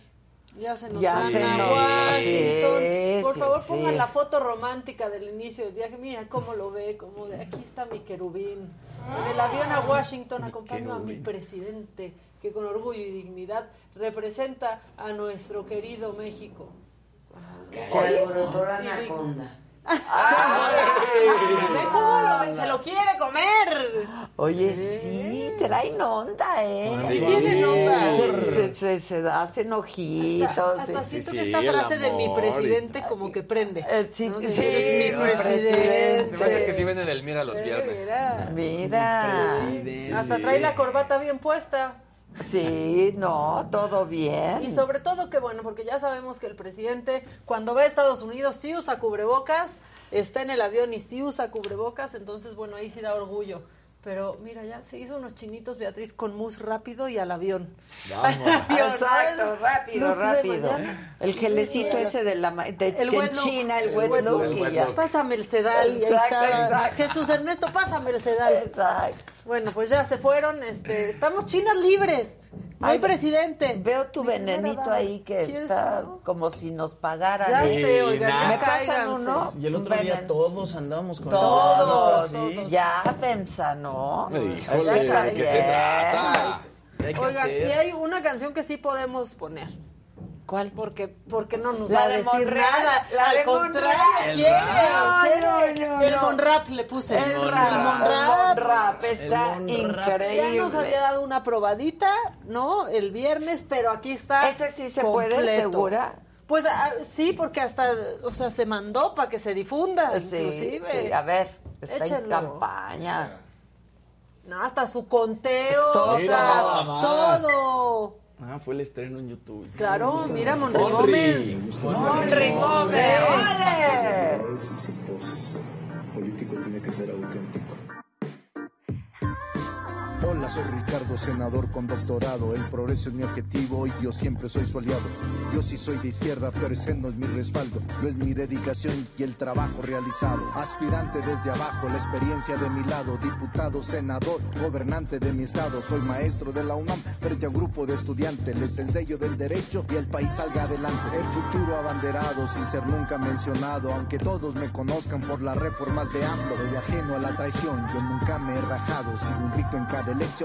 Ya se nos Ya se nos- Washington. sí, Por favor, sí. pongan la foto romántica del inicio del viaje. Mira cómo lo ve, como de aquí está mi querubín. En el avión a Washington acompaño a mi presidente, que con orgullo y dignidad representa a nuestro querido México. Se alborotó la anaconda. Ve cómo lo ve, se lo quiere comer. Oye, sí, traen onda, ¿eh? Sí, tienen onda. Se, se, se, se hacen ojitos. Hasta sí. siento sí, que esta frase de mi presidente como que prende. Eh, sí, ¿no? sí, De, "Eres mi presidente. Se me hace que sí venden el Mira los viernes. Mira. Mira. Hasta trae la corbata bien puesta. Sí, no, todo bien. Y sobre todo que bueno, porque ya sabemos que el presidente cuando va a Estados Unidos sí usa cubrebocas, está en el avión y sí usa cubrebocas, entonces bueno, ahí sí da orgullo. Pero mira, ya se hizo unos chinitos, Beatriz, con mousse rápido y al avión. Vamos. Exacto, rápido, Look de rápido. El gelecito ese de la ma- de, El que wet look. enchina, el wet look. Pásame el sedal. Exacto, está. exacto. Jesús Ernesto, pásame el sedal. Exacto. Bueno, pues ya se fueron. Este, estamos chinas libres. No hay Ay, presidente. Veo tu venenito ahí que ¿Quieres está como si nos pagaran. Ya ¿eh? sé, oigan, ¿Me pasan uno? Y el otro día todos andábamos con Todos. Sí. Ya, FEMSA, ¿no? Híjole, ¿de qué se trata? ¿Qué hay que Oigan, y hay una canción que sí podemos poner. ¿Cuál? Porque, porque no nos La va a de decir Monreal, nada. la Al de contrario, Monreal. quiere, El rap. quiere. No, no, el no. Monrap le puse. El El rap, Monrap. el Monrap está El Monrap. increíble. Ya nos había dado una probadita, ¿no? El viernes, pero aquí está. ¿Ese sí se puede, completo. segura? Pues ah, sí, porque hasta, o sea, se mandó para que se difunda, Sí, inclusive. sí, a ver, está en Échenlo. campaña. No, hasta su conteo, Todo. o Mira, todo. Ah, fue el estreno en YouTube. Claro, mira, Monri Monri. Gómez. ¡Monri Gómez! ¡Ole! Soy Ricardo, senador con doctorado. El progreso es mi objetivo y yo siempre soy su aliado. Yo sí soy de izquierda, pero ese no es mi respaldo. Lo es mi dedicación y el trabajo realizado. Aspirante desde abajo, la experiencia de mi lado. Diputado, senador, gobernante de mi estado. Soy maestro de la UNAM frente a un grupo de estudiantes. Les enseño del derecho y el país salga adelante. El futuro abanderado sin ser nunca mencionado. Aunque todos me conozcan por las reformas de AMLO. Soy ajeno a la traición, yo nunca me he rajado. Sigo invicto en cada elección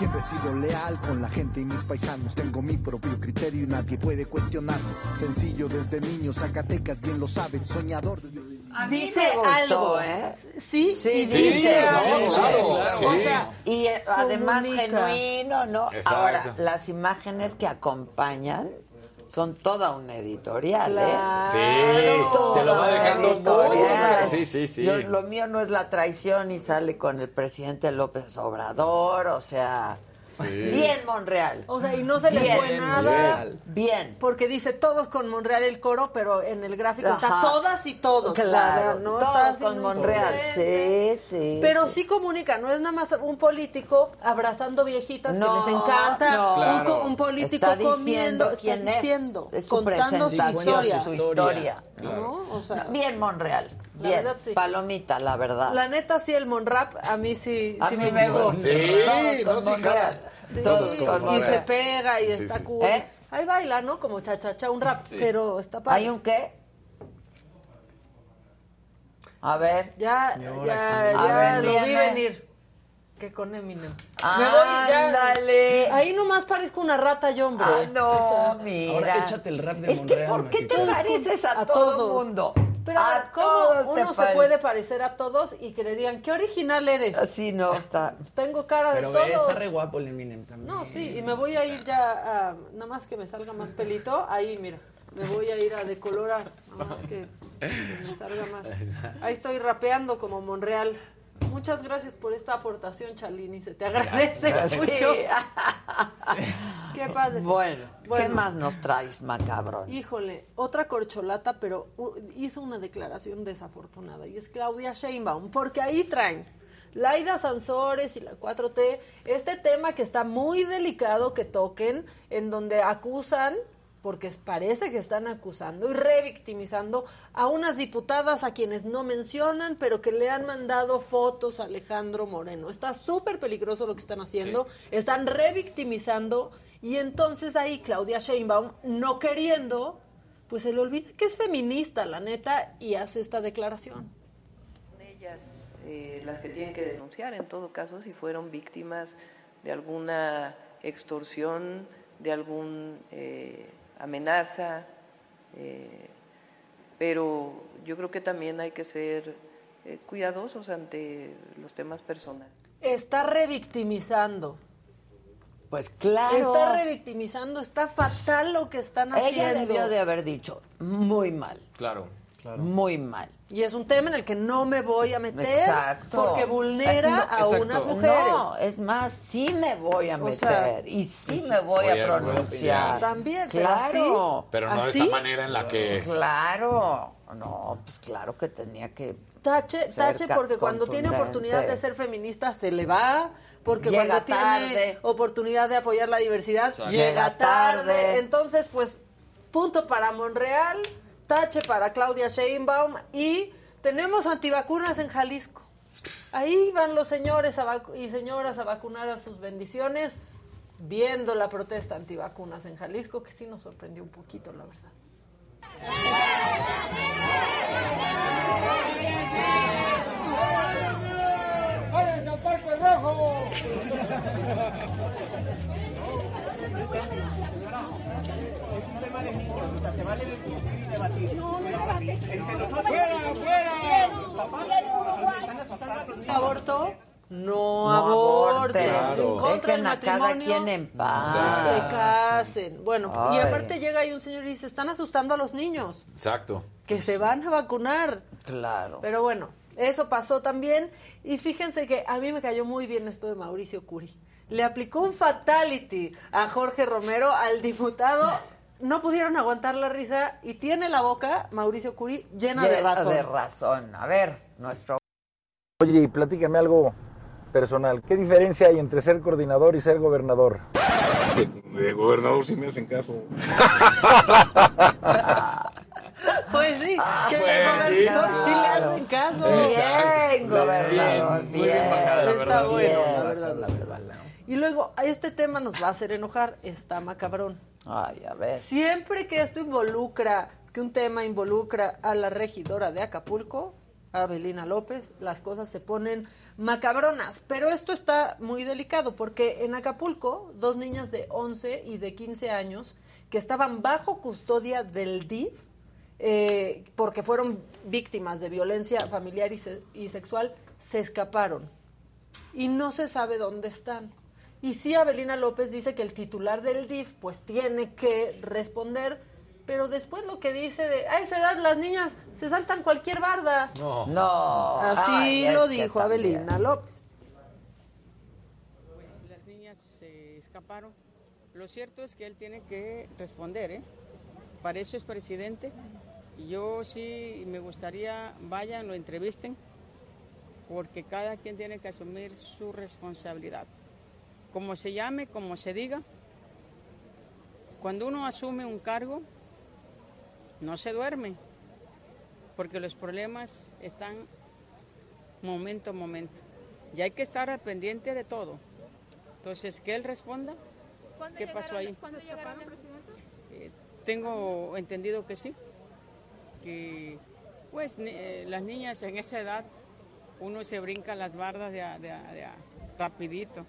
Siempre he sido leal con la gente y mis paisanos. Tengo mi propio criterio y nadie puede cuestionarlo. Sencillo desde niño, Zacatecas bien lo saben. Soñador. A mí Dice me gustó, algo. ¿eh? Sí, Sí, y sí, dice no, algo. claro, O sí. sea, Y eh, además Comunica. genuino, ¿no? Exacto. Ahora, las imágenes que acompañan son toda una editorial, Claro. Sí, ¿eh? te lo va dejando muy. Sí, sí, sí. Yo- lo mío no es la traición y sale con el presidente López Obrador, o sea, bien Monreal. O sea, y no se les Bien, fue nada. bien. Bien. Porque dice todos con Monreal el coro, pero en el gráfico está todas y todos. Claro, O sea, no todos está con Monreal, sí, sí. Pero sí. sí comunica, no es nada más un político abrazando viejitas No, que les encanta, no. un, Claro. co- un político está diciendo comiendo, quién está diciendo, es, su contando su historia. su historia. ¿no? O sea, Bien Monreal, La bien, verdad, sí. palomita, la verdad. la neta sí el Monrap a mí sí, A sí mí me gustó. gusta. Sí, no, sí, Monreal. Sí, Todos con y se pega y Sí, está sí. cool. ¿Eh? Ahí baila, ¿no? Como cha cha cha un rap, pero está padre. ¿Hay un qué? A ver. Ya, ¿Y ahora ya, ya ver, lo vi venir. Que con Eminem. Me voy ya. Ándale. Ahí nomás parezco una rata yo, hombre. Ah, no, mira. Ahora échate el rap de es que Monreal, ¿por qué te pareces a, A todo todos. mundo? Pero a ver, ¿cómo uno se pare- puede parecer a todos y que le digan, qué original eres? Así no está. Tengo cara de Pero todo. está re guapo el Eminem también. No, sí, y me voy a ir ya a, nada más que me salga más pelito, ahí mira, me voy a ir a decolorar, nada más que, que me salga más. Ahí estoy rapeando como Monreal. Muchas gracias por esta aportación, Chalini, se te agradece mucho. Qué padre. Bueno, ¿qué Bueno. más nos traes, macabrón? Híjole, otra corcholata, pero hizo una declaración desafortunada y es Claudia Sheinbaum, porque ahí traen Laida Sansores y la 4T, este tema que está muy delicado que toquen, en donde acusan, porque parece que están acusando y revictimizando a unas diputadas a quienes no mencionan, pero que le han mandado fotos a Alejandro Moreno. Está súper peligroso lo que están haciendo, están revictimizando y entonces ahí Claudia Sheinbaum, no queriendo, pues se le olvida que es feminista, la neta, y hace esta declaración. Son ellas eh, las que tienen que denunciar, en todo caso, si fueron víctimas de alguna extorsión, de alguna amenaza, eh, pero yo creo que también hay que ser eh, cuidadosos ante los temas personales. Está revictimizando. Pues claro. Está revictimizando, está fatal lo que están haciendo. Ella debió de haber dicho, muy mal, Claro. muy mal. Y es un tema en el que no me voy a meter Exacto. porque vulnera No, a exacto. unas mujeres. No, es más, sí me voy a O meter sea, y sí, sí, me voy, voy a a pronunciar. También, pero claro. así- Pero no de esta manera en la que... Claro. No, pues claro que tenía que Tache, Ser tache, porque cuando tiene oportunidad de ser feminista se le va, porque Llega cuando tarde. tiene oportunidad de apoyar la diversidad Exacto. llega Llega tarde. tarde. Entonces, pues, punto para Monreal, tache para Claudia Sheinbaum y tenemos antivacunas en Jalisco. Ahí van los señores y señoras a vacunar a sus bendiciones, viendo la protesta antivacunas en Jalisco, que sí nos sorprendió un poquito, la verdad. Aborto, no, No aborten. aborten. En contra del Dejen a cada matrimonio, quien en paz. Se casen. Bueno, y aparte llega ahí un señor y dice, están asustando a los niños, Exacto. que se van a vacunar. Claro. Pero bueno, eso pasó también. Y fíjense que a mí me cayó muy bien esto de Mauricio Curi. Le aplicó un fatality a Jorge Romero, al diputado. No pudieron aguantar la risa y tiene la boca, Mauricio Curi, llena de Llena razón. de razón. A ver, nuestro Oye, y platícame algo personal. ¿Qué diferencia hay entre ser coordinador y ser gobernador? De gobernador sí me hacen caso. Pues sí, que pues el sí, gobernador sí, le hacen caso. Bien, gobernador, Bien, muy bien bajada, la Está verdad. bueno, Bien. la verdad, la verdad. Y luego, este tema nos va a hacer enojar, está macabrón. Ay, a ver. Siempre que esto involucra, que un tema involucra a la regidora de Acapulco, a Belina López, las cosas se ponen macabronas. Pero esto está muy delicado porque en Acapulco, dos niñas de 11 y de 15 años que estaban bajo custodia del DIF, eh, porque fueron víctimas de violencia familiar y, se- y sexual, se escaparon y no se sabe dónde están. Y sí, Abelina López dice que el titular del DIF pues tiene que responder, pero después lo que dice de, a esa edad las niñas se saltan cualquier barda. No. No. Así Ay, lo dijo. Abelina López. Pues las niñas se escaparon. Lo cierto es que él tiene que responder, ¿eh? Para eso es presidente. Y yo sí me gustaría, vayan, lo entrevisten, porque cada quien tiene que asumir su responsabilidad. Como se llame, como se diga, cuando uno asume un cargo, no se duerme, porque los problemas están momento a momento. Y hay que estar al pendiente de todo. Entonces, que él responda. ¿Qué pasó ahí? Eh, tengo entendido que sí. Que, pues, ni- eh, las niñas en esa edad, uno se brinca las bardas de a- de a- de a- rapidito.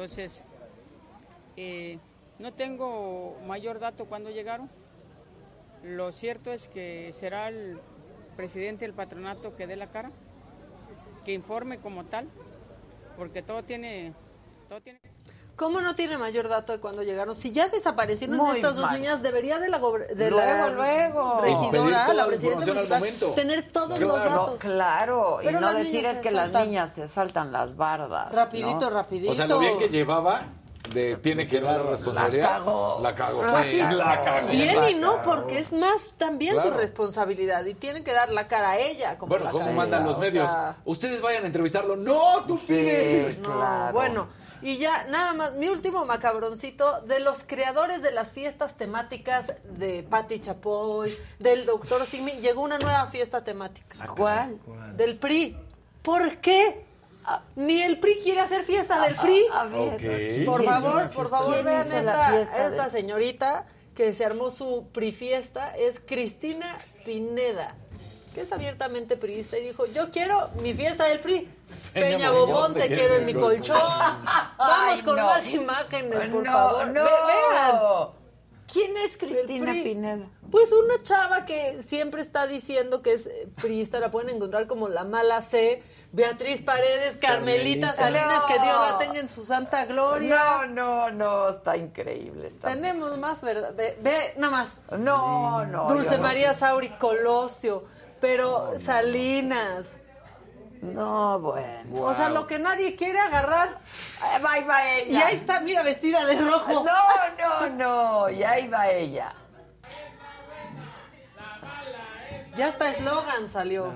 Entonces, eh, no tengo mayor dato cuándo llegaron. Lo cierto es que será el presidente del patronato que dé la cara, que informe como tal, porque todo tiene, todo tiene. ¿Cómo no tiene mayor dato de cuando llegaron? Si ya desaparecieron Muy estas dos mal. niñas, debería de la, gober- de Luego, la luego. Regidora, toda la presidenta municipal, momento. tener todos los datos. claro. Pero y no decir es que las niñas se saltan las bardas. Rapidito, ¿no? rapidito. O sea, lo bien que llevaba, de, tiene que dar responsabilidad. La cagó. Ah, sí. La. Bien La y no, porque es más también su responsabilidad y tienen que dar la cara a ella. Como Bueno, la ¿cómo mandan los o medios? sea, Ustedes vayan a entrevistarlo. No, tú sigues. No, claro. bueno. Y ya, nada más, mi último macabroncito, de los creadores de las fiestas temáticas de Patti Chapoy, del doctor Simi, llegó una nueva fiesta temática. ¿Cuál? Del PRI. ¿Por qué? Ni el PRI quiere hacer fiesta del PRI. A ver. Por ¿Quién hizo favor, por favor, ¿Quién vean esta, fiesta esta de- señorita que se armó su PRI fiesta, es Cristina Pineda, que es abiertamente priista y dijo, yo quiero mi fiesta del PRI. Peña Bobón, te quiero en mi colchón. Vamos con no. más imágenes, por no, favor. No, Ve- vean. ¿Quién es Cristina. Pineda? Pues una chava que siempre está diciendo que es eh, priista, la pueden encontrar como la mala C. Beatriz Paredes, Carmelita, Carmelita. Salinas, que. Dios la tenga en su santa gloria. No, no, no, está increíble. Está Tenemos más, ¿verdad? Ve, ve, nada más. No, no. Dulce María Sauri Colosio, pero Salinas. No, bueno. O sea, lo que nadie quiere agarrar. ahí va ella. Y ahí está, mira, vestida de rojo. No, no, no. Y ahí va ella. Ya hasta eslogan salió.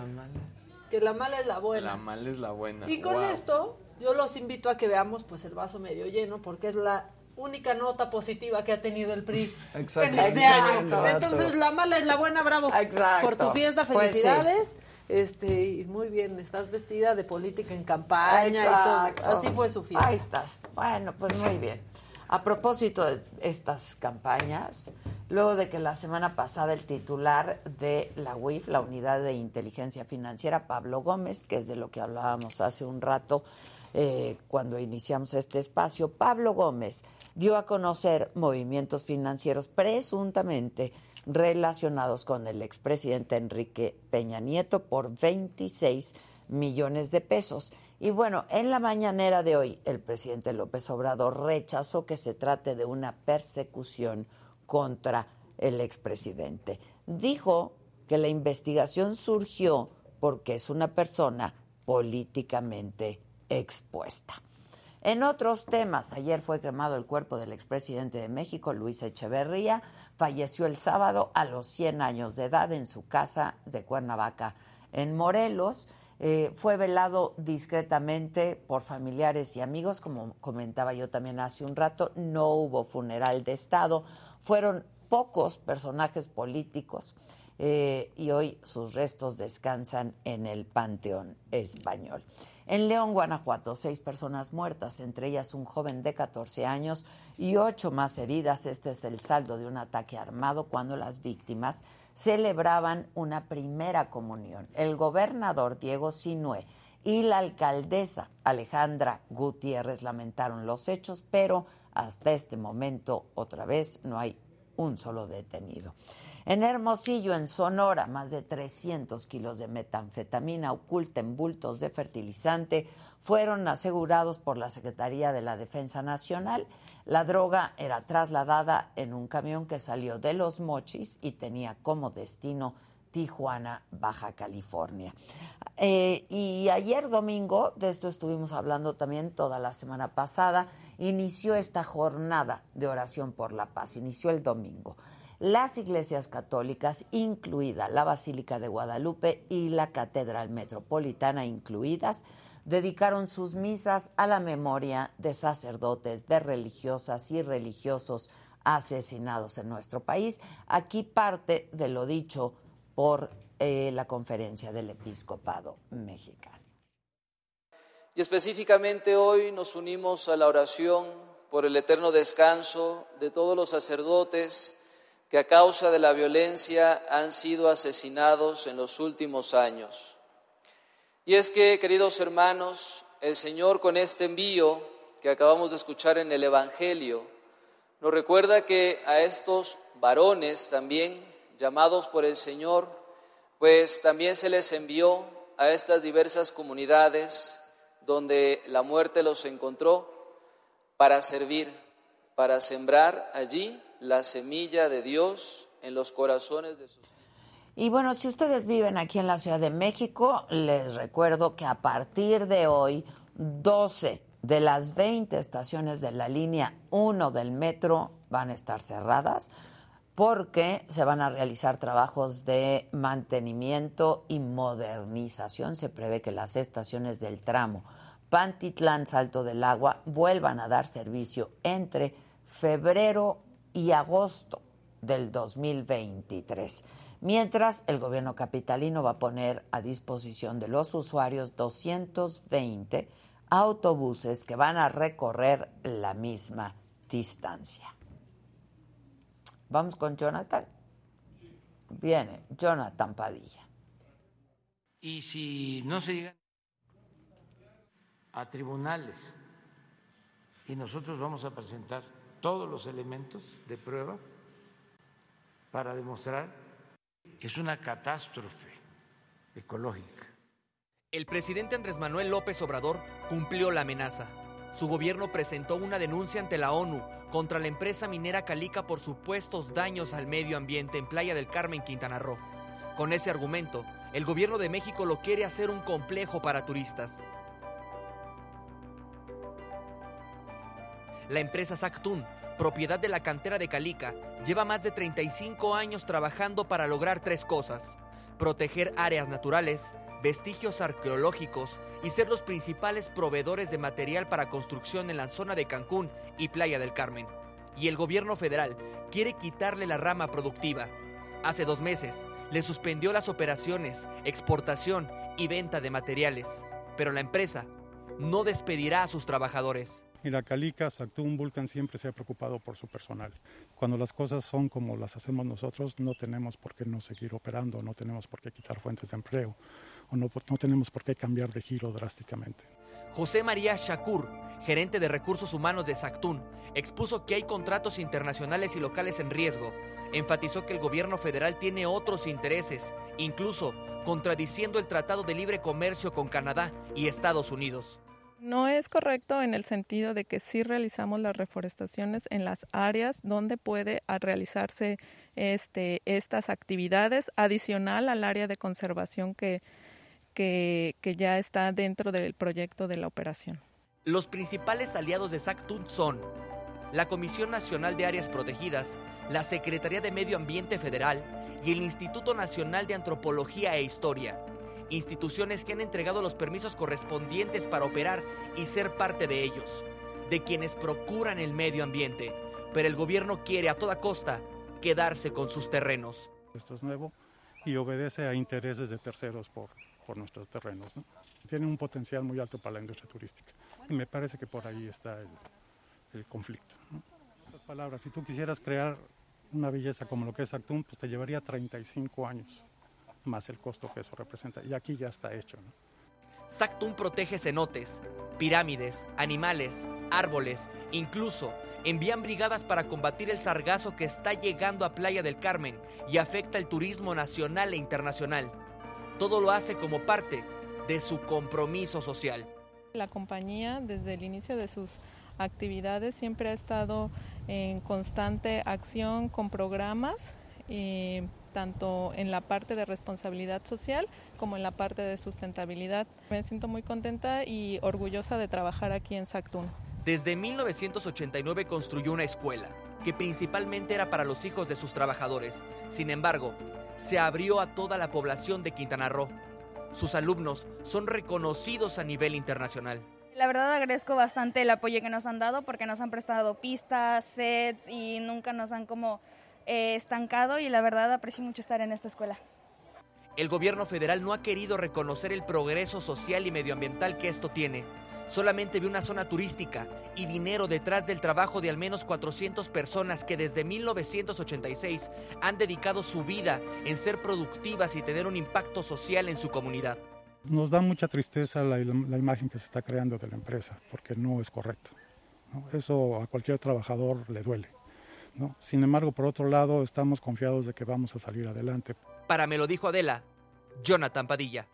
Que la mala es la buena. La mala es la buena. Y con Wow. esto, yo los invito a que veamos pues el vaso medio lleno, porque es la única nota positiva que ha tenido el PRI Exacto. en este Exacto. año. Entonces, la mala es la buena, bravo. Exacto. Por tu fiesta, Pues sí. Este, y muy bien, estás vestida de política en campaña y todo. Así fue su fiesta. Ahí estás. Bueno, pues muy bien. A propósito de estas campañas, luego de que la semana pasada el titular de la UIF, la Unidad de Inteligencia Financiera, Pablo Gómez, que es de lo que hablábamos hace un rato eh, cuando iniciamos este espacio, Pablo Gómez dio a conocer movimientos financieros presuntamente relacionados con el expresidente Enrique Peña Nieto por 26 millones de pesos. Y bueno, en la mañanera de hoy, el presidente López Obrador rechazó que se trate de una persecución contra el expresidente. Dijo que la investigación surgió porque es una persona políticamente expuesta. En otros temas, ayer fue cremado el cuerpo del expresidente de México, Luis Echeverría. Falleció el sábado a los 100 años de edad en su casa de Cuernavaca, en Morelos. Eh, fue velado discretamente por familiares y amigos, como comentaba yo también hace un rato. No hubo funeral de Estado. Fueron pocos personajes políticos eh, y hoy sus restos descansan en el Panteón Español. En León, Guanajuato, seis personas muertas, entre ellas un joven de 14 años y ocho más heridas. Este es el saldo de un ataque armado cuando las víctimas celebraban una primera comunión. El gobernador Diego Sinué y la alcaldesa Alejandra Gutiérrez lamentaron los hechos, pero hasta este momento otra vez no hay un solo detenido. En Hermosillo, en Sonora, más de 300 kilos de metanfetamina oculta en bultos de fertilizante fueron asegurados por la Secretaría de la Defensa Nacional. La droga era trasladada en un camión que salió de Los Mochis y tenía como destino Tijuana, Baja California. Eh, y ayer domingo, de esto estuvimos hablando también toda la semana pasada, inició esta jornada de oración por la paz, inició el domingo. Las iglesias católicas, incluida la Basílica de Guadalupe y la Catedral Metropolitana incluidas, dedicaron sus misas a la memoria de sacerdotes, de religiosas y religiosos asesinados en nuestro país. Aquí parte de lo dicho por eh, la conferencia del episcopado mexicano. Y específicamente hoy nos unimos a la oración por el eterno descanso de todos los sacerdotes que a causa de la violencia han sido asesinados en los últimos años. Y es que, queridos hermanos, el Señor con este envío que acabamos de escuchar en el Evangelio, nos recuerda que a estos varones también llamados por el Señor, pues también se les envió a estas diversas comunidades donde la muerte los encontró para servir, para sembrar allí la semilla de Dios en los corazones de sus Y bueno, si ustedes viven aquí en la Ciudad de México, les recuerdo que a partir de hoy, 12 de las 20 estaciones de la línea 1 del metro van a estar cerradas porque se van a realizar trabajos de mantenimiento y modernización. Se prevé que las estaciones del tramo Pantitlán Salto del Agua vuelvan a dar servicio entre febrero y agosto del 2023. Mientras, el gobierno capitalino va a poner a disposición de los usuarios 220 autobuses que van a recorrer la misma distancia. Vamos con Jonathan. Viene Jonathan Padilla. Y si no se llega a tribunales y nosotros vamos a presentar todos los elementos de prueba para demostrar que es una catástrofe ecológica. El presidente Andrés Manuel López Obrador cumplió la amenaza. Su gobierno presentó una denuncia ante la ONU contra la empresa minera Calica por supuestos daños al medio ambiente en Playa del Carmen, Quintana Roo. Con ese argumento, el gobierno de México lo quiere hacer un complejo para turistas. La empresa Sactún, propiedad de la cantera de Calica, lleva más de 35 años trabajando para lograr tres cosas. Proteger áreas naturales, vestigios arqueológicos y ser los principales proveedores de material para construcción en la zona de Cancún y Playa del Carmen. Y el gobierno federal quiere quitarle la rama productiva. Hace dos meses le suspendió las operaciones, exportación y venta de materiales, pero la empresa no despedirá a sus trabajadores. Mira, Calica, Sactún, Vulcan siempre se ha preocupado por su personal. Cuando las cosas son como las hacemos nosotros, no tenemos por qué no seguir operando, no tenemos por qué quitar fuentes de empleo, o no, no tenemos por qué cambiar de giro drásticamente. José María Shakur, gerente de recursos humanos de Sactún, expuso que hay contratos internacionales y locales en riesgo. Enfatizó que el gobierno federal tiene otros intereses, incluso contradiciendo el Tratado de Libre Comercio con Canadá y Estados Unidos. No es correcto en el sentido de que sí realizamos las reforestaciones en las áreas donde puede realizarse este, estas actividades, adicional al área de conservación que, que, que ya está dentro del proyecto de la operación. Los principales aliados de SACTUN son la Comisión Nacional de Áreas Protegidas, la Secretaría de Medio Ambiente Federal y el Instituto Nacional de Antropología e Historia, instituciones que han entregado los permisos correspondientes para operar y ser parte de ellos, de quienes procuran el medio ambiente, pero el gobierno quiere a toda costa quedarse con sus terrenos. Esto es nuevo y obedece a intereses de terceros por, por nuestros terrenos. ¿no? Tiene un potencial muy alto para la industria turística y me parece que por ahí está el, conflicto. ¿no? Palabras, si tú quisieras crear una belleza como lo que es Actún, pues te llevaría 35 años más el costo que eso representa. Y aquí ya está hecho. ¿no? Sactún protege cenotes, pirámides, animales, árboles, incluso envían brigadas para combatir el sargazo que está llegando a Playa del Carmen y afecta el turismo nacional e internacional. Todo lo hace como parte de su compromiso social. La compañía, desde el inicio de sus actividades, siempre ha estado en constante acción con programas. Eh, tanto en la parte de responsabilidad social como en la parte de sustentabilidad. Me siento muy contenta y orgullosa de trabajar aquí en Sactún. Desde 1989 construyó una escuela que principalmente era para los hijos de sus trabajadores. Sin embargo, se abrió a toda la población de Quintana Roo. Sus alumnos son reconocidos a nivel internacional. La verdad agradezco bastante el apoyo que nos han dado porque nos han prestado pistas, sets y nunca nos han como eh, estancado y la verdad aprecio mucho estar en esta escuela. El gobierno federal no ha querido reconocer el progreso social y medioambiental que esto tiene. Solamente ve una zona turística y dinero detrás del trabajo de al menos 400 personas que desde 1986 han dedicado su vida en ser productivas y tener un impacto social en su comunidad. Nos da mucha tristeza la, la imagen que se está creando de la empresa, porque no es correcto. ¿no? Eso a cualquier trabajador le duele. ¿no? Sin embargo, por otro lado, estamos confiados de que vamos a salir adelante. Para me lo dijo Adela, Jonathan Padilla.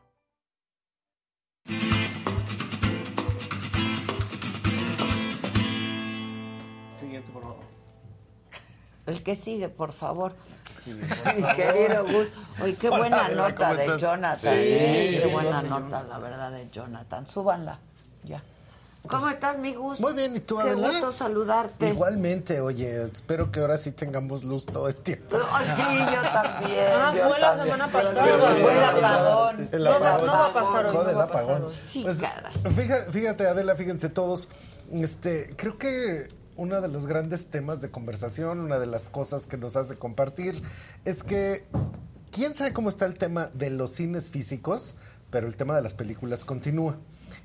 El que sigue, por favor. Sí, Mi querido Gus. Oye, qué buena Hola, nota ¿cómo de estás? Jonathan. Sí, ¿eh? Qué buena sí, nota, la verdad, de Jonathan. Súbanla. Ya. ¿Cómo estás, mi Gus? Muy bien, ¿y tú, Qué gusto saludarte. Igualmente, oye, espero que ahora sí tengamos luz todo el tiempo. Oh, sí, yo también. Ah, yo fue la también. semana Pero pasada. sí, Fue el apagón. El No, no, apagón. no va a pasar hoy, no el apagón. Sí, Pues, caray. fíjate, fíjate, Adela, fíjense todos. Este, creo que uno de los grandes temas de conversación, una de las cosas que nos hace compartir, es que quién sabe cómo está el tema de los cines físicos, pero el tema de las películas continúa.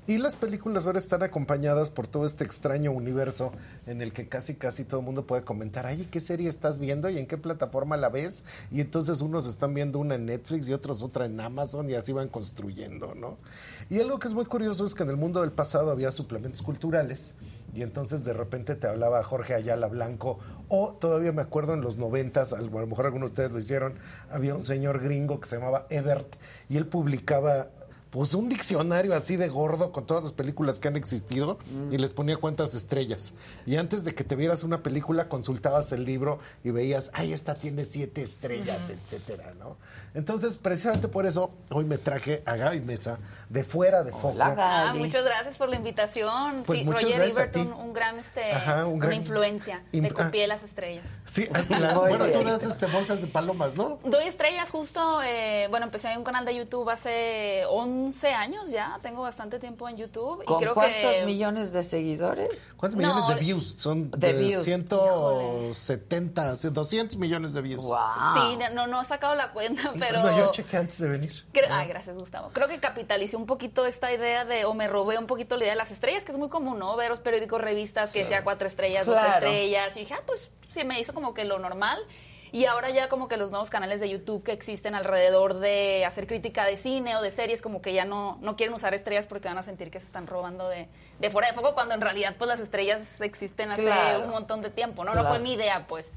Y las películas ahora están acompañadas por todo este extraño universo en el que casi casi todo el mundo puede comentar, ay, ¿qué serie estás viendo y en qué plataforma la ves? Y entonces unos están viendo una en Netflix y otros otra en Amazon y así van construyendo, ¿no? Y algo que es muy curioso es que en el mundo del pasado había suplementos culturales y entonces de repente te hablaba Jorge Ayala Blanco, o todavía me acuerdo en los noventas, a lo mejor algunos de ustedes lo hicieron, había un señor gringo que se llamaba Ebert, y él publicaba pues un diccionario así de gordo con todas las películas que han existido y les ponía cuántas estrellas. Y antes de que te vieras una película, consultabas el libro y veías, ay, esta tiene siete estrellas, etcétera, ¿no? Entonces, precisamente por eso, hoy me traje a Gaby Mesa de fuera de foco. Ah, muchas gracias por la invitación. Pues sí, muchas Roger gracias a ti. un, un gran, este, Ajá, un gran- una influencia. Im- Te copié ah. las estrellas. Sí, la- Muy bueno, tú das este, bolsas de palomas, ¿no? Doy estrellas justo, eh, bueno, empecé un canal de YouTube hace 11 años ya, tengo bastante tiempo en YouTube. y ¿Con creo cuántos que... millones de seguidores? ¿Cuántos No, millones de views? Son de de, views. 170, 200 millones de views. Sí, no, no he sacado la cuenta, pero... Bueno, yo chequé antes de venir. Creo- ay, gracias, Gustavo. Creo que capitalicé un poquito esta idea de, o me robé un poquito la idea de las estrellas, que es muy común, ¿no? Ver los periódicos, revistas que decía cuatro estrellas, dos estrellas. Y dije, ah, pues sí, me hizo como que lo normal. Y ahora ya como que los nuevos canales de YouTube que existen alrededor de hacer crítica de cine o de series, como que ya no, no quieren usar estrellas porque van a sentir que se están robando de, de fuera de foco, cuando en realidad pues las estrellas existen hace Claro. un montón de tiempo, ¿no? No fue mi idea, pues.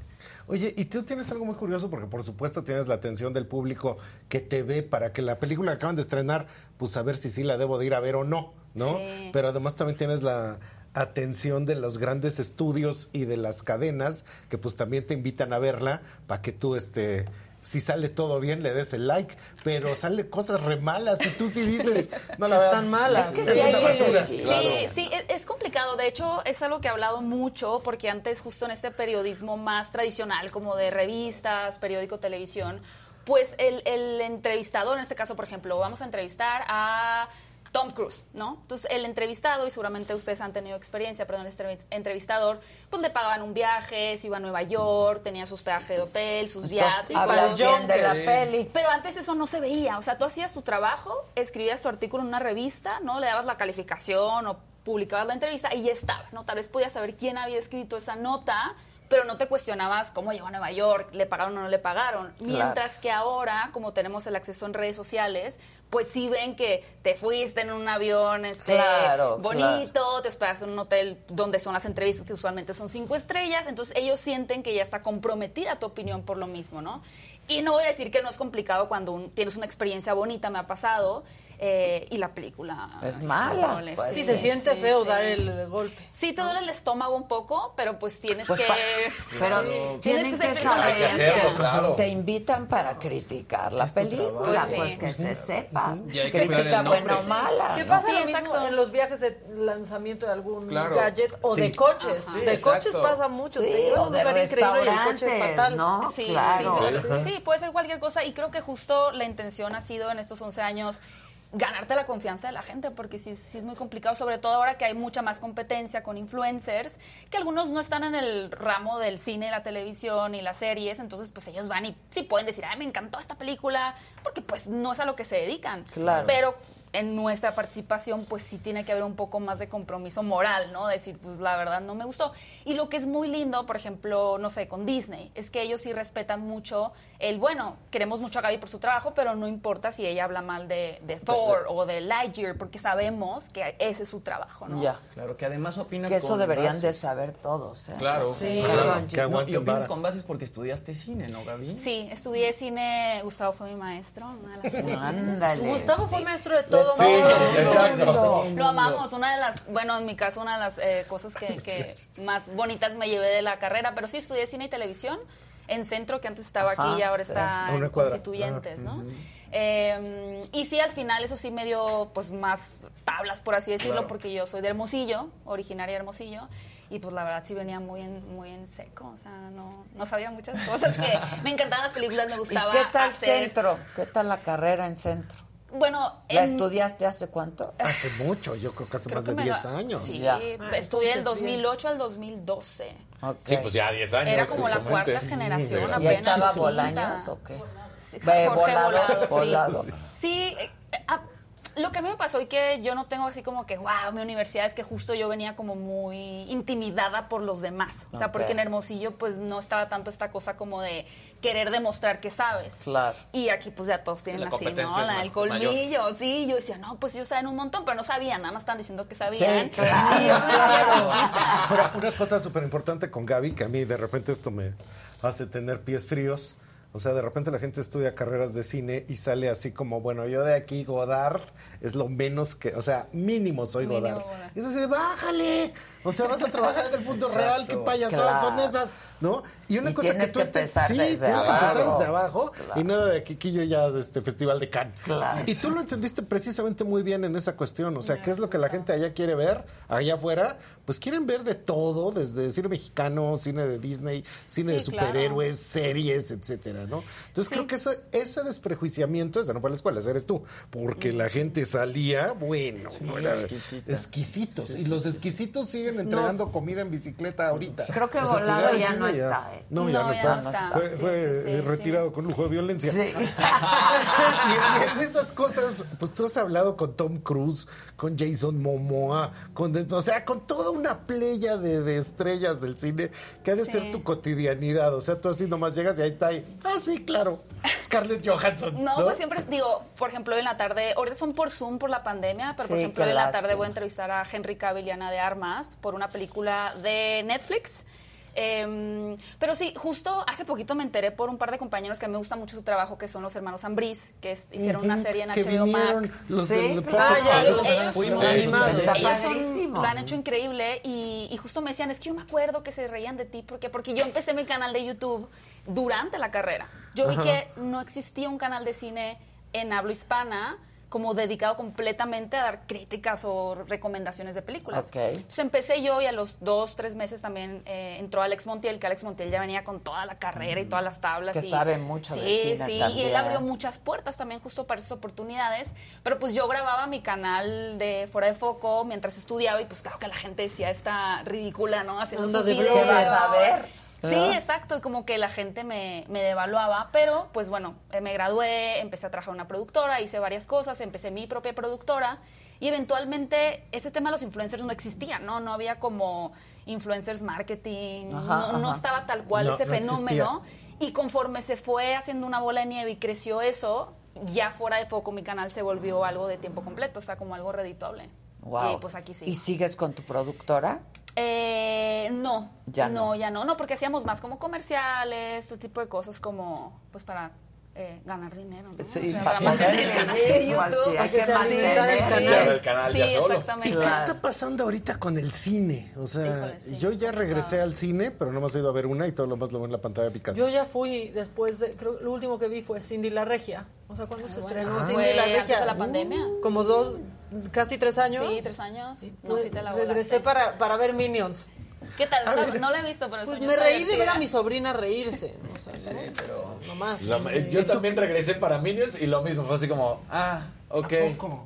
Oye, y tú tienes algo muy curioso porque por supuesto tienes la atención del público que te ve para que la película que acaban de estrenar, pues a ver si sí la debo de ir a ver o no, ¿no? Sí. Pero además también tienes la atención de los grandes estudios y de las cadenas que pues también te invitan a verla para que tú este si sale todo bien le des el like, pero sale cosas re malas y tú sí dices, no la Están vean. malas. Es que que es sí una hay que basura. Sí, sí, es, es complicado. De hecho, es algo que he hablado mucho porque antes, justo en este periodismo más tradicional, como de revistas, periódico, televisión, pues el, el entrevistador, en este caso, por ejemplo, vamos a entrevistar a Tom Cruise, ¿no? Entonces, el entrevistado, y seguramente ustedes han tenido experiencia, perdón, el estre- entrevistador, pues le pagaban un viaje, se iba a Nueva York, tenía sus peajes de hotel, sus viáticos. hablas bien de la peli. Pero antes eso no se veía, o sea, tú hacías tu trabajo, escribías tu artículo en una revista, ¿no? Le dabas la calificación o publicabas la entrevista y ya estaba, ¿no? Tal vez podías saber quién había escrito esa nota, pero no te cuestionabas cómo llegó a Nueva York, le pagaron o no le pagaron. Claro. Mientras que ahora, como tenemos el acceso en redes sociales, pues sí ven que te fuiste en un avión este, Claro, bonito, te hospedaste en un hotel donde son las entrevistas que usualmente son cinco estrellas, entonces ellos sienten que ya está comprometida tu opinión por lo mismo, ¿no? Y no voy a decir que no es complicado cuando un- tienes una experiencia bonita, me ha pasado, eh, y la película... Es mala, híjole, pues. Sí, se siente sí, feo sí. dar el golpe. Sí, te duele el estómago un poco, pero pues tienes Pues que... pa- pero tienes tienen que ser con la saber experiencia. te invitan para criticar la película, pues Sí. que se sepa. Que Crítica buena o mala. ¿Qué ¿no? pasa Sí, lo mismo en los viajes de lanzamiento de algún Claro. gadget o Sí. de coches? De coches pasa mucho. Sí, te llevas a o un de lugar increíble y el coche es restaurantes, fatal. ¿no? Sí, claro. Sí, puede ser cualquier cosa y creo que justo la intención ha sido en estos 11 años ganarte la confianza de la gente, porque sí, sí es muy complicado, sobre todo ahora que hay mucha más competencia con influencers, que algunos no están en el ramo del cine, la televisión y las series, entonces pues ellos van y sí pueden decir, ay, me encantó esta película, porque pues no es a lo que se dedican. Claro. Pero en nuestra participación pues sí tiene que haber un poco más de compromiso moral, ¿no? Decir, pues la verdad no me gustó. Y lo que es muy lindo, por ejemplo, no sé, con Disney, es que ellos sí respetan mucho el, bueno, queremos mucho a Gaby por su trabajo, pero no importa si ella habla mal de, de Thor o de Lightyear, porque sabemos que ese es su trabajo, ¿no? Ya. Claro, que además opinas Que eso con deberían bases. de saber todos. ¿eh? Claro. Sí. Claro, que No, y opinas con bases porque estudiaste cine, ¿no, Gaby? Sí, estudié cine, Gustavo fue mi maestro. Ándale. Gustavo fue maestro de todo Sí, mundo. exacto. Lo amamos, una de las, bueno, en mi caso, una de las eh, cosas que, que más bonitas me llevé de la carrera, pero sí estudié cine y televisión en centro, que antes estaba Ajá, aquí y ahora sí. está en. Constituyentes, Ah, ¿no? Eh, y sí, al final eso sí me dio pues más tablas, por así decirlo, Claro. porque yo soy de Hermosillo, originaria de Hermosillo, y pues la verdad sí venía muy en, muy en seco, o sea, no, no sabía muchas cosas que me encantaban las películas, me ¿Y gustaba qué tal hacer. centro? ¿Qué tal la carrera en centro? Bueno, ¿La en- estudiaste hace cuánto? Hace mucho, yo creo que hace Creo más que de me 10 la- años. Sí, Ya. estudié del entonces, bien. 2008 al 2012. Ok. Sí, pues ya 10 años. Era como la justamente. cuarta generación sí. ¿Y apenas. estaba Sí. Bolaños o qué? Sí, Jorge volado, Volado, sí. volado. Sí, eh, ah, lo que a mí me pasó y que yo no tengo así como que, wow, mi universidad es que justo yo venía como muy intimidada por los demás. O sea, porque en Hermosillo pues no estaba tanto esta cosa como de querer demostrar que sabes. Claro. Y aquí pues ya todos tienen la así, ¿no? es La del es mayor. colmillo, sí. Yo decía, no, pues ellos saben un montón, pero no sabían, nada más están diciendo que sabían. Sí, claro, Ahora, una cosa súper importante con Gaby, que a mí de repente esto me hace tener pies fríos. O sea, de repente la gente estudia carreras de cine y sale así como, bueno, yo de aquí Godard es lo menos que, o sea, mínimo soy Mínimo Godard. Godard. Y dices, bájale. O sea, vas a trabajar en el mundo Exacto. real, qué payasadas son esas, ¿no? Y una Y cosa que tú que sí, tienes que empezar desde abajo Claro. y nada de que aquí yo ya este festival de Cannes. Claro. Y tú lo entendiste precisamente muy bien en esa cuestión, o sea, ¿qué es lo que la gente allá quiere ver? Allá afuera, pues quieren ver de todo, desde cine mexicano, cine de Disney, cine Sí, de superhéroes, series, etcétera, ¿no? Entonces creo que ese, ese desprejuiciamiento, ese no fue a la escuela, eres tú, porque la gente salía, bueno, no era exquisitos. y los exquisitos siguen No. entregando comida en bicicleta ahorita. Creo que Volado ya no está, ¿eh? No, ya No, no ya está. no está. Fue, fue, sí, sí, sí. retirado con lujo de violencia. Sí. y, y en esas cosas, pues tú has hablado con Tom Cruise, con Jason Momoa, con, o sea, con toda una playa de, de estrellas del cine que ha de Sí. ser tu cotidianidad. O sea, tú así nomás llegas y ahí está ahí. Ah, sí, claro. Scarlett Johansson. No, No, pues siempre digo, por ejemplo, en la tarde, ahorita son por Zoom por la pandemia, pero por ejemplo en la lástima. tarde voy a entrevistar a Henry Cavill y Ana de Armas por una película de Netflix. Em, pero sí, justo hace poquito me enteré por un par de compañeros que me gusta mucho su trabajo, que son los hermanos Ambris, que es- hicieron una serie en que HBO Max. los Sí, claro. Pocket Ah, ya, ellos- Ellos son- lo han hecho increíble y, y justo me decían, es que yo me acuerdo que se reían de ti, porque porque yo empecé mi canal de YouTube durante la carrera. Yo vi Ajá. que no existía un canal de cine en habla hispana como dedicado completamente a dar críticas o recomendaciones de películas. Ok. Entonces empecé yo y a los dos, tres meses también eh, entró Alex Montiel, que Alex Montiel ya venía con toda la carrera y todas las tablas. Que y- sabe mucho de sí, cine Sí, y también. él abrió muchas puertas también justo para esas oportunidades. Pero pues yo grababa mi canal de Fuera de Foco mientras estudiaba y pues claro que la gente decía esta ridícula, ¿no? Haciendo sus de videos. ¿Qué vas a ver? Sí, exacto, y como que la gente me, me devaluaba, pero pues bueno, eh, me gradué, empecé a trabajar en una productora, hice varias cosas, empecé mi propia productora y eventualmente ese tema de los influencers no existía, ¿no? No había como influencers marketing, Ajá, no, no estaba tal cual No, ese no fenómeno y conforme se fue haciendo una bola de nieve y creció eso, ya fuera de foco mi canal se volvió algo de tiempo completo, o sea, como algo redituable. Wow. Y pues aquí sí. ¿Y sigues con tu productora? Eh, no. Ya no. no. ya no. No, porque hacíamos más como comerciales, todo tipo de cosas como, pues para eh, ganar dinero, ¿no? Sí, O sea, para para mantener el canal YouTube. sí, hay que mantener el sí. canal. el canal Sí, ya solo. ¿Y exactamente. qué está pasando ahorita con el cine? O sea, Híjole, sí, yo ya regresé al cine, pero no hemos ido a ver una y todo lo más lo veo en la pantalla de Picasso. Yo ya fui después de, creo lo último que vi fue Cindy la Regia. O sea, cuando se estrenó Ajá. Cindy la antes Regia. de la pandemia. Como dos, casi tres años. Sí, tres años. No, sí te la Regresé volaste. para, para ver Minions. ¿Qué tal? Está- no la he visto, pero Pues me reí de ver a mi sobrina reírse. O sea, ¿no? pero nomás. Yo también regresé para Minions y lo mismo, fue así como, ah, ok.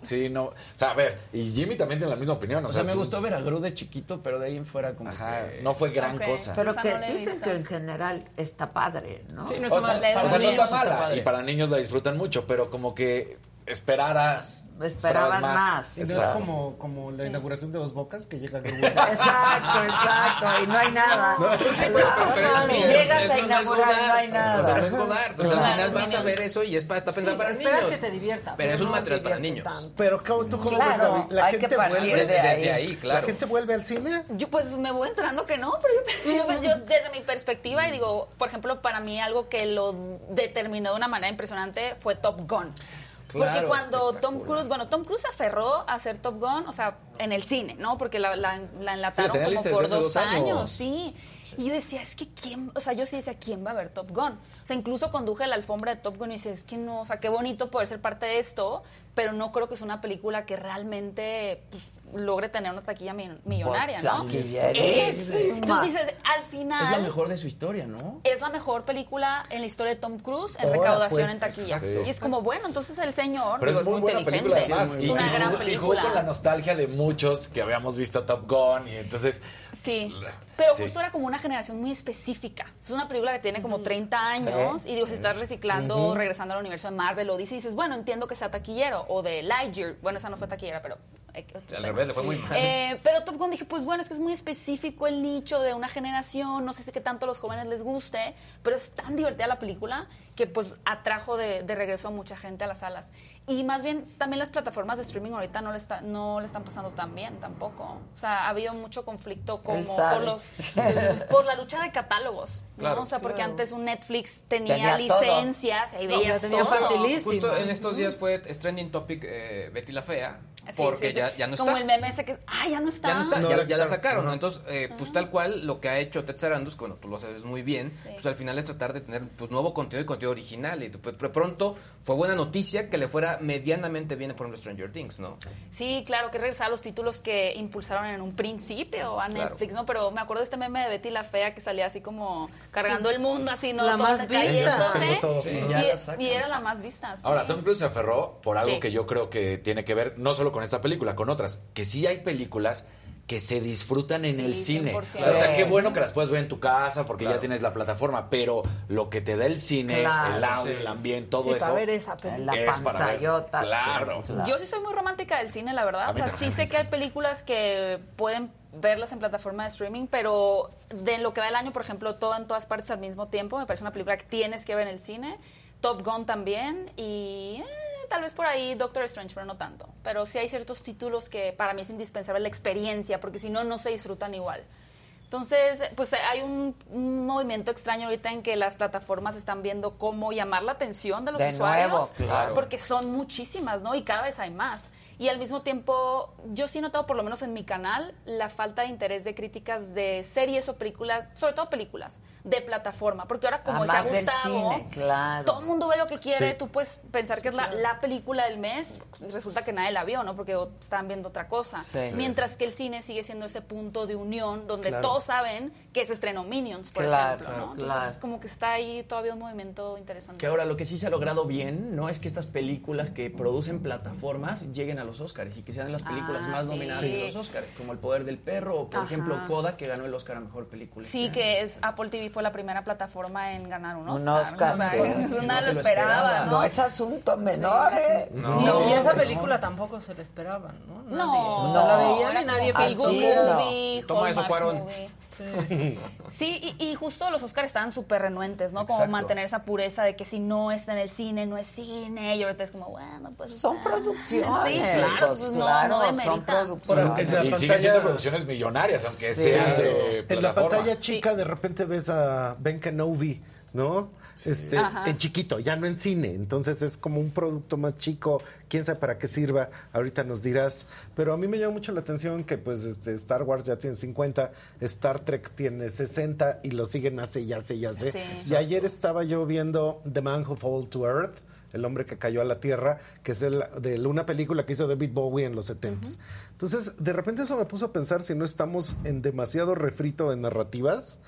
Sí, no. O sea, a ver, y Jimmy también tiene la misma opinión. O sea, me gustó ver a Gru de chiquito, pero de ahí en fuera como Ajá, que... no fue gran cosa. Pero que no dicen que en general está padre, ¿no? Sí, no O está sea, mal. Para o sea, no está mala y para niños la disfrutan mucho, pero como que esperaras. Esperabas más. No es Exacto. como, como la inauguración de Dos Bocas que llega. Exacto, exacto. Y no hay nada. Pero si es- llegas es- a no es inaugurar, no hay O sea, nada. no es Godard. Pues, Claro. al final vas a ver eso y es para, está pensado para esperas niños. que te divierta. Pero es un no material para niños. tanto. Pero ¿cómo- ¿tú cómo Claro, ves, Gaby? ¿La hay que gente partir vuelve? de ahí. Desde ahí, ¿La claro. gente vuelve al cine? Yo pues me voy entrando que no, pero yo desde mi perspectiva y digo, por ejemplo, para mí algo que lo determinó de una manera impresionante fue Top Gun. Porque cuando Tom. Cruise, bueno, Tom Cruise se aferró a hacer Top Gun, o sea, en el cine, ¿no? Porque la, la, la enlataron como por dos dos años. años, sí. Y yo decía, es que quién, o sea, yo sí decía, ¿quién va a ver Top Gun? O sea, incluso conduje la alfombra de Top Gun y decía, es que no, o sea, qué bonito poder ser parte de esto, pero no creo que es una película que realmente pues, logre tener una taquilla mi- millonaria, Pues, ¿no? Es- Entonces dices, al final Es la mejor de su historia, ¿no? es la mejor película en la historia de Tom Cruise en Ahora, recaudación pues, en taquilla. Y es como, bueno, entonces el señor Pero digo, es muy buena inteligente. película además. Y, una y gran jugó- y jugó película. con la nostalgia de Sí, muchos que habíamos visto Top Gun y entonces... Sí. Pero Sí. justo era como una generación muy específica. Es una película que tiene como 30 años y digo, si estás reciclando, regresando al universo de Marvel o DC, dices, bueno, entiendo que sea taquillero. O de Lightyear. Bueno, esa no fue taquillera, pero... otro Al tema. revés, le fue muy mal. Eh, pero Top Gun dije, pues bueno, es que es muy específico el nicho de una generación, no sé si qué tanto a los jóvenes les guste, pero es tan divertida la película que pues atrajo de, de regreso a mucha gente a las salas. Y más bien también las plataformas de streaming ahorita no le, está, no le están pasando tan bien tampoco. O sea, ha habido mucho conflicto como por, los, por la lucha de catálogos. ¿no? Claro. O sea, porque Claro. antes un Netflix tenía, Tenía todo. licencias y No, veías ya tenía todo. facilísimo. Justo en estos días fue trending topic eh, Betty la Fea, porque sí, sí. Ya, ya no Como está. el meme ese que, ah, ya no está. Ya no está, No, ya, ya ya la sacaron. Ajá. Entonces, eh, pues tal cual lo que ha hecho Ted Sarandos, que bueno, tú lo sabes muy bien, pues al final es tratar de tener pues nuevo contenido y contenido original. Y pues, de pronto fue buena noticia que le fuera medianamente bien, por ejemplo, Stranger Things, ¿no? Sí, claro, que regresar a los títulos que impulsaron en un principio a Claro. Netflix, ¿no? Pero me acuerdo de este meme de Betty la Fea que salía así como cargando el mundo, así, ¿no? La más vista. Y- y, era la más vista. sí. Ahora, Tom Cruise se aferró por algo Sí. que yo creo que tiene que ver no solo con esta película, con otras, que sí hay películas que se disfrutan en Sí, el cine. 100%. O sea, qué bueno que las puedes ver en tu casa porque ya tienes la plataforma, pero lo que te da el cine, Claro, el audio, sí. el ambiente, todo Sí, eso. para ver esa película. La es para ver. Claro. Yo sí soy muy romántica del cine, la verdad. O sea, sí sé que hay películas que pueden verlas en plataforma de streaming, pero de lo que va el año, por ejemplo, todo en todas partes al mismo tiempo, me parece una película que tienes que ver en el cine. Top Gun también y eh, tal vez por ahí Doctor Strange, pero no tanto. Pero sí hay ciertos títulos que para mí es indispensable la experiencia, porque si no, no se disfrutan igual. Entonces, pues hay un, un movimiento extraño ahorita en que las plataformas están viendo cómo llamar la atención de los De usuarios, nuevo, claro. porque son muchísimas, ¿no? Y cada vez hay más. Y al mismo tiempo, yo sí he notado, por lo menos en mi canal, la falta de interés de críticas de series o películas, sobre todo películas, de plataforma. Porque ahora, como decía Además del Gustavo, cine, claro. todo el mundo ve lo que quiere, Sí. tú puedes pensar que es la, la película del mes, resulta que nadie la vio, ¿no? Porque estaban viendo otra cosa. Sí. Mientras que el cine sigue siendo ese punto de unión donde Claro. todos saben que se estrenó Minions, por Claro, ejemplo, ¿no? claro. Entonces, como que está ahí todavía un movimiento interesante. Que ahora lo que sí se ha logrado bien no es que estas películas que producen plataformas lleguen a los Oscars y que sean las películas Ah, más sí. nominadas Sí. en los Oscars, como El Poder del Perro o, por Ajá. ejemplo, Coda, que ganó el Oscar a Mejor Película. Sí, que es Apple TV fue la primera plataforma en ganar un Un Oscar. Oscar, ¿no? O sea, No lo lo esperaba, esperaba. ¿no? No es asunto menor, Sí, ¿eh? No. Y, No, y esa no. película tampoco se la esperaban, ¿no? Nadie. No, o sea, la no, veían y nadie Así Toma eso, Cuarón. Sí. Sí, y, y justo los Oscars estaban súper renuentes, ¿no? Como mantener esa pureza de que si no está en el cine, no es cine. Y ahorita es como, bueno, pues. Son está. producciones. Sí, claro, pues, no, claro, no son. Pero la Y siguen pantalla- siendo producciones millonarias, aunque Sí. sean de En la pantalla chica de repente ves a Ben Kenobi, ¿no? Este, Ajá. en chiquito, ya no en cine. Entonces es como un producto más chico. Quién sabe para qué sirva. Ahorita nos dirás. Pero a mí me llama mucho la atención que pues este Star Wars ya tiene 50, Star Trek tiene 60 y lo siguen hace y hace y hace. Sí. Y ayer estaba yo viendo The Man Who Fell to Earth. El hombre que cayó a la tierra, que es el, de una película que hizo David Bowie en los 70s. Entonces, de repente eso me puso a pensar si no estamos en demasiado refrito en narrativas.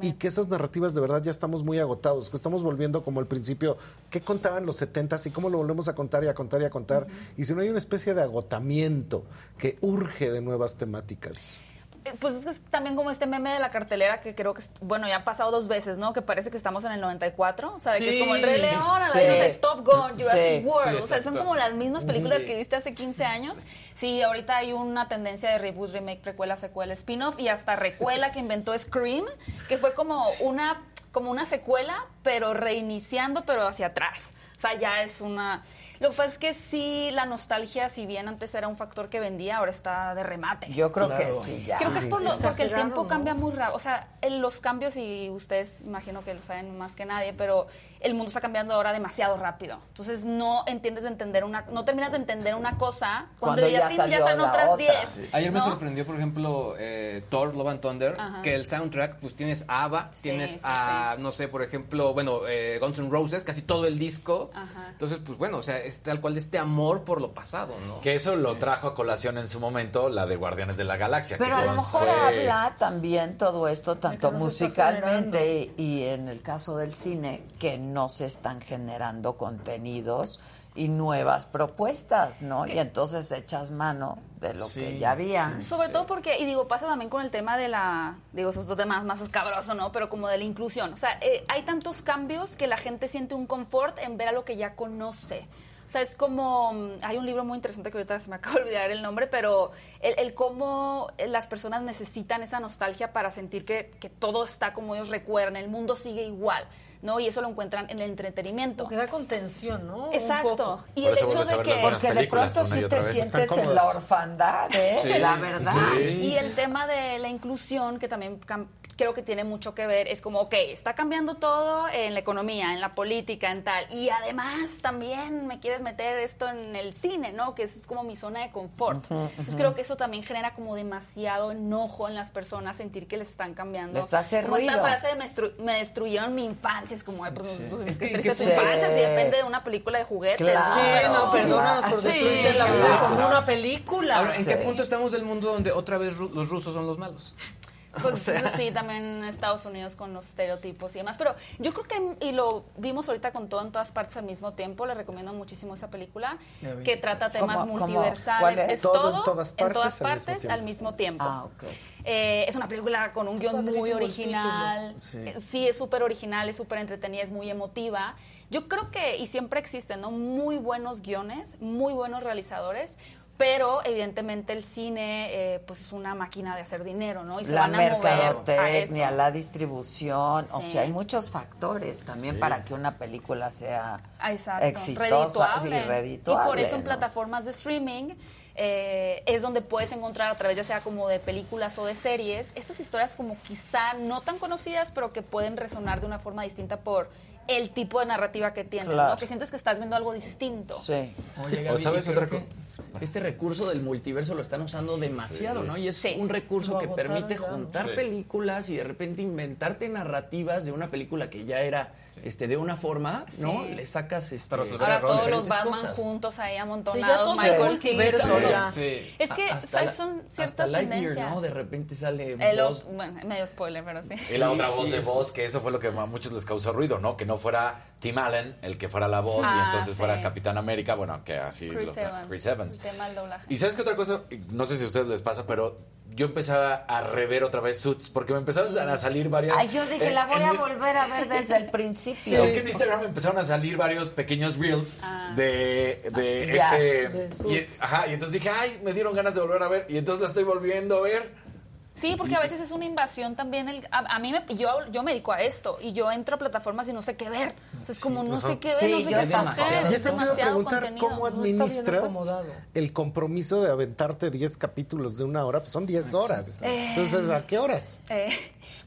Y que esas narrativas de verdad ya estamos muy agotados, que estamos volviendo como al principio, ¿qué contaban los 70s y cómo lo volvemos a contar y a contar y a contar? Y si no hay una especie de agotamiento que urge de nuevas temáticas. Eh, Pues es que es también como este meme de la cartelera que creo que, bueno, ya ha pasado dos veces, ¿no? Que parece que estamos en el 94, o sea, de que es Sí. como el Rey León, Sí. vez Stop Gun, Jurassic Sí. World, Sí, o sea, son como las mismas películas Sí. que viste hace 15 años. Sí, ahorita hay una tendencia de reboot, remake, precuela, secuela, spin-off y hasta recuela que inventó Scream, que fue como una, como una secuela, pero reiniciando, pero hacia atrás. O sea, ya es una... Lo que pasa es que sí, la nostalgia, si bien antes era un factor que vendía, ahora está de remate. Yo creo Claro. que sí, ya. Creo que es por lo- porque el tiempo cambia muy rápido. O sea, el- los cambios, y ustedes imagino que lo saben más que nadie, pero el mundo está cambiando ahora demasiado rápido. Entonces no entiendes de entender una, no terminas de entender una cosa cuando, Cuando ya, ya ya otras otra. 10. Sí. Ayer me ¿no? sorprendió, por ejemplo, eh, Thor, Love and Thunder, Ajá. que el soundtrack, pues tienes a ABBA, Sí, tienes sí, a, no sé, por ejemplo, bueno, eh, Guns N' Roses, casi todo el disco. Ajá. Entonces, pues bueno, o sea, es tal cual este amor por lo pasado, ¿no? Que eso lo trajo a colación en su momento la de Guardianes de la Galaxia. Pero que a lo fue- mejor habla también todo esto, tanto musicalmente y en el caso del cine, que no se están generando contenidos y nuevas propuestas, ¿no? Y entonces echas mano de lo que ya había. Sobre todo porque, y digo, pasa también con el tema de la, digo, esos dos temas más escabroso, ¿no? Pero como de la inclusión. O sea, eh, hay tantos cambios que la gente siente un confort en ver a lo que ya conoce. O sea, es como, mm, hay un libro muy interesante que ahorita se me acaba de olvidar el nombre, pero el, el cómo las personas necesitan esa nostalgia para sentir que, que todo está como ellos recuerdan, el mundo sigue igual. ¿no? Y eso lo encuentran en el entretenimiento. Que da contención, ¿no? Exacto. Y Por el hecho de que... Porque de pronto sí te sientes en la orfandad, ¿eh? Sí, La verdad. sí. Y el tema de la inclusión, que también creo que tiene mucho que ver, es como, ok, está cambiando todo en la economía, en la política, en tal. Y además también me quieres meter esto en el cine, ¿no? Que es como mi zona de confort. Entonces creo que eso también genera como demasiado enojo en las personas, sentir que les están cambiando. Les hace como esta ruido. frase de me, estru- me destruyeron mi infancia, es como, ay, pues, pues, Es que- triste que tu sí. infancia, si depende de una película de juguetes. Sí, no, perdónanos por Sí, destruirte la sí, vida claro. como una película. Ahora, ¿en qué Sí. punto estamos del mundo donde otra vez ru- los rusos son los malos? Pues O sea- sí, también Estados Unidos con los estereotipos y demás. Pero yo creo que, y lo vimos ahorita con todo en todas partes al mismo tiempo, le recomiendo muchísimo esa película, que trata temas ¿Cómo- cómo? multiversales. ¿Cuál es? Es Todo todo, en todas en partes al mismo tiempo. al mismo tiempo. Ah, ok. Eh, es una película con un guion muy original. Eh, Sí, es súper original, es súper entretenida, es muy emotiva. Yo creo que, y siempre existen, ¿no? Muy buenos guiones, muy buenos realizadores. Pero evidentemente el cine pues, pues es una máquina de hacer dinero, ¿no? Y se la van a mover a mercadotecnia, la distribución, o sea, hay muchos factores también Sí. para que una película sea Ah, Exacto, exitosa redituable. y redituable. Y por eso en ¿no? plataformas de streaming eh, es donde puedes encontrar a través ya sea como de películas o de series estas historias como quizá no tan conocidas pero que pueden resonar de una forma distinta por el tipo de narrativa que tienen, Claro. ¿no? Que sientes que estás viendo algo distinto. Sí. Oye, ¿O Gaby, sabes otra que Este recurso del multiverso lo están usando demasiado, Sí. ¿no? Y es Sí. un recurso que permite juntar Sí. películas y de repente inventarte narrativas de una película que ya era este de una forma, ¿no? Sí. Le sacas este, Para resolver Ahora todos los Batman cosas. juntos ahí Sí, amontonados, todo Michael Keaton. Sí. Es que Hasta la- son hasta ciertas Lightyear, tendencias. ¿no? De repente sale El voz- otro- bueno, medio spoiler, pero sí. Y la otra voz Sí, de voz, que eso fue lo que a muchos les causó ruido, ¿no? Que no fuera Tim Allen el que fuera la voz y Ah, entonces sí. fuera Capitán América, bueno, que así Chris lo- Evans. Chris Evans. El tema del doblaje. Y sabes qué otra cosa, no sé si a ustedes les pasa, pero yo empezaba a rever otra vez Suits porque me empezaron a salir varias. Ay, yo dije, en- la voy en a volver a ver desde el Sí, principio. Es que en Instagram me empezaron a salir varios pequeños reels Ah. de, de este. De y, ajá, y entonces dije, ay, me dieron ganas de volver a ver. Y entonces la estoy volviendo a ver. Sí, porque a veces es una invasión también. El, a, a mí me, yo, yo me dedico a esto y yo entro a plataformas y no sé qué ver. O sea, es como no sé qué ver, Sí, no sé yo qué iba a demasiado preguntar contenido. cómo administras el compromiso de aventarte 10 capítulos de una hora, pues son 10 horas. Eh. Entonces, ¿a qué horas? Eh,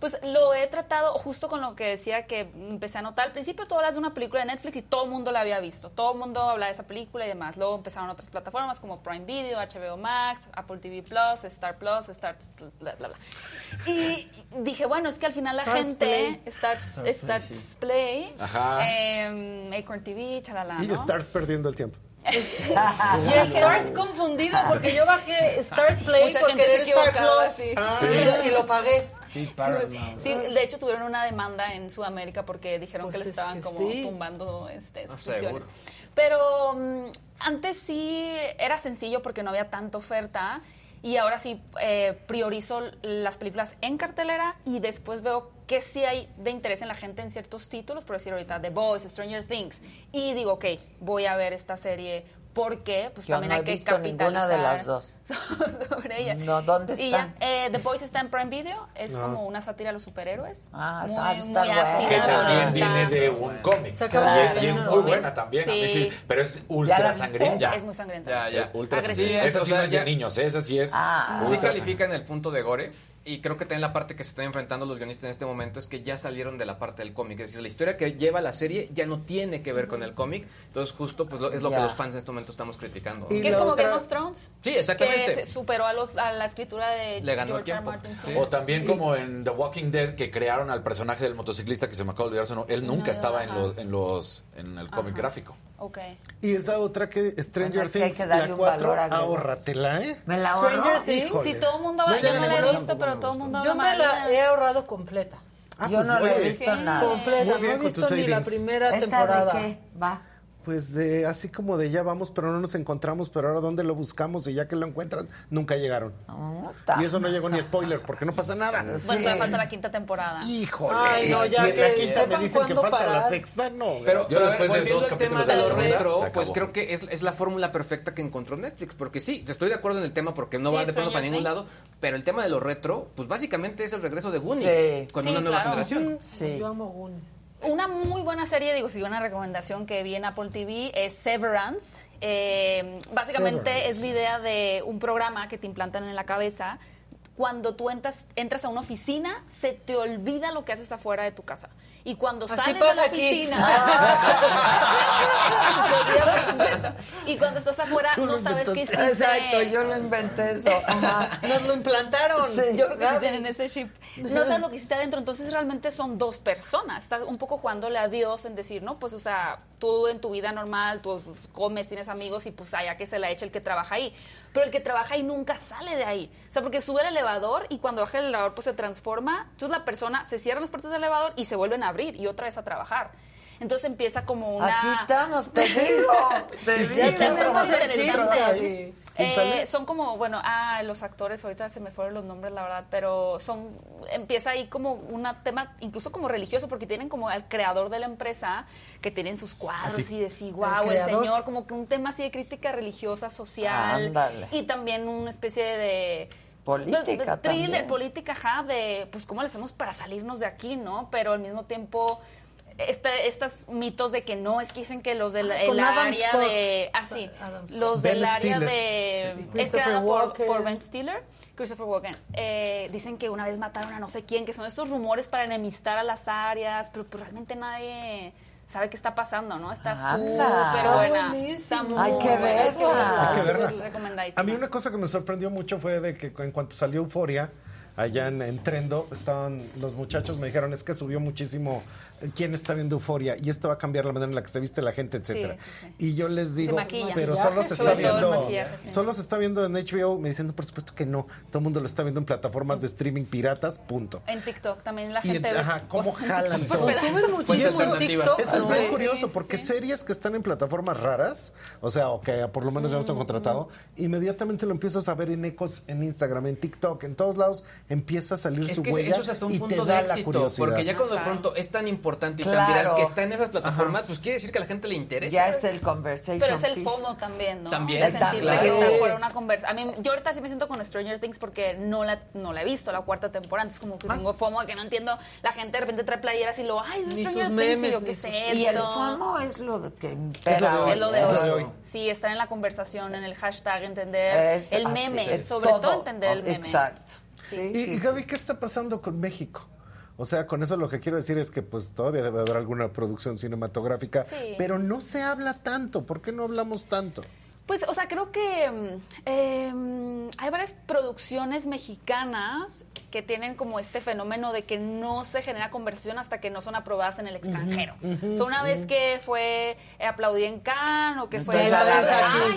pues lo he tratado justo con lo que decía que empecé a notar. Al principio tú hablas de una película de Netflix y todo el mundo la había visto. Todo el mundo habla de esa película y demás. Luego empezaron otras plataformas como Prime Video, HBO Max, Apple TV Plus, Star Plus, Star bla bla bla. Y dije, bueno, es que al final la Stars gente Play. Stars, Play, Stars sí. Play, Ajá. eh, Acorn TV, chalala, Y ¿no? estás perdiendo el tiempo. Y Stars confundido porque yo bajé Stars Play Mucha por querer se Star Plus sí. Sí. y, y lo pagué. Sí, Paramount. Sí, de hecho tuvieron una demanda en Sudamérica porque dijeron Pues que le es estaban que como sí. tumbando este, Ah, suscripciones. Pero mm, antes sí era sencillo porque no había tanta oferta y ahora sí eh, priorizo las películas en cartelera y después veo que sí hay de interés en la gente en ciertos títulos, por decir ahorita The Boys, Stranger Things, y digo, ok, voy a ver esta serie porque pues Yo también no hay he que visto ninguna de las capitalizar dos. sobre ella. No, ¿dónde Y ya, están? eh, The Boys está en Prime Video, es Ah. como una sátira a los superhéroes. Ah, muy, está- está muy buena. ácida, Que también viene de un cómic. Acaba Y es- y es muy ¿no? buena también. a mí Sí. sí, pero es ¿Ya la ultra sangrienta. Es muy sangrienta. Ya, ya. Ultra sangrienta. Esa O sí sea, no es de ya- niños, ¿eh? esa sí es. Ah. Sí ultra califica en el punto de gore. Y creo que también la parte que se están enfrentando los guionistas en este momento es que ya salieron de la parte del cómic. Es decir, la historia que lleva la serie ya no tiene que ver con el cómic. Entonces, justo pues lo- es lo que los fans en este momento estamos criticando. ¿no? Que es como otra- Game of Thrones. Sí, exactamente. Que se superó a, los, a la escritura de Le ganó el George R. tiempo. Martin. Sí. O también como en The Walking Dead que crearon al personaje del motociclista que se me acaba de olvidar. Él nunca No, estaba en los en los en el cómic gráfico. Ok. Y esa otra que Stranger Bueno, que Things, que darle la un 4, valor agregado. ahórratela, ¿eh? Me la ahorro. Stranger Things. Si todo el mundo No, yo no la he visto, pero todo el mundo Yo me la he ahorrado completa. Ah, Yo pues, no la he visto nada. Completa. No he visto ni la primera ¿Esta temporada. de qué? Va. Pues de así como de ya vamos, pero no nos encontramos, pero ahora dónde lo buscamos y ya que lo encuentran, nunca llegaron. y eso no llegó ni spoiler, porque no pasa nada. Bueno, todavía falta la quinta temporada. Híjole. Ay, no, ya Y en que la quinta me dicen que falta la sexta, no. Pero, Yo pero a ver, después de volviendo dos al tema capítulos de la segunda, retro, pues creo que es, es la fórmula perfecta que encontró Netflix. Porque sí, estoy de acuerdo en el tema porque no Sí, va de pronto para ningún lado. Pero el tema de lo retro, pues básicamente es el regreso de Goonies Sí. con Sí, una nueva claro. generación. Yo amo Goonies. Una muy buena serie, digo, sí, una recomendación que vi en Apple TV es Severance. Eh, básicamente es la idea de un programa que te implantan en la cabeza. Cuando tú entras, entras a una oficina, se te olvida lo que haces afuera de tu casa. Y cuando Así sales de la aquí. oficina, completo. y cuando estás afuera, Tú no sabes qué hiciste. Exacto, yo lo inventé eso. Ajá. Nos lo implantaron. Yo creo que sí Gaby. tienen ese chip. No sabes lo que hiciste adentro, entonces realmente son dos personas. Estás un poco jugándole a Dios en decir, no, pues, o sea, tú en tu vida normal, tú comes, tienes amigos y pues allá que se la echa el que trabaja ahí. Pero el que trabaja ahí nunca sale de ahí. O sea, porque sube el elevador y cuando baja el elevador pues se transforma. Entonces la persona se cierran las puertas del elevador y se vuelven a abrir y otra vez a trabajar. Entonces empieza como una... Así estamos, te digo. Te Ya digo. está muy interesante. ahí. ¿Quién Eh, son como, bueno, ah, los actores, ahorita se me fueron los nombres, la verdad, pero son, empieza ahí como un tema, incluso como religioso, porque tienen como al creador de la empresa, que tienen sus cuadros Así. y decir, ¿El wow, el, señor, como que un tema así de crítica religiosa, social, Ándale. y también una especie de... Política de- de thriller, también. política, ajá, de, pues, ¿cómo le hacemos para salirnos de aquí, no? Pero al mismo tiempo... Este, estos mitos de que no, es que dicen que los del Ah, Adam área Scott. de... Ah, sí, los Ben del área de... Es Christopher creada por, Walken. por Ben Stiller, Christopher Walken. Eh, dicen que una vez mataron a no sé quién, que son estos rumores para enemistar a las áreas, pero pues, realmente nadie sabe qué está pasando, ¿no? Está súper Está buena. buenísimo. Está muy Hay que verla. Hay que verla. A mí una cosa que me sorprendió mucho fue de que en cuanto salió Euforia, allá en, en Trendo, estaban los muchachos me dijeron, es que subió muchísimo quién está viendo Euforia y esto va a cambiar la manera en la que se viste la gente, etcétera. Sí, sí, Y yo les digo, pero solo se está viendo solo se está viendo en HBO, me dicen, "No, por supuesto que no. Todo el mundo lo está viendo en plataformas de streaming piratas, punto. En TikTok también la Y, gente ajá, cómo jalan todo. Consumen muchísimo en TikTok. Eso es Sí, curioso, sí, porque series que están en plataformas raras, o sea, o que por lo menos ya no están contratado, inmediatamente lo empiezas a ver en ecos en Instagram, en TikTok, en todos lados, empieza a salir Es su que huella eso es hasta un y te punto de da la éxito, curiosidad. porque ya cuando de pronto es tan importante y tan Claro. viral que está en esas plataformas, pues quiere decir que a la gente le interesa. Ya es el conversation Pero es el piece. FOMO también, ¿no? También. De sentir claro. que estás fuera de una conversación. A mí, yo ahorita sí me siento con Stranger Things porque no la, no la he visto, la cuarta temporada. Entonces, como que Ah. tengo FOMO de que no entiendo. La gente de repente trae playeras y lo, ay, es Ni Stranger Things. y yo, ¿qué es esto? Y el FOMO es lo de que Es lo de hoy. Es lo de Es hoy. lo de hoy. Sí, estar en la conversación, en el hashtag, entender Es el así, meme. sobre todo, entender el meme. Exacto. Sí. Y, y Gaby, ¿qué está pasando con México? O sea, con eso lo que quiero decir es que pues todavía debe haber alguna producción cinematográfica, Sí. pero no se habla tanto. ¿Por qué no hablamos tanto? Pues, o sea, creo que eh, hay varias producciones mexicanas que tienen como este fenómeno de que no se genera conversión hasta que no son aprobadas en el extranjero. ujú, o sea, una vez que fue eh, aplaudida en Cannes o que fue... Entonces la ay, ves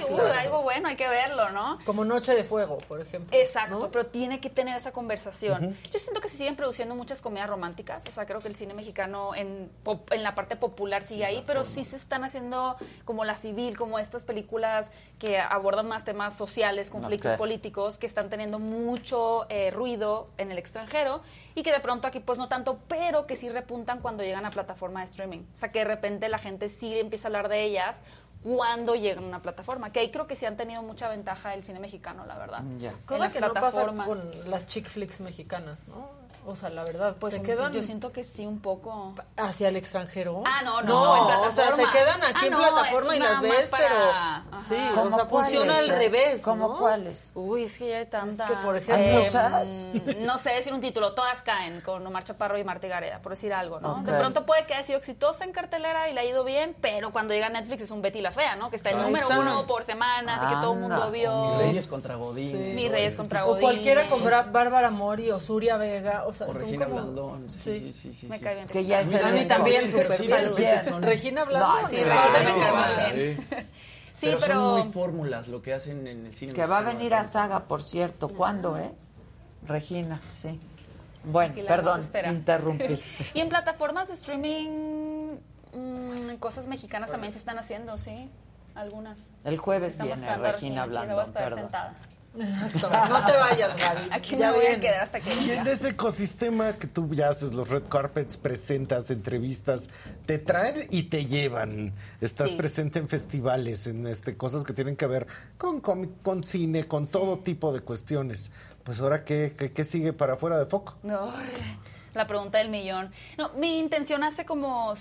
aquí, uy, claro. algo bueno, hay que verlo, ¿no? Como Noche de Fuego, por ejemplo. Exacto, pero tiene que tener esa conversación. Yo siento que se siguen produciendo muchas comedias románticas, o sea, creo que el cine mexicano en, pop- en la parte popular sigue ahí, pero sí se están haciendo como La Civil, como estas películas que abordan más temas sociales, conflictos políticos, que están teniendo mucho eh, ruido en el extranjero y que de pronto aquí pues no tanto, pero que sí repuntan cuando llegan a plataforma de streaming. O sea, que de repente la gente sí empieza a hablar de ellas cuando llegan a una plataforma, que ahí creo que sí han tenido mucha ventaja el cine mexicano, la verdad. En Cosa las que no pasa plataformas. con las chick flicks mexicanas, ¿no? O sea, la verdad, Pues se un- quedan yo siento que sí un poco. hacia el extranjero. Ah, no, no, en o sea, se quedan aquí Ah, en plataforma y es las ves, para- pero Ajá. sí, o ¿Cómo sea, funciona al eh? revés, ¿Cómo ¿no? cuáles? Uy, es que ya hay tantas. que, por ¿Hay ejemplo, muchas? mm, no sé decir un título, todas caen con Omar Chaparro y Marta Gareda, por decir algo, ¿no? De pronto puede que haya sido exitosa en cartelera y le ha ido bien, pero cuando llega a Netflix es un Betty la Fea, ¿no? Que está en Ahí número está. uno por semana, así que todo el mundo Anda. vio. Mis Reyes contra Godín. Mi Reyes contra O Godín. cualquiera con Bárbara Mori o Suria Vega, o sea, O son Regina como... Blandón. Sí, sí, sí. sí, Me sí. cae bien. Que ya es A mí también, súper bien. son- Regina Blandón. No, sí, sí, Pero pero. son muy fórmulas lo que hacen en el cine. Que va a venir a Saga, por cierto. ¿Cuándo, eh? Regina, sí. Bueno, perdón, interrumpí. Y en plataformas de streaming, Mm, cosas mexicanas también se están haciendo, sí. Algunas. El jueves Estamos viene Regina Blandón, perdón. sentada. No te vayas, Gaby. Aquí Ya me voy a quedar hasta que Y en ese ecosistema que tú ya haces los red carpets, presentas, entrevistas, te traen y te llevan. Estás Sí. presente en festivales, en este cosas que tienen que ver con cómic, con cine, con todo tipo de cuestiones. Pues ahora qué, qué, qué sigue para fuera de foco. No, la pregunta del millón. No, mi intención hace como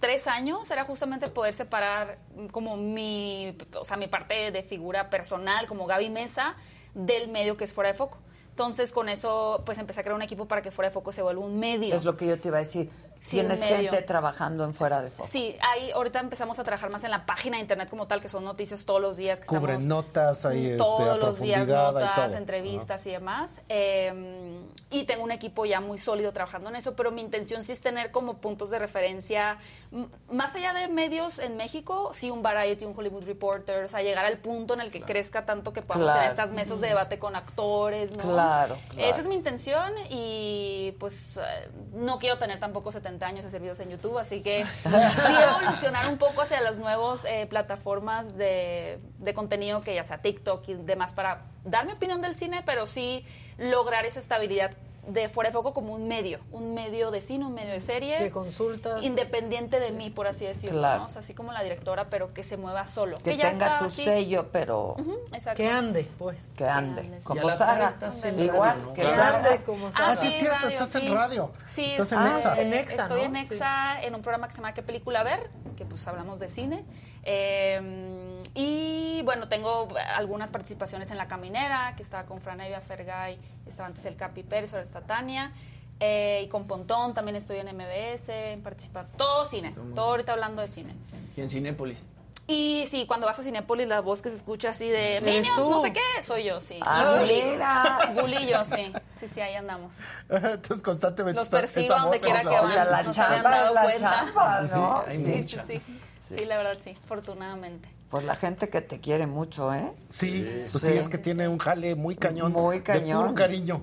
tres años era justamente poder separar mm, como mi, o sea, mi parte de figura personal como Gaby Mesa del medio que es fuera de foco. Entonces con eso pues empecé a crear un equipo para que fuera de foco se vuelva un medio. Es lo que yo te iba a decir. Tienes medio. gente trabajando en fuera de foco. Sí, ahí ahorita empezamos a trabajar más en la página de internet como tal, que son noticias todos los días. Que Cubren estamos notas ahí este, todos a los días notas, todo. entrevistas y demás. Eh, y tengo un equipo ya muy sólido trabajando en eso, pero mi intención sí es tener como puntos de referencia, más allá de medios en México, sí un Variety, un Hollywood Reporter, o sea, llegar al punto en el que crezca tanto que podamos Claro. tener estas mesas de debate con actores, ¿no? Claro, claro. Esa es mi intención y pues eh, no quiero tener tampoco 70 años hacer videos en YouTube, así que sí evolucionar un poco hacia las nuevas eh, plataformas de, de contenido que ya sea TikTok y demás para dar mi opinión del cine, pero sí lograr esa estabilidad de fuera de foco como un medio, un medio de cine, un medio de series. Que consultas. Independiente de mí, por así decirlo, Claro. ¿no? O sea, así como la directora, pero que se mueva solo. Que ya tenga está tu así. sello, pero. Que ande, pues. que ande. ande, sí. Como Sara. Igual que Que ande como Ah, Sara. sí, es cierto, radio, estás en radio. Sí, Estás en ah, Exa. En Exa, Estoy ¿no? en Exa en un programa que se llama ¿Qué película ver? Que pues hablamos de cine. Eh, y bueno, tengo algunas participaciones en La Caminera, que estaba con Fran Evia Fergay, estaba antes el Capi Pérez, ahora está Tania. Eh, y con Pontón también estoy en MBS, en participa todo cine, todo ahorita hablando de cine. Y en Cinépolis. Y sí, cuando vas a Cinépolis, la voz que se escucha así de ¿Eres Minions, tú? no sé qué, soy yo, sí. Ah, yo, sí. Sí, sí, ahí andamos. Entonces constantemente Los persigo esa donde quiera que van. O sea, la no se dado es la cuenta. chamba, ¿no? hay Sí, mucha. sí, sí. Sí, la verdad, sí, afortunadamente. Pues la gente que te quiere mucho, ¿eh? Sí, pues Sí. sí, es que tiene un jale muy cañón. Muy cañón. De puro cariño.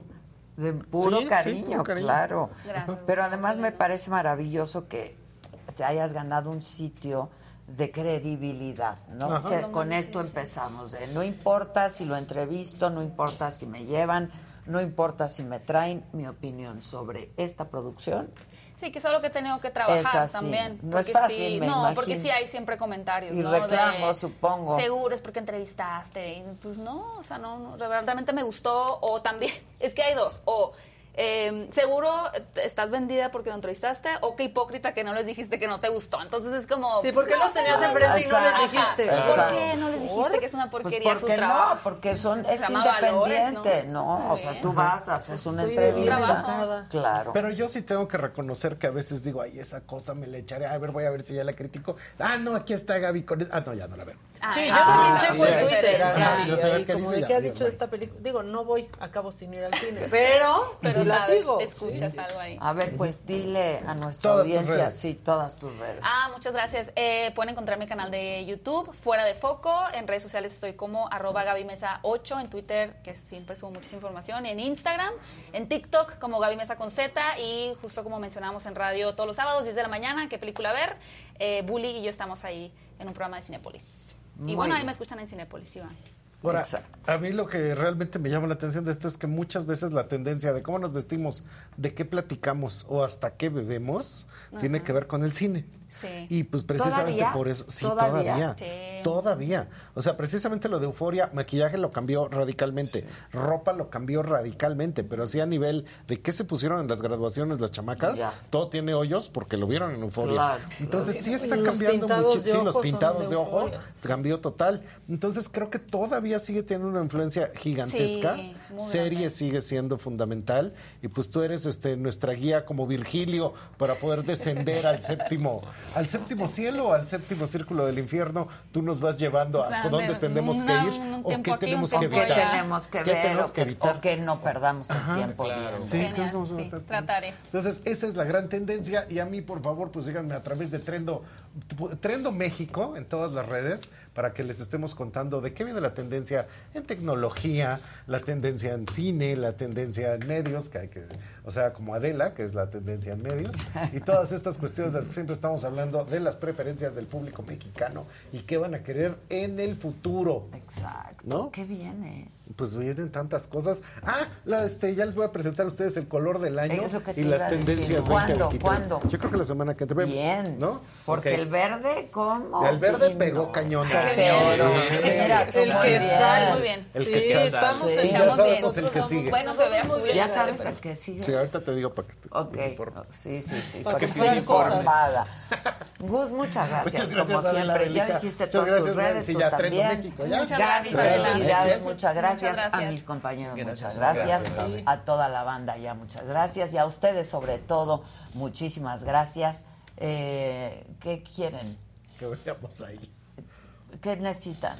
De puro Sí, sí, cariño, puro cariño. claro. Gracias. Pero además me parece maravilloso que te hayas ganado un sitio de credibilidad, ¿no? Ajá. Que con esto empezamos. de no importa si lo entrevisto, no importa si me llevan, no importa si me traen mi opinión sobre esta producción. Sí, que es algo que he tenido que trabajar Es así. también. No es fácil, sí, me No, imagino. porque sí hay siempre comentarios, Y reclamos, supongo. Seguro es porque entrevistaste. Y, pues no, o sea, no, no, realmente me gustó. O también, es que hay dos. O eh, seguro estás vendida porque lo entrevistaste. O qué hipócrita que no les dijiste que no te gustó. Entonces es como... Sí, ¿por qué pues, los no, tenías no, enfrente y no les dijiste? ¿Por qué no les dijiste que es una Pues porquería su porque trabajo? no, porque son, es Se llama valores, independiente, ¿no? O sea, tú vas, haces una Estoy entrevista. Claro. Pero yo sí tengo que reconocer que a veces digo, ay, esa cosa me la echaré. A ver, voy a ver si ya la critico. Ah, no, aquí está Gaby con. Ah, no, ya no la veo. Sí, yo también checo sí, Twitter como de qué ha dicho esta película. Digo, no voy, acabo sin ir al cine, pero, Pero la sigo. escuchas algo ahí. A ver, pues dile a nuestra audiencia, sí, todas tus redes. Ah, muchas gracias. Eh, pueden encontrar mi canal de YouTube, Fuera de Foco. En redes sociales estoy como arroba Gaby Mesa 8, en Twitter, que siempre subo muchísima información, en Instagram, en TikTok como Gaby Mesa con Z, y justo como mencionamos en radio todos los sábados, 10 de la mañana, qué película ver. Eh, Bully y yo estamos ahí en un programa de Cinépolis. Muy Y bueno, ahí me escuchan en Cinépolis, Iván. Ahora, Exacto. a mí lo que realmente me llama la atención de esto es que muchas veces la tendencia de cómo nos vestimos, de qué platicamos o hasta qué bebemos, tiene que ver con el cine. Sí. Y pues precisamente ¿Todavía? por eso, sí, ¿Todavía? todavía. Sí. Todavía. O sea, precisamente lo de euforia, maquillaje lo cambió radicalmente, ropa lo cambió radicalmente, pero así a nivel de qué se pusieron en las graduaciones las chamacas, Ya. todo tiene hoyos porque lo vieron en euforia. Claro. Entonces sí está cambiando de Sí, los pintados de ojo cambió total. Entonces creo que todavía sigue teniendo una influencia gigantesca. Serie grande. sigue siendo fundamental y pues tú eres este nuestra guía como Virgilio para poder descender al séptimo al séptimo cielo, al séptimo círculo del infierno. Tú nos vas llevando O sea, a dónde de- tenemos una- que ir o qué tenemos que ¿O qué evitar. allá. tenemos que ¿Qué ver tenemos o, que evitar? o que no perdamos el tiempo claro. Genial, ¿qué sí, trataré. Entonces, esa es la gran tendencia. Y a mí, por favor, pues díganme a través de Trendo, Trendo México, en todas las redes, para que les estemos contando de qué viene la tendencia en tecnología, la tendencia en cine, la tendencia en medios, que hay que, o sea, como Adela, que es la tendencia en medios, y todas estas cuestiones de las que siempre estamos hablando de las preferencias del público mexicano y qué van a querer en el futuro. Exacto. ¿No? ¿Qué viene? Pues vienen tantas cosas. Ah, la, este, ya les voy a presentar a ustedes el color del año y las tendencias ¿Cuándo? 2023. ¿Cuándo? Yo creo que la semana que entra. Bien. ¿No? Porque el verde, ¿cómo? El verde pegó cañón. Pero, El muy quetzal. bien. Muy bien. El Sí, quetzal. estamos- Sí, ya bien. sabemos el que sigue. Bueno, se ve azul. Ya el sabes el que sigue. Sí, ahorita te digo para que te Ok, informes. sí, sí, sí, Para para que estés informada. Gus, muchas gracias. Muchas gracias, como Adela siempre. Ya dijiste Muchas todas gracias, tus redes, tú ya también. México, ¿ya? Muchas Gaby, gracias. Adela. Felicidades, Gracias. muchas gracias. A mis compañeros, Gracias, muchas gracias. A toda la banda ya, muchas gracias. Y a ustedes, sobre todo, muchísimas gracias. Eh, ¿Qué quieren? Que veamos ahí. ¿Qué necesitan?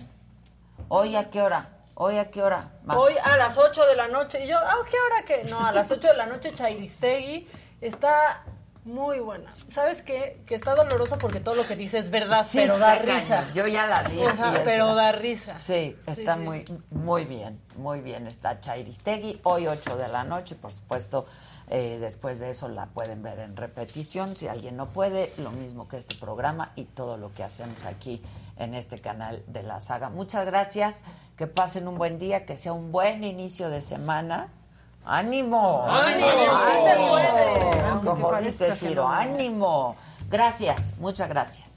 ¿Hoy a qué hora? ¿Hoy a qué hora? Ma- Hoy a las 8 de la noche. Y yo, ¿a qué hora que? No, a las 8 de la noche Chairistegui está muy buena. ¿Sabes qué? Que está dolorosa porque todo lo que dice es verdad, Sí, pero da risa. Yo ya la vi. Ajá, pero da risa. Sí, está sí. muy muy bien, muy bien. Está Chairistegui, hoy 8 de la noche, por supuesto. eh, después de eso la pueden ver en repetición. Si alguien no puede, lo mismo que este programa y todo lo que hacemos aquí en este canal de la saga. Muchas gracias. Que pasen un buen día, que sea un buen inicio de semana. ¡Ánimo! ¡Ánimo! Sí se puede. Aunque Como dice Ciro, ánimo. Gracias, muchas gracias.